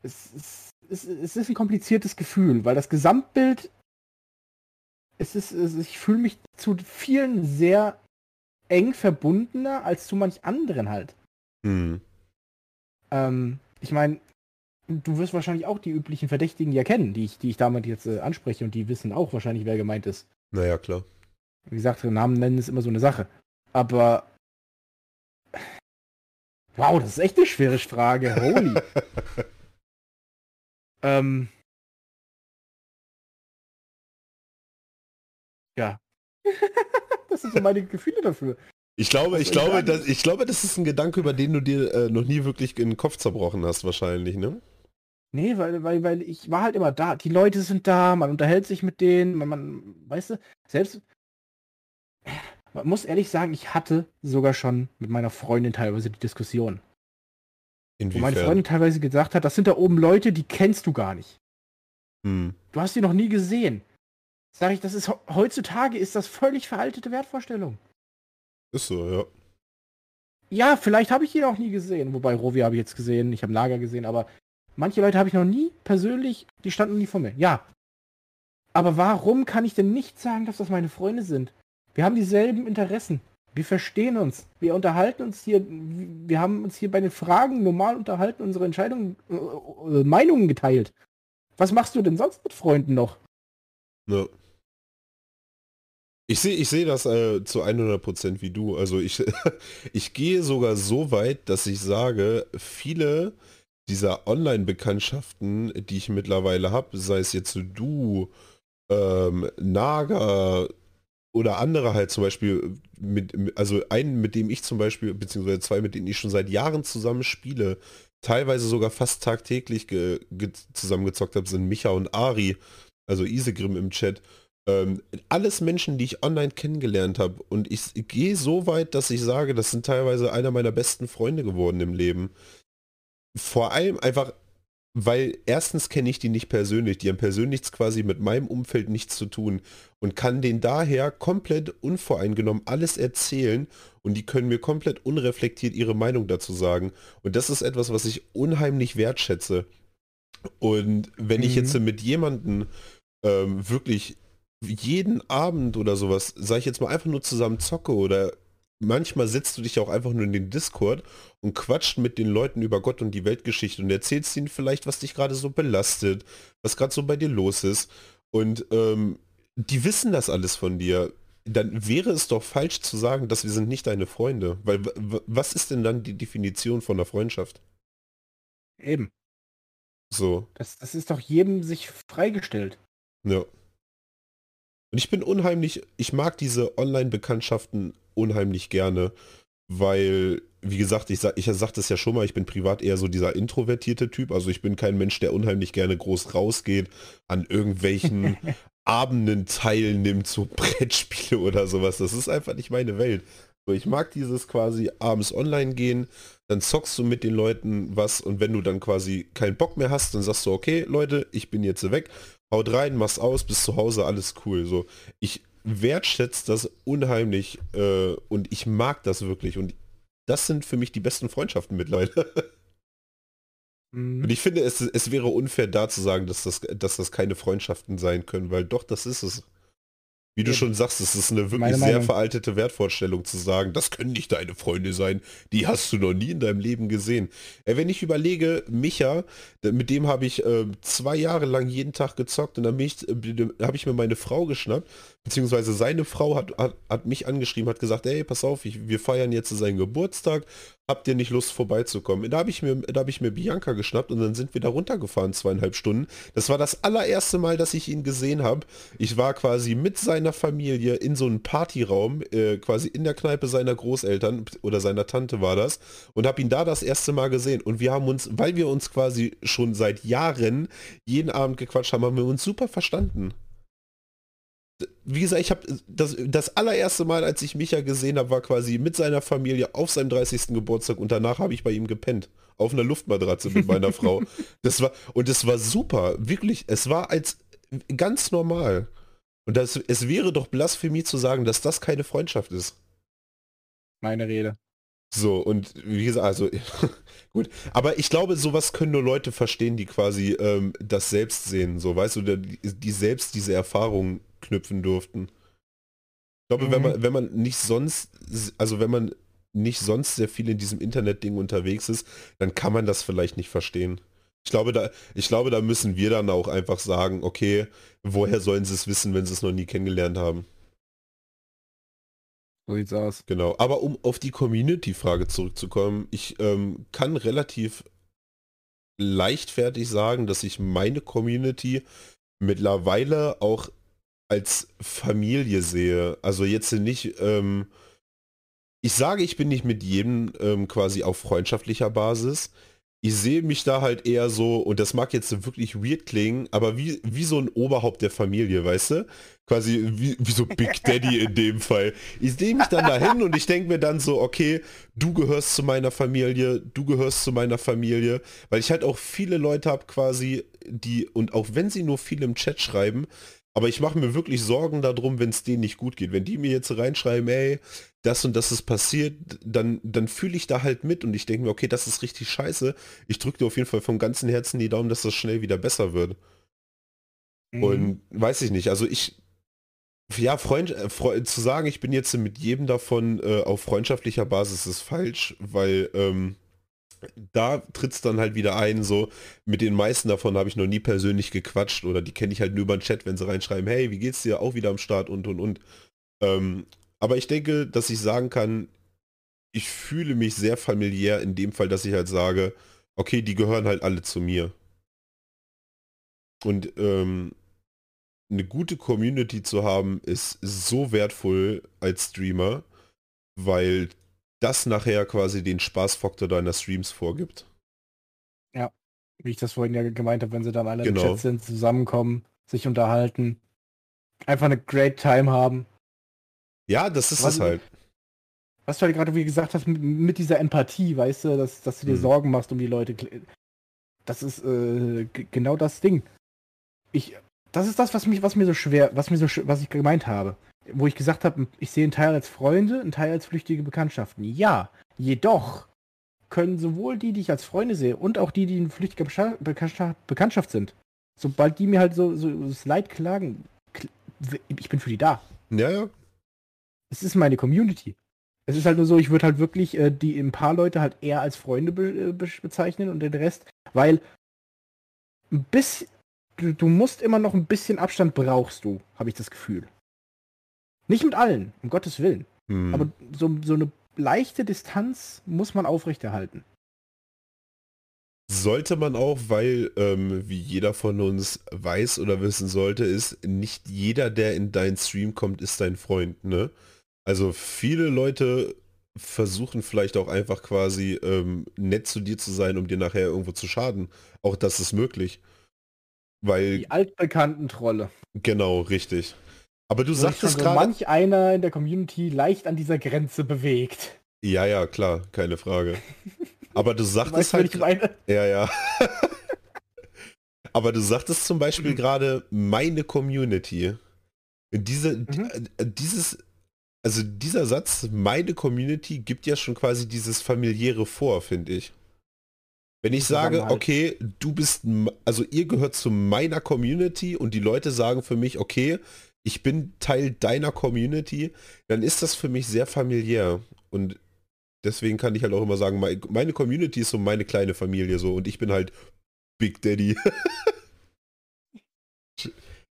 Es, es, es, es ist ein kompliziertes Gefühl, weil das Gesamtbild, es ist, es, ich fühle mich zu vielen sehr eng verbundener als zu manch anderen halt. Mhm. Ähm, ich meine, du wirst wahrscheinlich auch die üblichen Verdächtigen ja kennen, die ich, die ich damit jetzt äh, anspreche und die wissen auch wahrscheinlich, wer gemeint ist. Naja, klar. Wie gesagt, Namen nennen ist immer so eine Sache. Aber. Wow, das ist echt eine schwere Frage. Holy. *laughs* ähm. Ja. *laughs* das sind so meine Gefühle dafür. Ich glaube, ich glaube, dass, ich glaube, das ist ein Gedanke, über den du dir äh, noch nie wirklich in den Kopf zerbrochen hast, wahrscheinlich, ne? Nee, weil, weil, weil ich war halt immer da. Die Leute sind da, man unterhält sich mit denen, man, man weißt du, selbst, man muss ehrlich sagen, ich hatte sogar schon mit meiner Freundin teilweise die Diskussion. Inwiefern? Wo meine Freundin teilweise gesagt hat, das sind da oben Leute, die kennst du gar nicht. Hm. Du hast die noch nie gesehen. Sag ich, das ist heutzutage ist das völlig veraltete Wertvorstellung. Ist so, ja. Ja, vielleicht habe ich ihn auch nie gesehen. Wobei Rovi habe ich jetzt gesehen, ich habe Lager gesehen, aber manche Leute habe ich noch nie persönlich, die standen nie vor mir. Ja. Aber warum kann ich denn nicht sagen, dass das meine Freunde sind? Wir haben dieselben Interessen. Wir verstehen uns. Wir unterhalten uns hier. Wir haben uns hier bei den Fragen normal unterhalten, unsere Entscheidungen, äh, äh, Meinungen geteilt. Was machst du denn sonst mit Freunden noch? Ja. Ich sehe ich seh das äh, zu 100% wie du. Also ich, *laughs* ich gehe sogar so weit, dass ich sage, viele dieser Online-Bekanntschaften, die ich mittlerweile habe, sei es jetzt du, ähm, Naga oder andere halt zum Beispiel, mit, also einen, mit dem ich zum Beispiel, beziehungsweise zwei, mit denen ich schon seit Jahren zusammen spiele, teilweise sogar fast tagtäglich zusammengezockt habe, sind Micha und Ari, also Isegrim im Chat. Ähm, alles Menschen, die ich online kennengelernt habe. Und ich, ich gehe so weit, dass ich sage, das sind teilweise einer meiner besten Freunde geworden im Leben. Vor allem einfach, weil erstens kenne ich die nicht persönlich, die haben persönlich quasi mit meinem Umfeld nichts zu tun und kann denen daher komplett unvoreingenommen alles erzählen und die können mir komplett unreflektiert ihre Meinung dazu sagen. Und das ist etwas, was ich unheimlich wertschätze. Und wenn mhm. ich jetzt mit jemandem ähm, wirklich jeden Abend oder sowas, sag ich jetzt mal einfach nur zusammen zocke oder manchmal setzt du dich auch einfach nur in den Discord und quatscht mit den Leuten über Gott und die Weltgeschichte und erzählst ihnen vielleicht, was dich gerade so belastet, was gerade so bei dir los ist. Und ähm, die wissen das alles von dir. Dann wäre es doch falsch zu sagen, dass wir sind nicht deine Freunde. Weil was ist denn dann die Definition von einer Freundschaft? Eben. So. Das, das ist doch jedem sich freigestellt. Ja. Und ich bin unheimlich, ich mag diese Online-Bekanntschaften unheimlich gerne, weil, wie gesagt, ich sag, ich sag das ja schon mal, ich bin privat eher so dieser introvertierte Typ. Also ich bin kein Mensch, der unheimlich gerne groß rausgeht, an irgendwelchen *laughs* Abenden teilnimmt, so Brettspiele oder sowas. Das ist einfach nicht meine Welt. So, ich mag dieses quasi abends online gehen, dann zockst du mit den Leuten was und wenn du dann quasi keinen Bock mehr hast, dann sagst du, okay, Leute, ich bin jetzt weg, haut rein, mach's aus, bis zu Hause, alles cool. So, ich wertschätze das unheimlich äh, und ich mag das wirklich und das sind für mich die besten Freundschaften mittlerweile. *laughs* Mhm. Und ich finde, es, es wäre unfair da zu sagen, dass das, dass das keine Freundschaften sein können, weil doch, das ist es. Wie du schon sagst, es ist eine wirklich sehr veraltete Wertvorstellung zu sagen, das können nicht deine Freunde sein, die hast du noch nie in deinem Leben gesehen. Wenn ich überlege, Micha, mit dem habe ich äh, zwei Jahre lang jeden Tag gezockt und dann äh, habe ich mir meine Frau geschnappt, beziehungsweise seine Frau hat, hat, hat mich angeschrieben, hat gesagt, ey, pass auf, ich, wir feiern jetzt seinen Geburtstag, habt ihr nicht Lust vorbeizukommen? Da habe ich, mir, hab ich mir Bianca geschnappt und dann sind wir da runtergefahren, zweieinhalb Stunden. Das war das allererste Mal, dass ich ihn gesehen habe. Ich war quasi mit seiner Familie in so einem Partyraum, äh, quasi in der Kneipe seiner Großeltern oder seiner Tante war das und habe ihn da das erste Mal gesehen. Und wir haben uns, weil wir uns quasi schon seit Jahren jeden Abend gequatscht haben, haben wir uns super verstanden wie gesagt, ich habe das, das allererste Mal, als ich Micha gesehen habe, war quasi mit seiner Familie auf seinem 30. Geburtstag und danach habe ich bei ihm gepennt. Auf einer Luftmatratze mit meiner *laughs* Frau. Das war, und es war super. Wirklich, es war als ganz normal. Und das, es wäre doch Blasphemie zu sagen, dass das keine Freundschaft ist. Meine Rede. So, und wie gesagt, also *laughs* gut. Aber ich glaube, sowas können nur Leute verstehen, die quasi ähm, das selbst sehen. So, weißt du, die, die selbst diese Erfahrungen knüpfen durften. Ich glaube, mhm. wenn man, wenn man nicht sonst, also wenn man nicht sonst sehr viel in diesem Internet-Ding unterwegs ist, dann kann man das vielleicht nicht verstehen. Ich glaube, da, ich glaube, da müssen wir dann auch einfach sagen, okay, woher sollen sie es wissen, wenn sie es noch nie kennengelernt haben? So sieht's aus. Genau. Aber um auf die Community-Frage zurückzukommen, ich ähm, kann relativ leichtfertig sagen, dass ich meine Community mittlerweile auch als Familie sehe. Also jetzt nicht, ähm, ich sage, ich bin nicht mit jedem ähm, quasi auf freundschaftlicher Basis. Ich sehe mich da halt eher so, und das mag jetzt wirklich weird klingen, aber wie, wie so ein Oberhaupt der Familie, weißt du? Quasi wie, wie so Big Daddy in dem *laughs* Fall. Ich sehe mich dann dahin und ich denke mir dann so, okay, du gehörst zu meiner Familie, du gehörst zu meiner Familie, weil ich halt auch viele Leute habe quasi, die, und auch wenn sie nur viel im Chat schreiben, aber ich mache mir wirklich Sorgen darum, wenn es denen nicht gut geht. Wenn die mir jetzt reinschreiben, ey, das und das ist passiert, dann, dann fühle ich da halt mit und ich denke mir, okay, das ist richtig scheiße. Ich drücke dir auf jeden Fall vom ganzen Herzen die Daumen, dass das schnell wieder besser wird. Mhm. Und weiß ich nicht, also ich, ja, Freund, äh, Freund, zu sagen, ich bin jetzt mit jedem davon äh, auf freundschaftlicher Basis ist falsch, weil ähm, da tritt es dann halt wieder ein, so mit den meisten davon habe ich noch nie persönlich gequatscht oder die kenne ich halt nur über den Chat, wenn sie reinschreiben, hey, wie geht's dir, auch wieder am Start und und und. Ähm, aber ich denke, dass ich sagen kann, ich fühle mich sehr familiär in dem Fall, dass ich halt sage, okay, die gehören halt alle zu mir. Und ähm, eine gute Community zu haben, ist so wertvoll als Streamer, weil das nachher quasi den Spaßfaktor deiner Streams vorgibt. Ja, wie ich das vorhin ja gemeint habe, wenn sie dann alle genau. im Chat sind, zusammenkommen, sich unterhalten, einfach eine great time haben. Ja, das ist was, es halt. Was du halt gerade, wie gesagt hast, mit, mit, dieser Empathie, weißt du, dass, dass du dir hm. Sorgen machst um die Leute. Das ist äh, genau das Ding. Ich, das ist das, was mich, was mir so schwer, was mir so, was ich gemeint habe wo ich gesagt habe, ich sehe einen Teil als Freunde, einen Teil als flüchtige Bekanntschaften. Ja, jedoch können sowohl die, die ich als Freunde sehe, und auch die, die in flüchtiger Bekanntschaft sind, sobald die mir halt so, so das Leid klagen, ich bin für die da. Ja, ja. Es ist meine Community. Es ist halt nur so, ich würde halt wirklich äh, die ein paar Leute halt eher als Freunde be äh, be bezeichnen und den Rest, weil bis du, du musst immer noch ein bisschen Abstand brauchst du, habe ich das Gefühl. Nicht mit allen, um Gottes Willen. Hm. Aber so, so eine leichte Distanz muss man aufrechterhalten. Sollte man auch, weil, ähm, wie jeder von uns weiß oder wissen sollte, ist, nicht jeder, der in deinen Stream kommt, ist dein Freund, ne? Also viele Leute versuchen vielleicht auch einfach quasi ähm, nett zu dir zu sein, um dir nachher irgendwo zu schaden. Auch das ist möglich. Weil. Die altbekannten Trolle. Genau, richtig. Aber du sagtest gerade. manch einer in der Community leicht an dieser Grenze bewegt. Ja, ja, klar, keine Frage. Aber du sagtest halt. Ja, ja. *laughs* Aber du sagtest zum Beispiel mhm. *clears throat* gerade meine Community. Diese, mhm. Äh, dieses, also dieser Satz, meine Community, gibt ja schon quasi dieses familiäre vor, finde ich. Wenn ich sage, okay, du bist, also ihr gehört zu meiner Community und die Leute sagen für mich, okay, ich bin Teil deiner Community, dann ist das für mich sehr familiär. Und deswegen kann ich halt auch immer sagen, meine Community ist so meine kleine Familie so und ich bin halt Big Daddy. *laughs*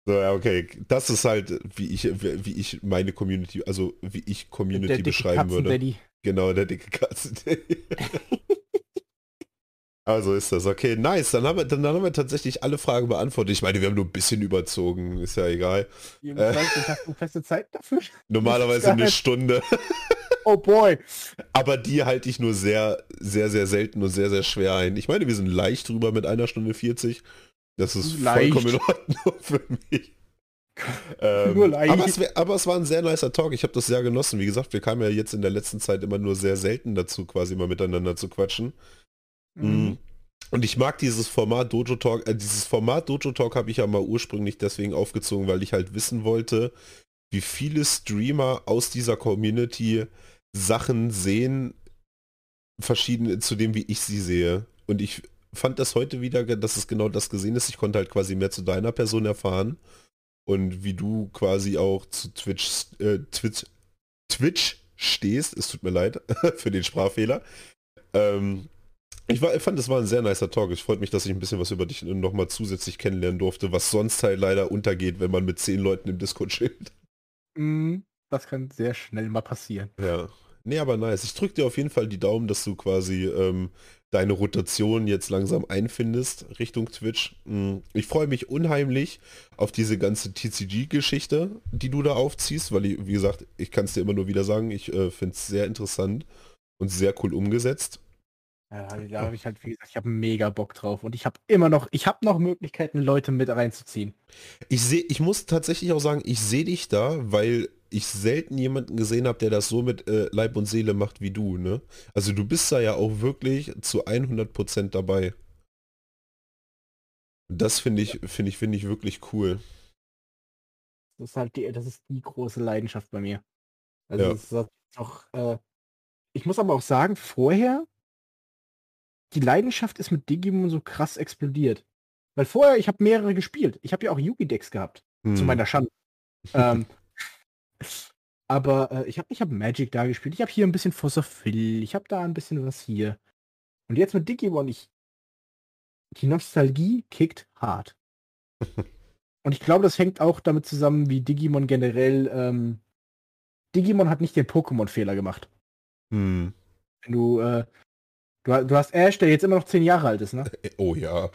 so, ja, okay. Das ist halt, wie ich, wie ich meine Community, also wie ich Community beschreiben würde. Genau, der dicke Katzen Daddy. *laughs* Also ist das. Okay, nice. Dann haben, wir, dann, dann haben wir tatsächlich alle Fragen beantwortet. Ich meine, wir haben nur ein bisschen überzogen. Ist ja egal. Äh, hast du feste Zeit dafür? *laughs* Normalerweise eine Stunde. *laughs* Oh boy. Aber die halte ich nur sehr, sehr, sehr selten und sehr, sehr schwer ein. Ich meine, wir sind leicht drüber mit einer Stunde 40. Das ist leicht. vollkommen in Ordnung *laughs* für mich. ähm, nur leicht. Aber es, aber es, war ein sehr nicer Talk. Ich habe das sehr genossen. Wie gesagt, wir kamen ja jetzt in der letzten Zeit immer nur sehr selten dazu, quasi mal miteinander zu quatschen. Mhm. Und ich mag dieses Format Dojo Talk, äh, dieses Format Dojo Talk habe ich ja mal ursprünglich deswegen aufgezogen, weil ich halt wissen wollte, wie viele Streamer aus dieser Community Sachen sehen, verschiedene zu dem, wie ich sie sehe. Und ich fand das heute wieder, dass es genau das gesehen ist. Ich konnte halt quasi mehr zu deiner Person erfahren und wie du quasi auch zu Twitch, äh, Twitch, Twitch stehst. Es tut mir leid *laughs* für den Sprachfehler. Ähm, ich, war, ich fand, das war ein sehr nicer Talk. Ich freut mich, dass ich ein bisschen was über dich nochmal zusätzlich kennenlernen durfte, was sonst halt leider untergeht, wenn man mit zehn Leuten im Discord chillt. Mm, das kann sehr schnell mal passieren. Ja. Nee, aber nice. Ich drücke dir auf jeden Fall die Daumen, dass du quasi ähm, deine Rotation jetzt langsam einfindest Richtung Twitch. Mm, ich freue mich unheimlich auf diese ganze TCG-Geschichte, die du da aufziehst, weil, ich, wie gesagt, ich kann es dir immer nur wieder sagen, ich äh, finde es sehr interessant und sehr cool umgesetzt. Ja, da habe ich halt, wie gesagt, ich habe mega Bock drauf und ich habe immer noch, ich habe noch Möglichkeiten, Leute mit reinzuziehen. Ich sehe, ich muss tatsächlich auch sagen, ich sehe dich da, weil ich selten jemanden gesehen habe, der das so mit äh, Leib und Seele macht wie du, ne? Also du bist da ja auch wirklich zu 100% dabei. Das finde ich, finde ich, finde ich wirklich cool. Das ist halt die, das ist die große Leidenschaft bei mir. Also ja. das ist auch, äh, ich muss aber auch sagen, vorher die Leidenschaft ist mit Digimon so krass explodiert. Weil vorher, ich habe mehrere gespielt. Ich habe ja auch Yugi-Decks gehabt. Hm. Zu meiner Schande. *laughs* ähm, aber äh, ich habe ich hab Magic da gespielt. Ich habe hier ein bisschen Phil. Ich habe da ein bisschen was hier. Und jetzt mit Digimon, ich. Die Nostalgie kickt hart. *laughs* Und ich glaube, das hängt auch damit zusammen, wie Digimon generell. Ähm, Digimon hat nicht den Pokémon-Fehler gemacht. Hm. Wenn du äh, Du, du hast Ash, der jetzt immer noch zehn Jahre alt ist, ne? Oh ja.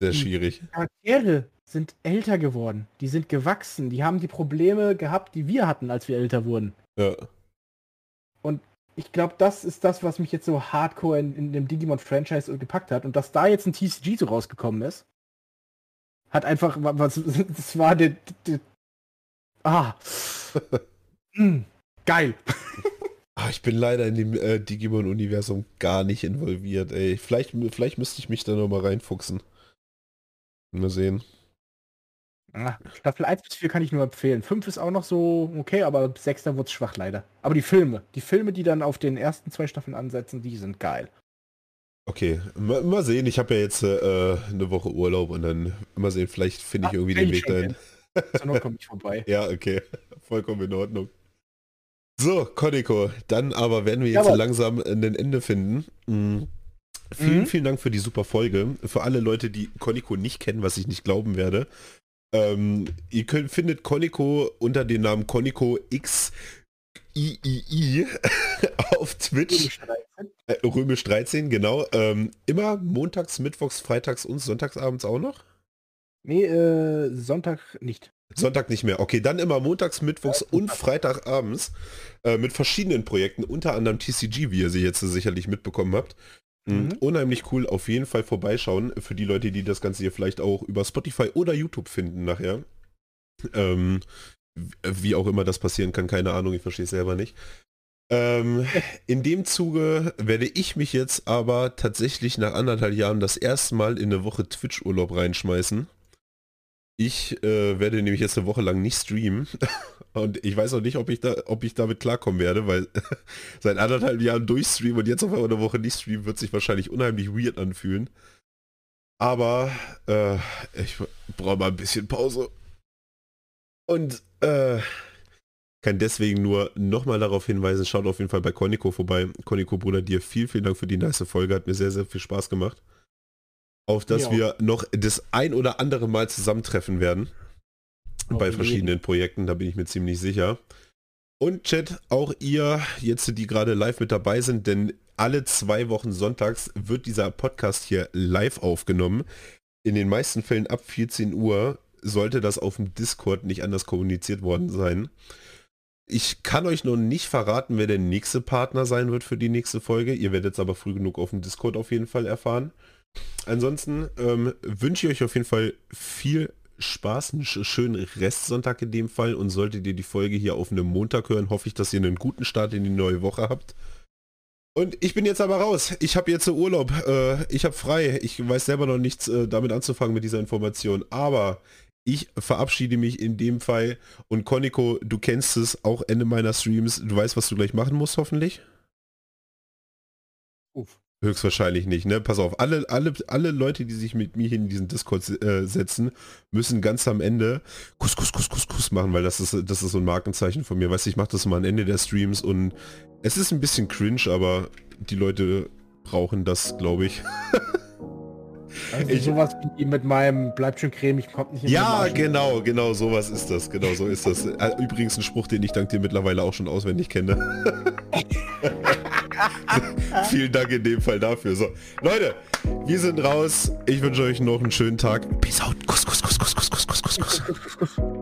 Sehr schwierig. Die Charaktere sind älter geworden. Die sind gewachsen. Die haben die Probleme gehabt, die wir hatten, als wir älter wurden. Ja. Und ich glaube, das ist das, was mich jetzt so hardcore in, in dem Digimon-Franchise gepackt hat. Und dass da jetzt ein TCG so rausgekommen ist, hat einfach, was, *laughs* das war der, der ah, mm, *laughs* geil. *laughs* Ach, ich bin leider in dem äh, Digimon-Universum gar nicht involviert, ey. Vielleicht, vielleicht müsste ich mich da nochmal reinfuchsen. Mal sehen. Ah, Staffel 1 bis 4 kann ich nur empfehlen. 5 ist auch noch so okay, aber 6 da wird es schwach leider. Aber die Filme, die Filme, die dann auf den ersten zwei Staffeln ansetzen, die sind geil. Okay, mal, mal sehen. Ich habe ja jetzt äh, eine Woche Urlaub und dann mal sehen, vielleicht finde ich ah, irgendwie den Weg dahin. Zur Not komme ich vorbei. *laughs* ja, okay. Vollkommen in Ordnung. So, Koniko, dann aber werden wir jetzt ja, langsam ein Ende finden. Mhm. Vielen, vielen Dank für die super Folge. Für alle Leute, die Koniko nicht kennen, was ich nicht glauben werde. Ähm, ihr könnt, findet Koniko unter dem Namen Koniko X III *laughs* auf Twitch. Äh, Römisch 13, genau. Ähm, immer montags, mittwochs, freitags und sonntagsabends auch noch? Nee, äh, Sonntag nicht. Sonntag nicht mehr. Okay, dann immer montags, mittwochs und freitagabends äh, mit verschiedenen Projekten, unter anderem TCG, wie ihr sie jetzt sicherlich mitbekommen habt. Hm, mhm. Unheimlich cool, auf jeden Fall vorbeischauen für die Leute, die das Ganze hier vielleicht auch über Spotify oder YouTube finden nachher. Ähm, wie auch immer das passieren kann, keine Ahnung, ich verstehe es selber nicht. Ähm, in dem Zuge werde ich mich jetzt aber tatsächlich nach anderthalb Jahren das erste Mal in eine Woche Twitch-Urlaub reinschmeißen. Ich äh, werde nämlich jetzt eine Woche lang nicht streamen *laughs* und ich weiß auch nicht, ob ich da, ob ich damit klarkommen werde, weil *laughs* seit anderthalb Jahren durchstreamen und jetzt auf einmal eine Woche nicht streamen, wird sich wahrscheinlich unheimlich weird anfühlen. Aber äh, ich brauche mal ein bisschen Pause. Und äh, kann deswegen nur nochmal darauf hinweisen, schaut auf jeden Fall bei Koniko vorbei. Koniko Bruder, dir viel, vielen Dank für die nice Folge, hat mir sehr, sehr viel Spaß gemacht. Auf dass ja. wir noch das ein oder andere Mal zusammentreffen werden. Auf bei verschiedenen jeden. Projekten, da bin ich mir ziemlich sicher. Und Chat, auch ihr jetzt, die gerade live mit dabei sind, denn alle zwei Wochen sonntags wird dieser Podcast hier live aufgenommen. In den meisten Fällen ab 14 Uhr sollte das auf dem Discord nicht anders kommuniziert worden sein. Ich kann euch noch nicht verraten, wer der nächste Partner sein wird für die nächste Folge. Ihr werdet es aber früh genug auf dem Discord auf jeden Fall erfahren. Ansonsten ähm, wünsche ich euch auf jeden Fall viel Spaß, einen schönen Restsonntag in dem Fall und solltet ihr die Folge hier auf einem Montag hören, hoffe ich, dass ihr einen guten Start in die neue Woche habt. Und ich bin jetzt aber raus. Ich habe jetzt Urlaub. Äh, ich habe frei. Ich weiß selber noch nichts äh, damit anzufangen mit dieser Information. Aber ich verabschiede mich in dem Fall und Koniko, du kennst es, auch Ende meiner Streams. Du weißt, was du gleich machen musst, hoffentlich? Uff. Höchstwahrscheinlich nicht, ne? Pass auf, alle, alle, alle Leute, die sich mit mir hier in diesen Discord äh, setzen, müssen ganz am Ende Kuss, Kuss, Kuss, Kuss, Kuss machen, weil das ist, das ist so ein Markenzeichen von mir. Weißt du, ich mache das mal am Ende der Streams und es ist ein bisschen cringe, aber die Leute brauchen das, glaube ich. Also ich, sowas wie mit meinem bleibt schön cremig, kommt nicht in Ja, genau, genau, sowas ist das. Genau so ist das. Äh, übrigens ein Spruch, den ich dank dir mittlerweile auch schon auswendig kenne. *laughs* *laughs* Vielen Dank in dem Fall dafür. So, Leute, wir sind raus. Ich wünsche euch noch einen schönen Tag. Peace out. Kuss, kuss, kuss, kuss, kuss, kuss, kuss, kuss, kuss.